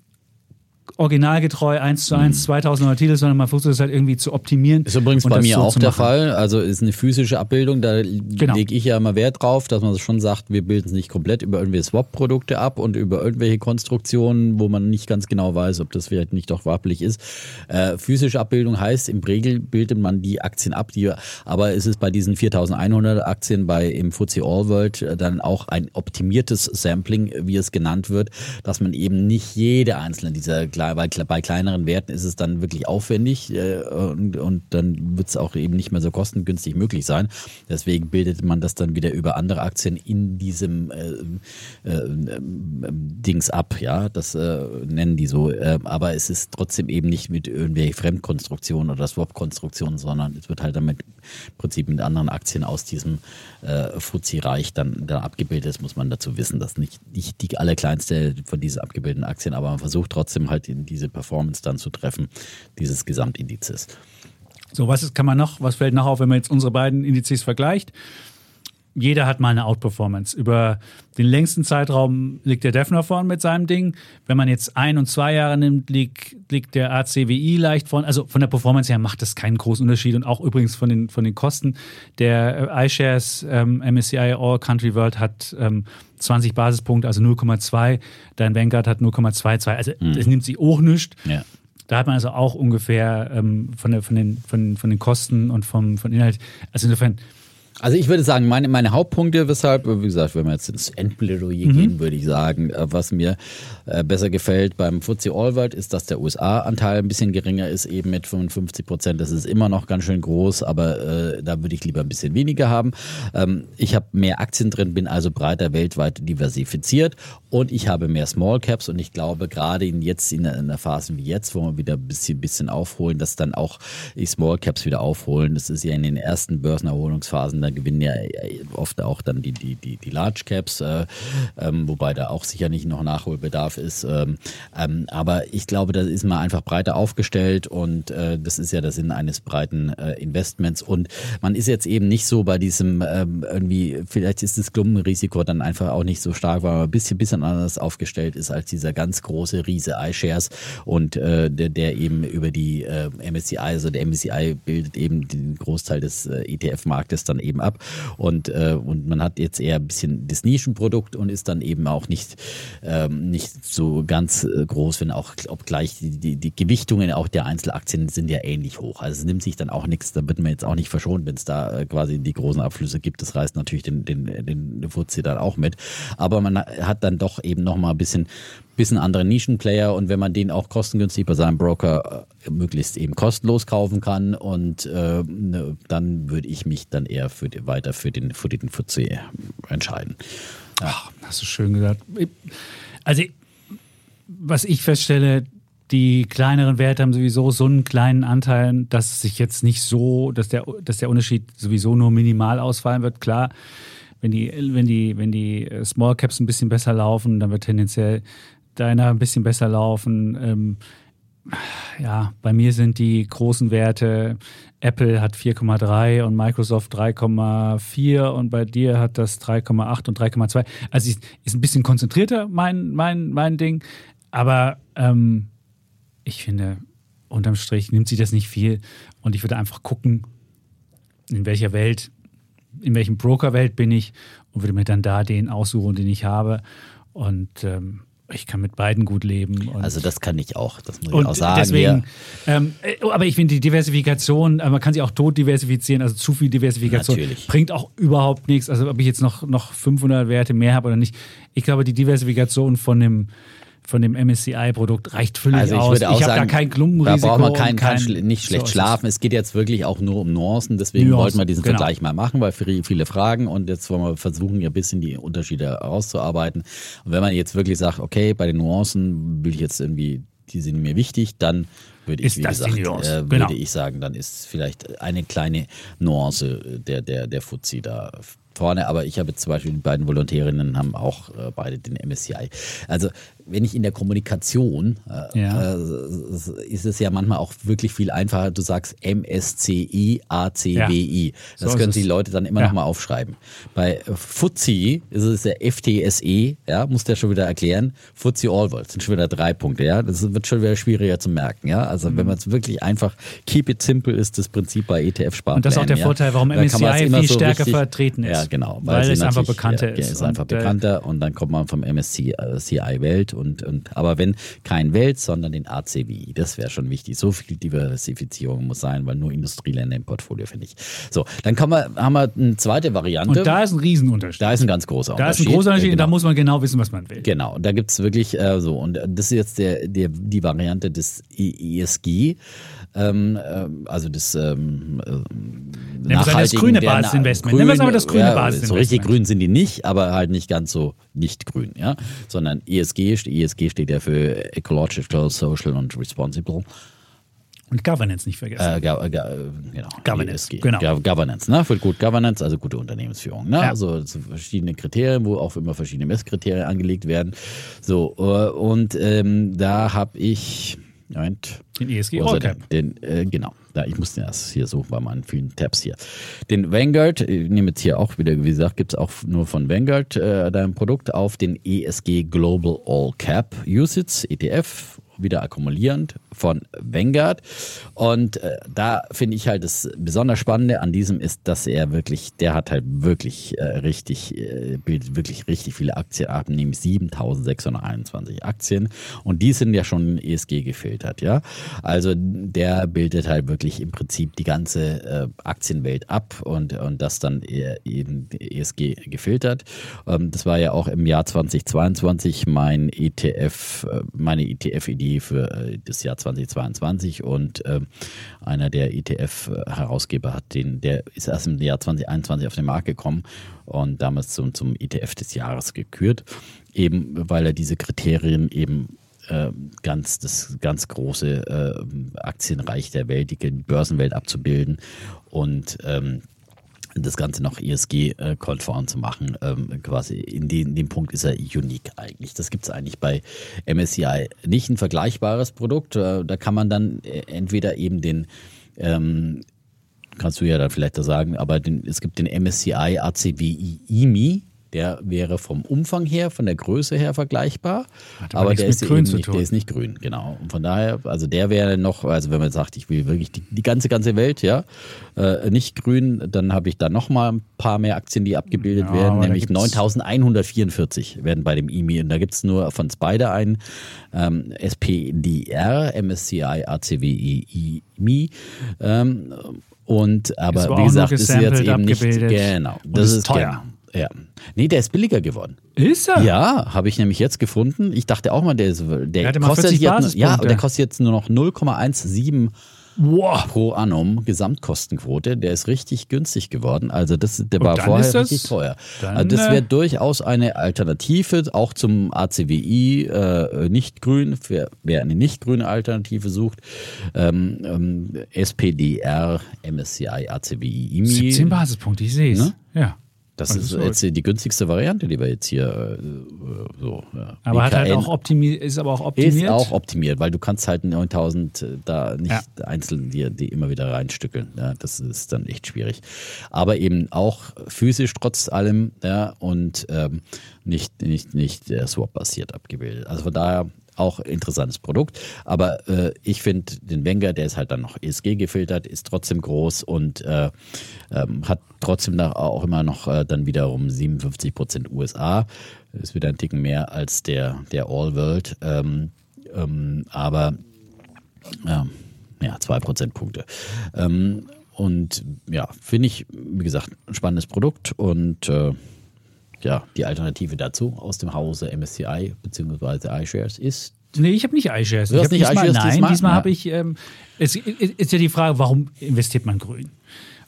originalgetreu 1 zu 1 2000 Titel, sondern man versucht es halt irgendwie zu optimieren.
Ist übrigens bei mir so auch der Fall. Also ist eine physische Abbildung, da genau. lege ich ja immer Wert drauf, dass man schon sagt, wir bilden es nicht komplett über irgendwelche Swap-Produkte ab und über irgendwelche Konstruktionen, wo man nicht ganz genau weiß, ob das vielleicht nicht doch wappelig ist. Äh, physische Abbildung heißt, im Regel bildet man die Aktien ab, die, aber ist es bei diesen 4100 Aktien bei im FTSE All World äh, dann auch ein optimiertes Sampling, wie es genannt wird, dass man eben nicht jede einzelne dieser kleinen bei, bei kleineren Werten ist es dann wirklich aufwendig äh, und, und dann wird es auch eben nicht mehr so kostengünstig möglich sein. Deswegen bildet man das dann wieder über andere Aktien in diesem äh, äh, Dings ab, ja, das äh, nennen die so. Äh, aber es ist trotzdem eben nicht mit irgendwelchen Fremdkonstruktionen oder Swap-Konstruktionen, sondern es wird halt damit im Prinzip mit anderen Aktien aus diesem äh, Fuzzi-Reich dann, dann abgebildet ist, muss man dazu wissen, dass nicht, nicht die allerkleinste von diesen abgebildeten Aktien, aber man versucht trotzdem halt in diese Performance dann zu treffen, dieses Gesamtindizes.
So, was ist, kann man noch, was fällt noch auf, wenn man jetzt unsere beiden Indizes vergleicht? Jeder hat mal eine Outperformance. Über den längsten Zeitraum liegt der Defner vorn mit seinem Ding. Wenn man jetzt ein und zwei Jahre nimmt, liegt, liegt der ACWI leicht vorn. Also von der Performance her macht das keinen großen Unterschied und auch übrigens von den, von den Kosten. Der äh, iShares ähm, MSCI All Country World hat ähm, 20 Basispunkte, also 0,2. Dein Vanguard hat 0,22. Also mhm. das nimmt sich auch nichts. Ja. Da hat man also auch ungefähr ähm, von, der, von, den, von, von den Kosten und vom, von Inhalt. Also insofern
also ich würde sagen, meine, meine Hauptpunkte, weshalb, wie gesagt, wenn wir jetzt ins Endplädoyer mhm. gehen, würde ich sagen, äh, was mir äh, besser gefällt beim All World ist, dass der USA-Anteil ein bisschen geringer ist, eben mit 55 Prozent. Das ist immer noch ganz schön groß, aber äh, da würde ich lieber ein bisschen weniger haben. Ähm, ich habe mehr Aktien drin, bin also breiter weltweit diversifiziert und ich habe mehr Small Caps und ich glaube, gerade in jetzt in einer Phase wie jetzt, wo wir wieder ein bisschen, bisschen aufholen, dass dann auch die Small Caps wieder aufholen. Das ist ja in den ersten Börsenerholungsphasen da gewinnen ja oft auch dann die, die, die, die Large Caps, äh, ähm, wobei da auch sicher nicht noch Nachholbedarf ist. Ähm, ähm, aber ich glaube, da ist man einfach breiter aufgestellt und äh, das ist ja der Sinn eines breiten äh, Investments. Und man ist jetzt eben nicht so bei diesem ähm, irgendwie, vielleicht ist das Klumpenrisiko dann einfach auch nicht so stark, weil man ein bisschen, bisschen anders aufgestellt ist als dieser ganz große Riese iShares und äh, der, der eben über die äh, MSCI, also der MSCI bildet eben den Großteil des äh, ETF-Marktes dann eben eben ab. Und, äh, und man hat jetzt eher ein bisschen das Nischenprodukt und ist dann eben auch nicht, ähm, nicht so ganz äh, groß, wenn auch, obgleich die, die, die Gewichtungen auch der Einzelaktien sind ja ähnlich hoch. Also es nimmt sich dann auch nichts, da wird man jetzt auch nicht verschont, wenn es da äh, quasi die großen Abflüsse gibt. Das reißt natürlich den, den, den Fuzzi dann auch mit. Aber man hat dann doch eben nochmal ein bisschen bisschen andere Nischenplayer und wenn man den auch kostengünstig bei seinem Broker äh, möglichst eben kostenlos kaufen kann und äh, ne, dann würde ich mich dann eher für die, weiter für den für den FTSE entscheiden.
Ja. Ach, hast du schön gesagt. Also was ich feststelle, die kleineren Werte haben sowieso so einen kleinen Anteil, dass sich jetzt nicht so, dass der, dass der Unterschied sowieso nur minimal ausfallen wird. Klar, wenn die, wenn die, wenn die Small Caps ein bisschen besser laufen, dann wird tendenziell deiner ein bisschen besser laufen. Ähm, ja, bei mir sind die großen Werte, Apple hat 4,3 und Microsoft 3,4 und bei dir hat das 3,8 und 3,2. Also ist, ist ein bisschen konzentrierter mein, mein, mein Ding, aber ähm, ich finde, unterm Strich nimmt sich das nicht viel und ich würde einfach gucken, in welcher Welt, in welchem Brokerwelt bin ich und würde mir dann da den aussuchen, den ich habe und ähm, ich kann mit beiden gut leben.
also das kann ich auch, das muss ich auch sagen.
Deswegen, ähm, äh, aber ich finde die Diversifikation, äh, man kann sie auch tot diversifizieren, also zu viel Diversifikation Natürlich. bringt auch überhaupt nichts. Also ob ich jetzt noch, noch 500 Werte mehr habe oder nicht. Ich glaube, die Diversifikation von dem von dem MSCI-Produkt reicht völlig
also ich
aus.
Würde auch
ich
habe
da kein Klumpenrisiko.
Da braucht man kein, kein, kein nicht schlecht so schlafen. Es geht jetzt wirklich auch nur um Nuancen. Deswegen Nuancen, wollten wir diesen genau. Vergleich mal machen, weil viele Fragen und jetzt wollen wir versuchen, ein bisschen die Unterschiede herauszuarbeiten. Und wenn man jetzt wirklich sagt, okay, bei den Nuancen will ich jetzt irgendwie, die sind mir wichtig, dann würde ich, wie gesagt, äh, genau. würde ich sagen, dann ist vielleicht eine kleine Nuance der, der, der Fuzzi da vorne, aber ich habe zum Beispiel die beiden Volontärinnen haben auch äh, beide den MSCI. Also wenn ich in der Kommunikation, äh, ja. äh, ist es ja manchmal auch wirklich viel einfacher. Du sagst MSCI, ACWI. Ja. Das so können die Leute dann immer ja. noch mal aufschreiben. Bei FTSE ist es der FTSE, ja, muss der schon wieder erklären. FTSE All World sind schon wieder drei Punkte, ja. Das wird schon wieder schwieriger zu merken, ja. Also mhm. wenn man es wirklich einfach keep it simple ist das Prinzip bei ETF-Sparplänen.
Und das ist auch der Vorteil, warum MSCI viel so stärker richtig, vertreten ist.
Ja, genau.
Weil, weil es einfach bekannter ist.
ist einfach und, äh, bekannter und dann kommt man vom MSCI Welt und, und aber wenn kein Welt, sondern den ACWI, das wäre schon wichtig. So viel Diversifizierung muss sein, weil nur Industrieländer im Portfolio finde ich. So, dann kann man, haben wir eine zweite Variante.
Und da ist ein Riesenunterschied.
Da ist ein ganz großer
da
Unterschied.
Da ist ein großer Unterschied, genau. da muss man genau wissen, was man will.
Genau, da gibt es wirklich äh, so, und das ist jetzt der, der, die Variante des ESG. Ähm, ähm, also das ähm, äh,
Nehmen wir das grüne Basisinvestment. Nehmen wir das grüne ja, Basisinvestment.
So richtig grün sind die nicht, aber halt nicht ganz so nicht grün, ja. Sondern ESG, ESG steht ja für Ecological, Social und Responsible.
Und Governance nicht vergessen.
Äh, go, go, genau.
Governance.
ESG. Genau. Go, Governance, ne? Für Good Governance, also gute Unternehmensführung. Ne? Ja. Also so verschiedene Kriterien, wo auch immer verschiedene Messkriterien angelegt werden. So, äh, und ähm, da habe ich Moment.
Den ESG All
Cap. Den, äh, genau. Da, ich musste das hier suchen bei meinen vielen Tabs hier. Den Vanguard, ich nehme jetzt hier auch wieder, wie gesagt, gibt es auch nur von Vanguard äh, dein Produkt auf den ESG Global All Cap USITS ETF wieder akkumulierend von Vanguard. Und äh, da finde ich halt das besonders Spannende an diesem ist, dass er wirklich, der hat halt wirklich äh, richtig, äh, bildet wirklich richtig viele Aktien ab, nämlich 7621 Aktien. Und die sind ja schon ESG gefiltert, ja. Also der bildet halt wirklich im Prinzip die ganze äh, Aktienwelt ab und, und das dann eben ESG gefiltert. Ähm, das war ja auch im Jahr 2022 mein ETF, äh, meine ETF-Idee für äh, das Jahr 2022. 2022 und äh, einer der ETF-Herausgeber hat den, der ist erst im Jahr 2021 auf den Markt gekommen und damals zum, zum ETF des Jahres gekürt, eben weil er diese Kriterien eben äh, ganz das ganz große äh, Aktienreich der Welt, die Börsenwelt abzubilden und ähm, das Ganze noch ESG-konform zu machen. Ähm, quasi in, den, in dem Punkt ist er unique eigentlich. Das gibt es eigentlich bei MSCI nicht ein vergleichbares Produkt. Äh, da kann man dann äh, entweder eben den ähm, kannst du ja dann vielleicht da sagen, aber den, es gibt den MSCI ACWI IMI Der wäre vom Umfang her, von der Größe her vergleichbar,
Hat aber
aber der ist,
grün
nicht, der ist nicht grün, genau. Und von daher, also der wäre noch, also wenn man sagt, ich will wirklich die, die ganze, ganze Welt, ja, äh, nicht grün, dann habe ich da nochmal ein paar mehr Aktien, die abgebildet
Ja,
werden, nämlich
gibt's-
9144 werden bei dem IMI und da gibt es nur von Spider ein ähm, SPDR, MSCI, ACWI, IMI. Ähm, und aber, wie gesagt, ist jetzt eben nicht genau.
und
Das
ist
ist
teuer.
Genau, ja. Nee, der ist billiger geworden.
Ist er?
Ja, habe ich nämlich jetzt gefunden. Ich dachte auch mal, der, ist, der
mal
kostet
40
jetzt, ja, der kostet jetzt nur noch 0,17
Wow.
pro annum Gesamtkostenquote. Der ist richtig günstig geworden. Also das, der war vorher
ist das-
richtig teuer.
dann,
also das
äh,
wäre durchaus eine Alternative, auch zum ACWI äh, nicht grün, für, wer eine nicht grüne Alternative sucht. Ähm, ähm, SPDR, MSCI, ACWI, IMI.
17 Basispunkte, ich sehe es.
Ne?
Ja.
Das ist jetzt die günstigste Variante, die wir jetzt hier äh, so. Ja.
Aber hat halt auch optimiert, ist aber auch optimiert.
ist auch optimiert, weil du kannst halt 9000 da nicht
Ja.
einzeln dir die immer wieder reinstückeln. Ja, das ist dann echt schwierig. Aber eben auch physisch trotz allem ja, und ähm, nicht, nicht, nicht äh, Swap-basiert abgebildet. Also von daher auch interessantes Produkt. Aber äh, ich finde den Wenger, der ist halt dann noch ESG gefiltert, ist trotzdem groß und äh, ähm, hat trotzdem nach, auch immer noch äh, dann wiederum 57 Prozent USA. Ist wieder ein Ticken mehr als der, der All World. Ähm, ähm, aber ja, zwei Prozentpunkte. Ähm, und ja, finde ich, wie gesagt, ein spannendes Produkt und äh, ja, die Alternative dazu aus dem Hause MSCI bzw. iShares ist
Nee, ich habe nicht iShares.
Du
Ich
hast nicht
diesmal,
iShares
Nein,
diesmal?
diesmal habe ich. Ähm, es ist ja die Frage, warum investiert man grün?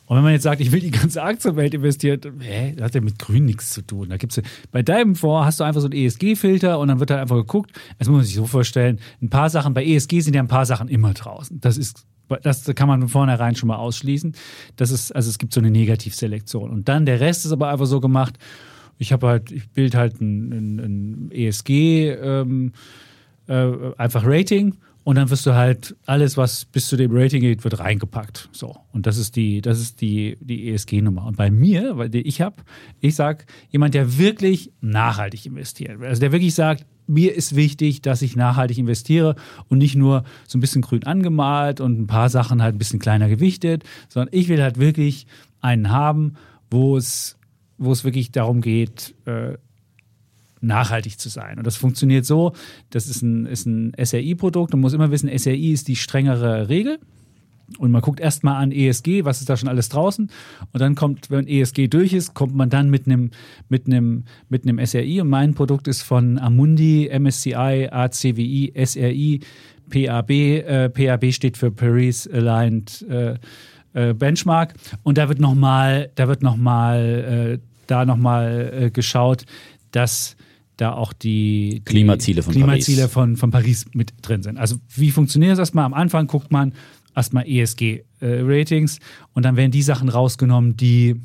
Und wenn man jetzt sagt, ich will die ganze Aktienwelt investieren, hä, das hat ja mit Grün nichts zu tun. Da gibt's, bei deinem Fonds hast du einfach so einen ESG-Filter und dann wird halt einfach geguckt. Das muss man sich so vorstellen. Ein paar Sachen, bei ESG sind ja ein paar Sachen immer draußen. Das ist, das kann man von vornherein schon mal ausschließen. Das ist, also es gibt so eine Negativselektion. Und dann der Rest ist aber einfach so gemacht. Ich habe halt, ich bild halt ein, ein, ein ESG, ähm, äh, einfach Rating und dann wirst du halt alles, was bis zu dem Rating geht, wird reingepackt. So. Und das ist die, das ist die, die ESG-Nummer. Und bei mir, weil ich habe, ich sag, jemand, der wirklich nachhaltig investiert. Also der wirklich sagt, mir ist wichtig, dass ich nachhaltig investiere und nicht nur so ein bisschen grün angemalt und ein paar Sachen halt ein bisschen kleiner gewichtet, sondern ich will halt wirklich einen haben, wo es, wo es wirklich darum geht, äh, nachhaltig zu sein. Und das funktioniert so, das ist ein, ist ein SRI-Produkt. Man muss immer wissen, SRI ist die strengere Regel. Und man guckt erstmal an ESG, was ist da schon alles draußen. Und dann kommt, wenn ESG durch ist, kommt man dann mit einem mit einem mit einem SRI. Und mein Produkt ist von Amundi, MSCI, ACWI, SRI, PAB. Äh, PAB steht für Paris Aligned äh, äh, Benchmark. Und da wird nochmal, da wird nochmal, äh, da nochmal äh, geschaut, dass da auch die, die
Klimaziele von
Klimaziele
Paris.
von, von Paris mit drin sind. Also wie funktioniert das erstmal? Am Anfang guckt man erstmal ESG-Ratings und dann werden die Sachen rausgenommen, die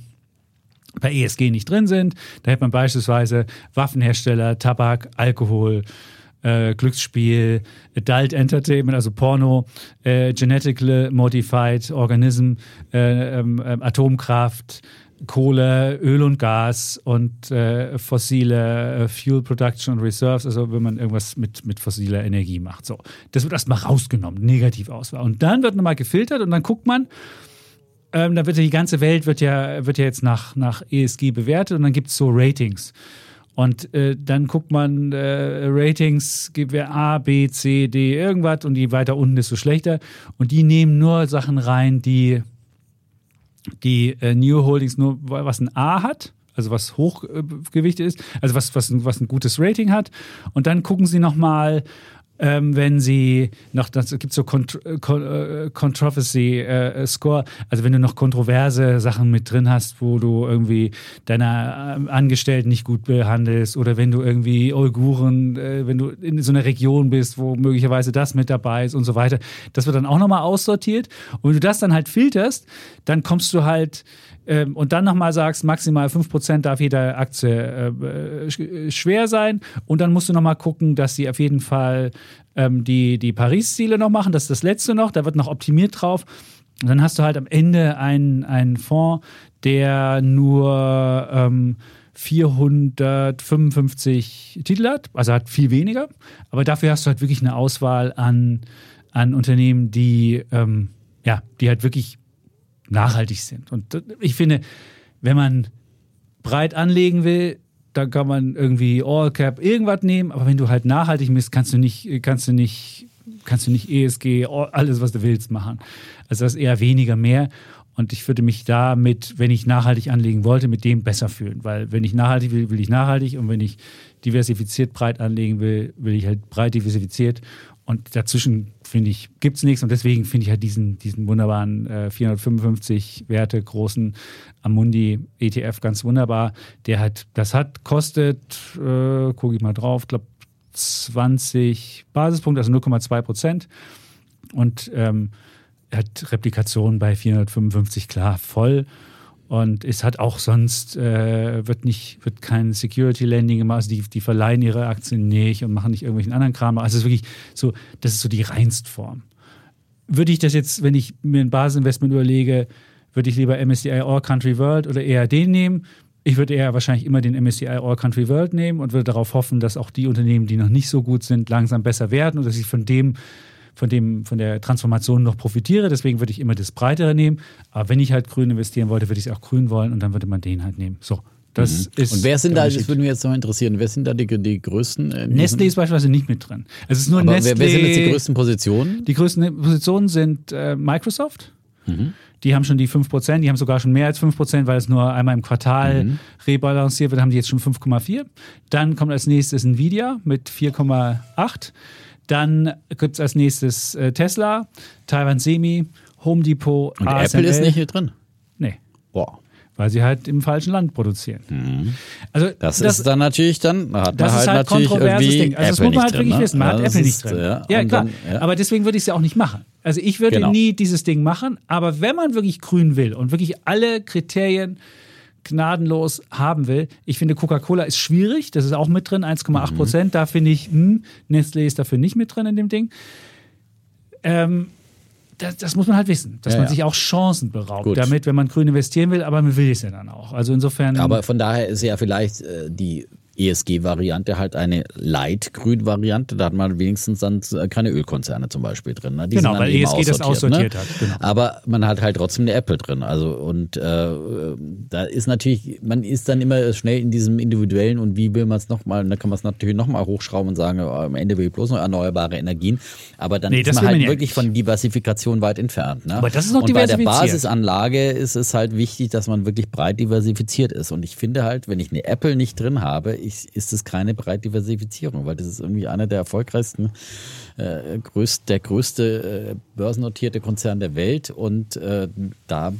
bei ESG nicht drin sind. Da hätte man beispielsweise Waffenhersteller, Tabak, Alkohol, äh, Glücksspiel, Adult Entertainment, also Porno, äh, Genetically Modified Organism, äh, ähm, ähm, Atomkraft, Kohle, Öl und Gas und äh, fossile äh, Fuel Production und Reserves, also wenn man irgendwas mit, mit fossiler Energie macht. So, das wird erstmal rausgenommen, Negativauswahl. Und dann wird nochmal gefiltert und dann guckt man, ähm, da wird ja die ganze Welt wird ja, wird ja jetzt nach, nach ESG bewertet und dann gibt es so Ratings. Und äh, dann guckt man äh, Ratings, gibt wir A, B, C, D, irgendwas und je weiter unten, desto schlechter. Und die nehmen nur Sachen rein, die die äh, New Holdings nur was ein A hat, also was hochgewichtet ist, also was, was, was ein gutes Rating hat. Und dann gucken sie nochmal, ähm, wenn sie noch, das gibt so Cont äh, Con äh, Controversy äh, Score, also wenn du noch kontroverse Sachen mit drin hast, wo du irgendwie deine ähm, Angestellten nicht gut behandelst oder wenn du irgendwie Uiguren, äh, wenn du in so einer Region bist, wo möglicherweise das mit dabei ist und so weiter, das wird dann auch nochmal aussortiert. Und wenn du das dann halt filterst, dann kommst du halt ähm, und dann nochmal sagst, maximal 5% darf jede Aktie äh, äh, sch- schwer sein. Und dann musst du nochmal gucken, dass sie auf jeden Fall ähm, die, die Paris-Ziele noch machen. Das ist das letzte noch, da wird noch optimiert drauf. Und dann hast du halt am Ende einen, einen Fonds, der nur ähm, 455 Titel hat, also hat viel weniger, aber dafür hast du halt wirklich eine Auswahl an, an Unternehmen, die, ähm, ja, die halt wirklich nachhaltig sind. Und ich finde, wenn man breit anlegen will, dann kann man irgendwie All Cap irgendwas nehmen, aber wenn du halt nachhaltig bist, kannst du nicht, kannst du nicht, kannst du nicht ESG, alles, was du willst, machen. Also das ist eher weniger mehr. Und ich würde mich damit, wenn ich nachhaltig anlegen wollte, mit dem besser fühlen. Weil wenn ich nachhaltig will, will ich nachhaltig. Und wenn ich diversifiziert breit anlegen will, will ich halt breit diversifiziert. Und dazwischen, finde ich, gibt es nichts. Und deswegen finde ich halt diesen, diesen wunderbaren äh, 455 Werte großen Amundi ETF ganz wunderbar. Der hat, das hat, kostet, äh, gucke ich mal drauf, glaube 20 Basispunkte, also 0,2 Prozent. Und ähm, hat Replikation bei 455 klar voll. Und es hat auch sonst, äh, wird nicht, wird kein Security Landing gemacht, also die, die verleihen ihre Aktien nicht und machen nicht irgendwelchen anderen Kram. Also es ist wirklich so, das ist so die Reinstform. Würde ich das jetzt, wenn ich mir ein Basisinvestment überlege, würde ich lieber MSCI All Country World oder eher den nehmen? Ich würde eher wahrscheinlich immer den MSCI All Country World nehmen und würde darauf hoffen, dass auch die Unternehmen, die noch nicht so gut sind, langsam besser werden und dass ich von dem von, dem, von der Transformation noch profitiere. Deswegen würde ich immer das Breitere nehmen. Aber wenn ich halt grün investieren wollte, würde ich es auch grün wollen und dann würde man den halt nehmen. So. Das mhm. ist
und wer sind da, das würde mich jetzt noch interessieren, wer sind da die, die größten?
Äh, Nestle ist beispielsweise nicht mit drin. Es ist nur Aber Nestle.
Wer, wer, sind jetzt die größten Positionen?
Die größten Positionen sind äh, Microsoft. Mhm. Die haben schon die 5%, die haben sogar schon mehr als 5%, weil es nur einmal im Quartal mhm. rebalanciert wird, haben die jetzt schon 5,4. Dann kommt als nächstes Nvidia mit 4,8. Dann gibt es als nächstes äh, Tesla, Taiwan Semi, Home Depot,
Und ASML. Apple ist nicht hier drin?
Nee. Boah. Weil sie halt im falschen Land produzieren.
Mhm. Also das, das, ist dann natürlich dann hat
das
man
ist
halt,
halt kontroverses Ding. Also
das
muss man
halt
wirklich
ne?
wissen. Man
ja,
hat Apple ist, nicht drin. Ja, ja klar. Dann, ja. Aber deswegen würde ich es ja auch nicht machen. Also ich würde genau. nie dieses Ding machen. Aber wenn man wirklich grün will und wirklich alle Kriterien gnadenlos haben will. Ich finde, Coca-Cola ist schwierig. Das ist auch mit drin, 1,8 Prozent. Mhm. Da finde ich, hm, Nestlé ist dafür nicht mit drin in dem Ding. Ähm, das, das, muss man halt wissen, dass ja, man ja. sich auch Chancen beraubt Gut. damit, wenn man grün investieren will, aber man will es ja dann auch. Also insofern.
Aber von daher ist ja vielleicht äh, die ESG-Variante halt eine Light-Grün-Variante. Da hat man wenigstens dann keine Ölkonzerne zum Beispiel drin. Ne?
Die genau, weil ESG das aussortiert
ne?
hat. Genau.
Aber man hat halt trotzdem eine Apple drin. Also und äh, da ist natürlich, man ist dann immer schnell in diesem individuellen und wie will man es nochmal, da kann man es natürlich nochmal hochschrauben und sagen, oh, am Ende will ich bloß noch erneuerbare Energien. Aber dann nee, ist man halt man wirklich von Diversifikation weit entfernt. Ne?
Aber das ist noch
und bei der Basisanlage ist es halt wichtig, dass man wirklich breit diversifiziert ist. Und ich finde halt, wenn ich eine Apple nicht drin habe, ich, ist es keine Breitdiversifizierung, weil das ist irgendwie einer der erfolgreichsten, äh, größt, der größte äh, börsennotierte Konzern der Welt und äh, da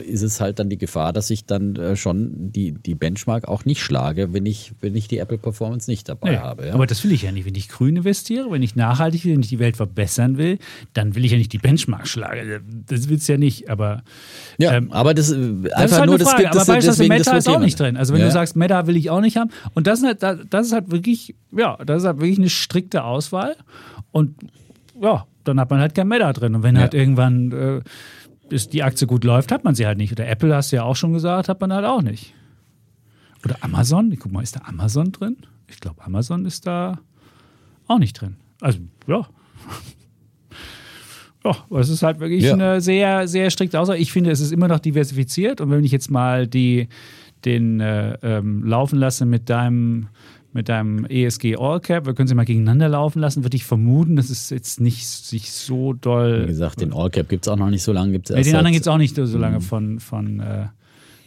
ist es halt dann die Gefahr, dass ich dann äh, schon die, die Benchmark auch nicht schlage, wenn ich, wenn ich die Apple Performance nicht dabei nee, habe. Ja?
Aber das will ich ja nicht. Wenn ich grün investiere, wenn ich nachhaltig will, wenn ich die Welt verbessern will, dann will ich ja nicht die Benchmark schlagen. Das willst du ja nicht. Aber,
ja, ähm, aber das, äh,
das einfach ist halt nur, das gibt aber beispielsweise Meta ist auch nicht drin. Also wenn ja. du sagst, Meta will ich auch nicht haben. Und das ist halt, das ist halt wirklich, ja, das ist halt wirklich eine strikte Auswahl. Und ja, dann hat man halt kein Meta drin. Und wenn ja. halt irgendwann äh, bis die Aktie gut läuft, hat man sie halt nicht. Oder Apple, hast du ja auch schon gesagt, hat man halt auch nicht. Oder Amazon, ich guck mal, ist da Amazon drin? Ich glaube, Amazon ist da auch nicht drin. Also, ja. Ja, es ist halt wirklich ja. eine sehr, sehr strikte Aussage. Ich finde, es ist immer noch diversifiziert. Und wenn ich jetzt mal die, den äh, ähm, laufen lasse mit deinem mit deinem ESG All Cap, wir können sie mal gegeneinander laufen lassen, würde ich vermuten, dass es jetzt nicht sich so doll.
Wie gesagt, den All Cap gibt es auch noch nicht so lange.
Gibt's nee, den anderen gibt es auch nicht so lange mhm. von, von äh,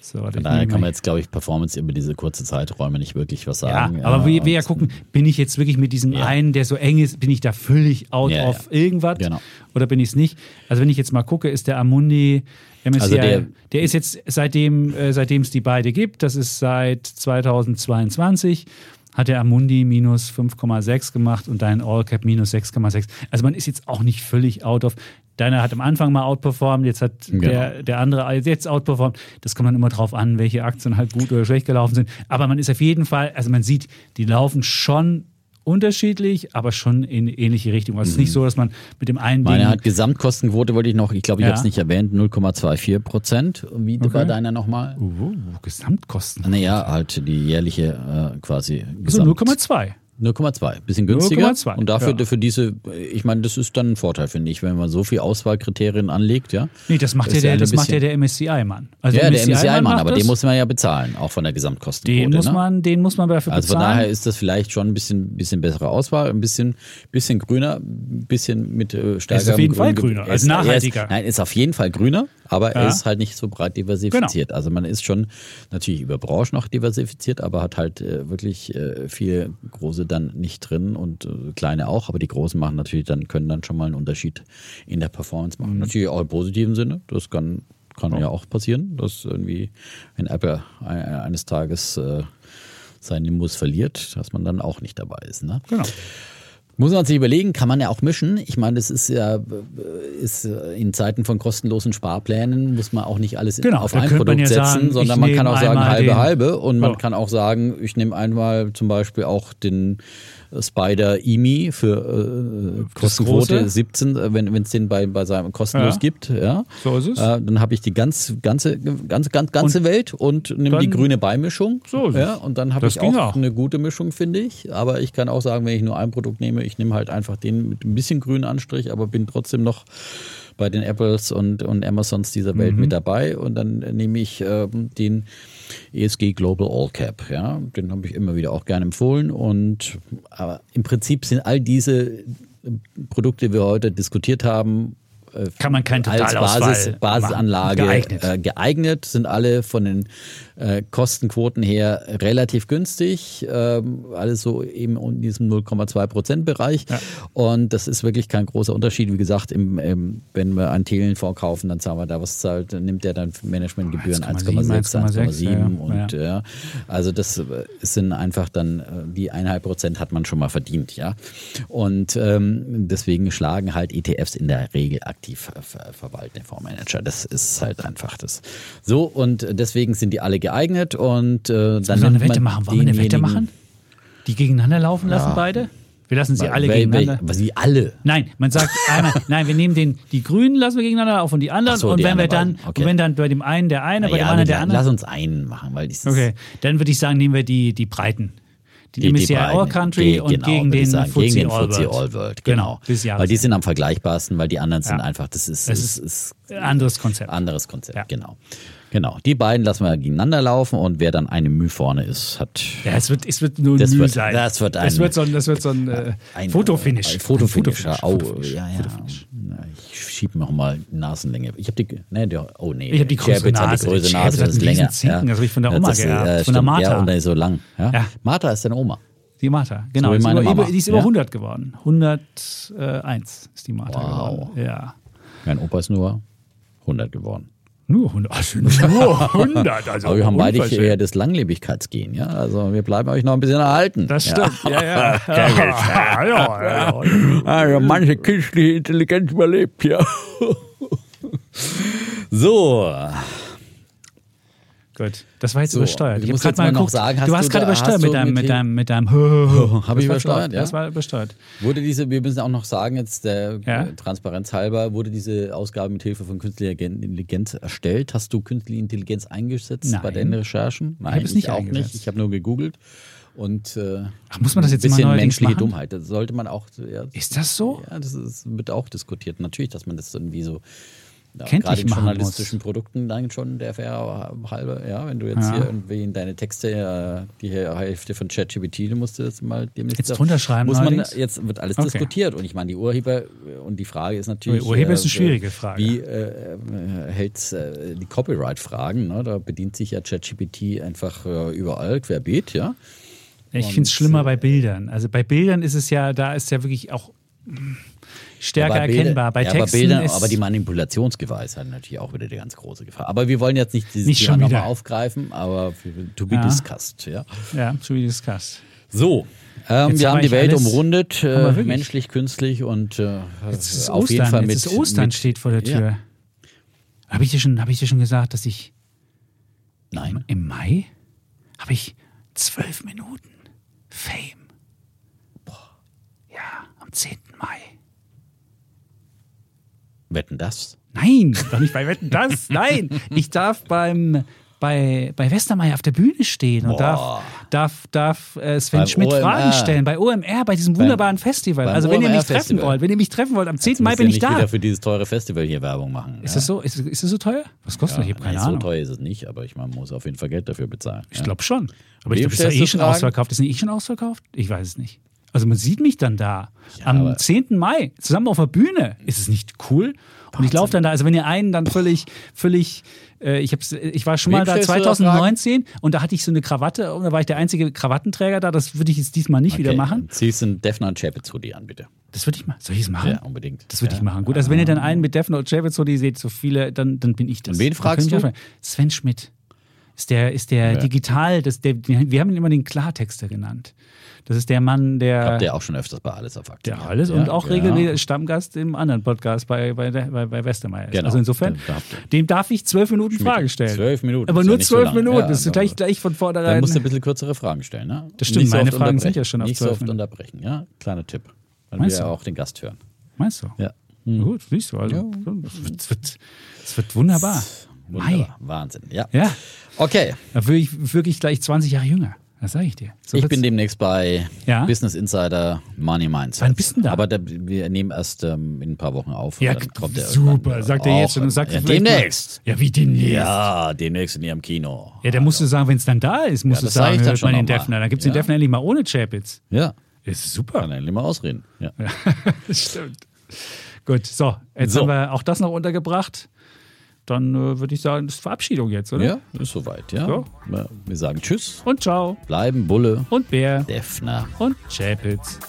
so, Von daher kann man jetzt, glaube ich, Performance über diese kurze Zeiträume nicht wirklich was sagen.
Ja, aber wir, wir ja gucken, bin ich jetzt wirklich mit diesem ja. einen, der so eng ist, bin ich da völlig out ja, of irgendwas genau. oder bin ich es nicht? Also wenn ich jetzt mal gucke, ist der Amundi MSCI, also der, der, ist jetzt seitdem äh, seitdem es die beide gibt, das ist seit 2022 hat der Amundi minus 5,6 gemacht und dein All Cap minus 6,6. Also man ist jetzt auch nicht völlig out of. Deiner hat am Anfang mal outperformed, jetzt hat genau. der, der andere jetzt outperformed. Das kommt dann immer drauf an, welche Aktien halt gut oder schlecht gelaufen sind. Aber man ist auf jeden Fall, also man sieht, die laufen schon unterschiedlich, aber schon in ähnliche Richtung. Also Es ist nicht so, dass man mit dem einen
Meine
Ding
hat Gesamtkostenquote wollte ich noch, ich glaube, ich
Ja.
habe es nicht erwähnt, 0,24 Prozent. Wie war
Okay.
deiner nochmal?
Uh, Gesamtkosten.
Naja, halt die jährliche äh, quasi
Also
Gesamt.
0,2.
0,2, bisschen günstiger.
0,2,
und dafür
ja.
für diese, ich meine, das ist dann ein Vorteil, finde ich, wenn man so viel Auswahlkriterien anlegt, ja.
Nee, das macht ja
ist
der, das macht ja der MSCI-Mann. Also
ja, der MSCI-Mann, aber den muss man ja bezahlen, auch von der Gesamtkostenquote.
den muss
ne?
man, den muss man dafür
Also von
bezahlen.
daher ist das vielleicht schon ein bisschen, bisschen bessere Auswahl, ein bisschen, bisschen grüner, ein bisschen mit äh, stärkerem
auf jeden Fall
Grün-
grüner,
Er
also
ist- er
nachhaltiger.
Ist, nein, ist auf jeden Fall grüner, aber er
Ja.
ist halt nicht so breit diversifiziert. Also man ist schon natürlich über Branchen noch diversifiziert, aber hat halt äh, wirklich äh, viele große dann nicht drin und äh, kleine auch, aber die großen machen natürlich dann, können dann schon mal einen Unterschied in der Performance
Mhm.
machen. Natürlich auch im positiven Sinne, das kann, kann ja auch passieren, dass irgendwie, wenn Apple ein- eines Tages äh, seinen Nimbus verliert, dass man dann auch nicht dabei ist. Ne?
genau.
Muss man sich überlegen, kann man ja auch mischen. Ich meine, das ist ja ist in Zeiten von kostenlosen Sparplänen muss man auch nicht alles
Genau,
auf ein Produkt
ja
setzen,
sagen,
sondern man kann auch sagen halbe halbe und man
Ja.
kann auch sagen, ich nehme einmal zum Beispiel auch den Spider EMI für äh, Kostenquote
große?
17, äh, wenn es den bei, bei seinem kostenlos
Ja.
gibt, ja.
So ist es.
Äh, dann habe ich die ganz, ganze, ganze, ganze, ganze Welt und nehme die grüne Beimischung.
So ist es.
ja, und dann habe ich auch,
auch.
eine gute Mischung, finde ich. Aber ich kann auch sagen, wenn ich nur ein Produkt nehme, ich nehme halt einfach den mit ein bisschen grünen Anstrich, aber bin trotzdem noch bei den Apples und, und Amazons dieser Welt
Mhm.
mit dabei. Und dann nehme ich ähm, den ESG Global All Cap. Ja, den habe ich immer wieder auch gerne empfohlen. Und aber im Prinzip sind all diese Produkte, die wir heute diskutiert haben, äh,
Kann man keinen
als Basis. Basisanlage
Geeignet.
Äh, geeignet, sind alle von den äh, Kostenquoten her relativ günstig, ähm, alles so eben in diesem 0,2 Prozent Bereich.
Ja.
Und das ist wirklich kein großer Unterschied. Wie gesagt, im, im, wenn wir einen Telefonds kaufen, dann zahlen wir da was zahlt, dann nimmt der dann Managementgebühren
1,7,
1,6, 1,7
ja,
und
ja.
ja, also das äh, sind einfach dann äh, die eineinhalb Prozent hat man schon mal verdient, ja. Und ähm, deswegen schlagen halt ETFs in der Regel aktiv äh, ver verwaltende Fondsmanager. Das ist halt einfach das. So und deswegen sind die alle geeignet und äh, dann
wir eine Wette machen. Wollen wir eine Wette machen? Die gegeneinander laufen lassen, beide? Wir lassen sie alle
Wel-
gegeneinander.
wel- Sie alle.
Nein, man sagt einmal, nein, wir nehmen den, die Grünen lassen wir gegeneinander laufen und die anderen.
So,
und
die
wenn wir dann.
Okay.
und wenn dann bei dem einen der eine, bei dem
Ja,
anderen der
lass
andere.
uns einen machen, weil dieses
Okay, dann würde ich sagen, nehmen wir die, die Breiten. Die,
Die-
All
beiden.
Country
Ge-
und
genau,
gegen den
sagen, gegen den
All World.
All World.
Genau,
Genau. Weil die sind am vergleichbarsten, weil die anderen sind
Ja.
einfach, das ist,
Es
ist,
ist
ist
Anderes Konzept.
anderes Konzept,
Ja.
genau. Genau. Die beiden lassen wir gegeneinander laufen und wer dann eine Mühe vorne ist, hat
Ja, es wird, es wird nur
Das
Mühe
wird-
sein.
das wird ein-
das wird so ein, das wird so ein, äh,
ein
Fotofinish.
Ein Fotofinish. Ja. Oh,
Fotofinish.
ja, ja.
Fotofinish.
Ich schiebe noch mal Nasenlänge. Ich habe die, ne, der, oh nee.
Ich hab die größere
hat
Nase.
die größere Nase, das ist länger.
Zinken, das hab ich von der Oma
das,
geerbt,
äh,
von der. Martha.
Ja, und der ist so lang. Ja?
Ja.
Martha ist deine Oma.
Die Martha, genau.
wie
die,
meine
ist über, die ist über
Ja?
100 geworden. 101 ist die Martha
Wow.
geworden. Ja.
Mein Opa ist nur 100 geworden.
Nur 100. Also nur 100. Also
Aber wir haben beide eher das Langlebigkeitsgehen. Ja? Also wir bleiben euch noch ein bisschen erhalten.
Das
ja.
stimmt. Ja, ja. ja, ja, ja, ja.
Also manche künstliche Intelligenz überlebt, ja. so,
Gut, das war jetzt
So,
übersteuert.
ich
Ich
muss
habe
jetzt
mal
mal noch
geguckt.
sagen, hast
du hast gerade übersteuert
hast
mit deinem,
mit
mit deinem, mit deinem.
Hab
Das
ich übersteuert, ja?
Das war übersteuert.
wurde diese, wir müssen auch noch sagen, jetzt der
Ja?
Transparenz halber, wurde diese Ausgabe mit Hilfe von künstlicher Gen- Intelligenz erstellt? Hast du künstliche Intelligenz eingesetzt bei
Nein.
deinen Recherchen? Nein,
habe es nicht
auch
eingesetzt.
nicht. Ich habe nur gegoogelt. Und äh,
Ach, muss man das jetzt
ein bisschen
neuerdings
menschliche
machen?
Dummheit. Das sollte man auch. Ja,
Ist das so?
Ja, das ist, wird auch diskutiert. Natürlich, dass man das irgendwie so ja,
Kenntlich machen
journalistischen Produkten dann schon der fair halbe, ja, wenn du jetzt
Ja.
hier irgendwie in deine Texte äh, die Hälfte von ChatGPT, du musst du das mal demnächst
Jetzt drunter schreiben
muss man
allerdings?
jetzt wird alles
Okay.
diskutiert und ich meine die Urheber und die Frage ist natürlich
Die Urheber ist eine
äh,
schwierige Frage.
Wie äh, äh, hält äh, die Copyright Fragen, ne? Da bedient sich ja ChatGPT einfach äh, überall querbeet, ja?
Ich finde es schlimmer
äh,
bei Bildern. Also bei Bildern ist es ja, da ist ja wirklich auch stärker
Aber
erkennbar. Bei
ja,
Texten
aber, Bilder,
ist
aber die Manipulationsgewissheit natürlich auch wieder die ganz große Gefahr. Aber wir wollen jetzt nicht dieses
Nicht
Thema nochmal aufgreifen, aber to be
Ja.
discussed. Ja.
ja, so wie discussed.
So, ähm, wir
haben
die Welt
alles-
umrundet, äh, menschlich, künstlich und äh,
Jetzt ist
auf
Ostern,
jeden Fall mit.
jetzt ist Ostern
mit
steht vor der
Ja.
Tür. Habe ich, dir schon- hab ich dir schon gesagt, dass ich
Nein.
im Mai habe ich zwölf Minuten Fame. Am 10. Mai.
Wetten das?
Nein, doch nicht bei Wetten das. Nein, ich darf beim bei, bei Westermeier auf der Bühne stehen und darf,
Boah.
darf, darf äh, Sven
Beim
Schmidt
OMR.
Fragen stellen. Bei OMR, bei diesem wunderbaren Festival.
beim
Also wenn ihr mich
OMR
treffen
Festival.
wollt, wenn ihr mich treffen wollt, am 10.
Jetzt
Mai bin ich da.
wieder für dieses teure Festival hier Werbung machen.
Ist
ja.
das so? Ist, ist das so teuer? Was kostet das? Ich habe keine
nee,
Ahnung.
So teuer ist es nicht, aber ich meine, man muss auf jeden Fall Geld dafür bezahlen.
Ich glaube schon. Aber ich
Wem
glaube, ist ja eh schon ausverkauft. Ist nicht eh schon ausverkauft? Ich weiß es nicht. Also man sieht mich dann da. Am
aber-
10. Mai, zusammen auf der Bühne. Ist es nicht cool? Und ich laufe dann da, also wenn ihr einen dann völlig, völlig, äh, ich, hab's, ich war schon
Wem
mal da
stellst du da
2019 und da hatte ich so eine Krawatte und da war ich der einzige Krawattenträger da. Das würde ich jetzt diesmal nicht wieder
Okay,
machen.
dann Ziehst du einen Defner und Chapitz Hoodie an, bitte.
Das würde ich mal. Soll ich es machen?
Ja, unbedingt.
Das würde
ja.
ich machen. Gut, also wenn ihr dann einen mit Defner und Chavez so die seht, so viele, dann, dann bin ich das.
Und wen fragst du?
Sven Schmidt. Ist der, ist der
Ja.
digital, das, der, wir haben ihn immer den Klartexter genannt. Das ist der Mann, der,
Habt ihr auch schon öfters bei Alles auf Aktion.
der alles
ja?
und auch
ja.
regelmäßig Stammgast im anderen Podcast bei, bei, der- bei, bei Westermeier ist.
Genau.
Also insofern, dem darf ich zwölf Minuten Frage stellen.
Zwölf Minuten,
Aber
ja
nur
so
zwölf
lang.
Minuten.
Ja,
das ist gleich, gleich von
Dann
vornherein.
musst du ein bisschen kürzere Fragen stellen. Ne?
Das stimmt,
so
meine Fragen sind ja schon auf
Nicht so
zwölf
oft
Minuten.
unterbrechen, ja? Kleiner Tipp. Weil
Meinst
wir
du?
ja auch den Gast hören.
Meinst du?
Ja.
Na Gut, siehst du. Also, es, wird, es, wird, wird wunderbar.
Wunderbar. Wahnsinn, ja.
Ja,
Okay,
da würde ich wirklich gleich 20 Jahre jünger. Das sage ich dir. So
ich bin demnächst bei
Ja?
Business Insider Money Mindset.
Wann bist du da?
Aber da, wir nehmen erst ähm, in ein paar Wochen auf. und
Ja,
dann kommt der
super. Sagt er jetzt schon. Sagt
ja, demnächst.
Mal. Ja, wie demnächst? Ja,
Ja, demnächst in ihrem Kino.
da musst du sagen, wenn es dann da ist, musst
Ja,
du sagen,
dann
hört man den. Defner. Dann gibt es den
Ja.
Defner endlich mal ohne Chapitz.
Ja,
ist super.
kann er nicht mal ausreden. Ja.
Das stimmt. Gut, so. Jetzt
So.
haben wir auch das noch untergebracht. Dann äh, würde ich sagen, das ist Verabschiedung jetzt, oder?
ja, ist soweit, ja.
So.
Ja, Wir sagen Tschüss,
Und ciao.
bleiben Bulle,
Und Bär.
Defner.
Und Chapitz.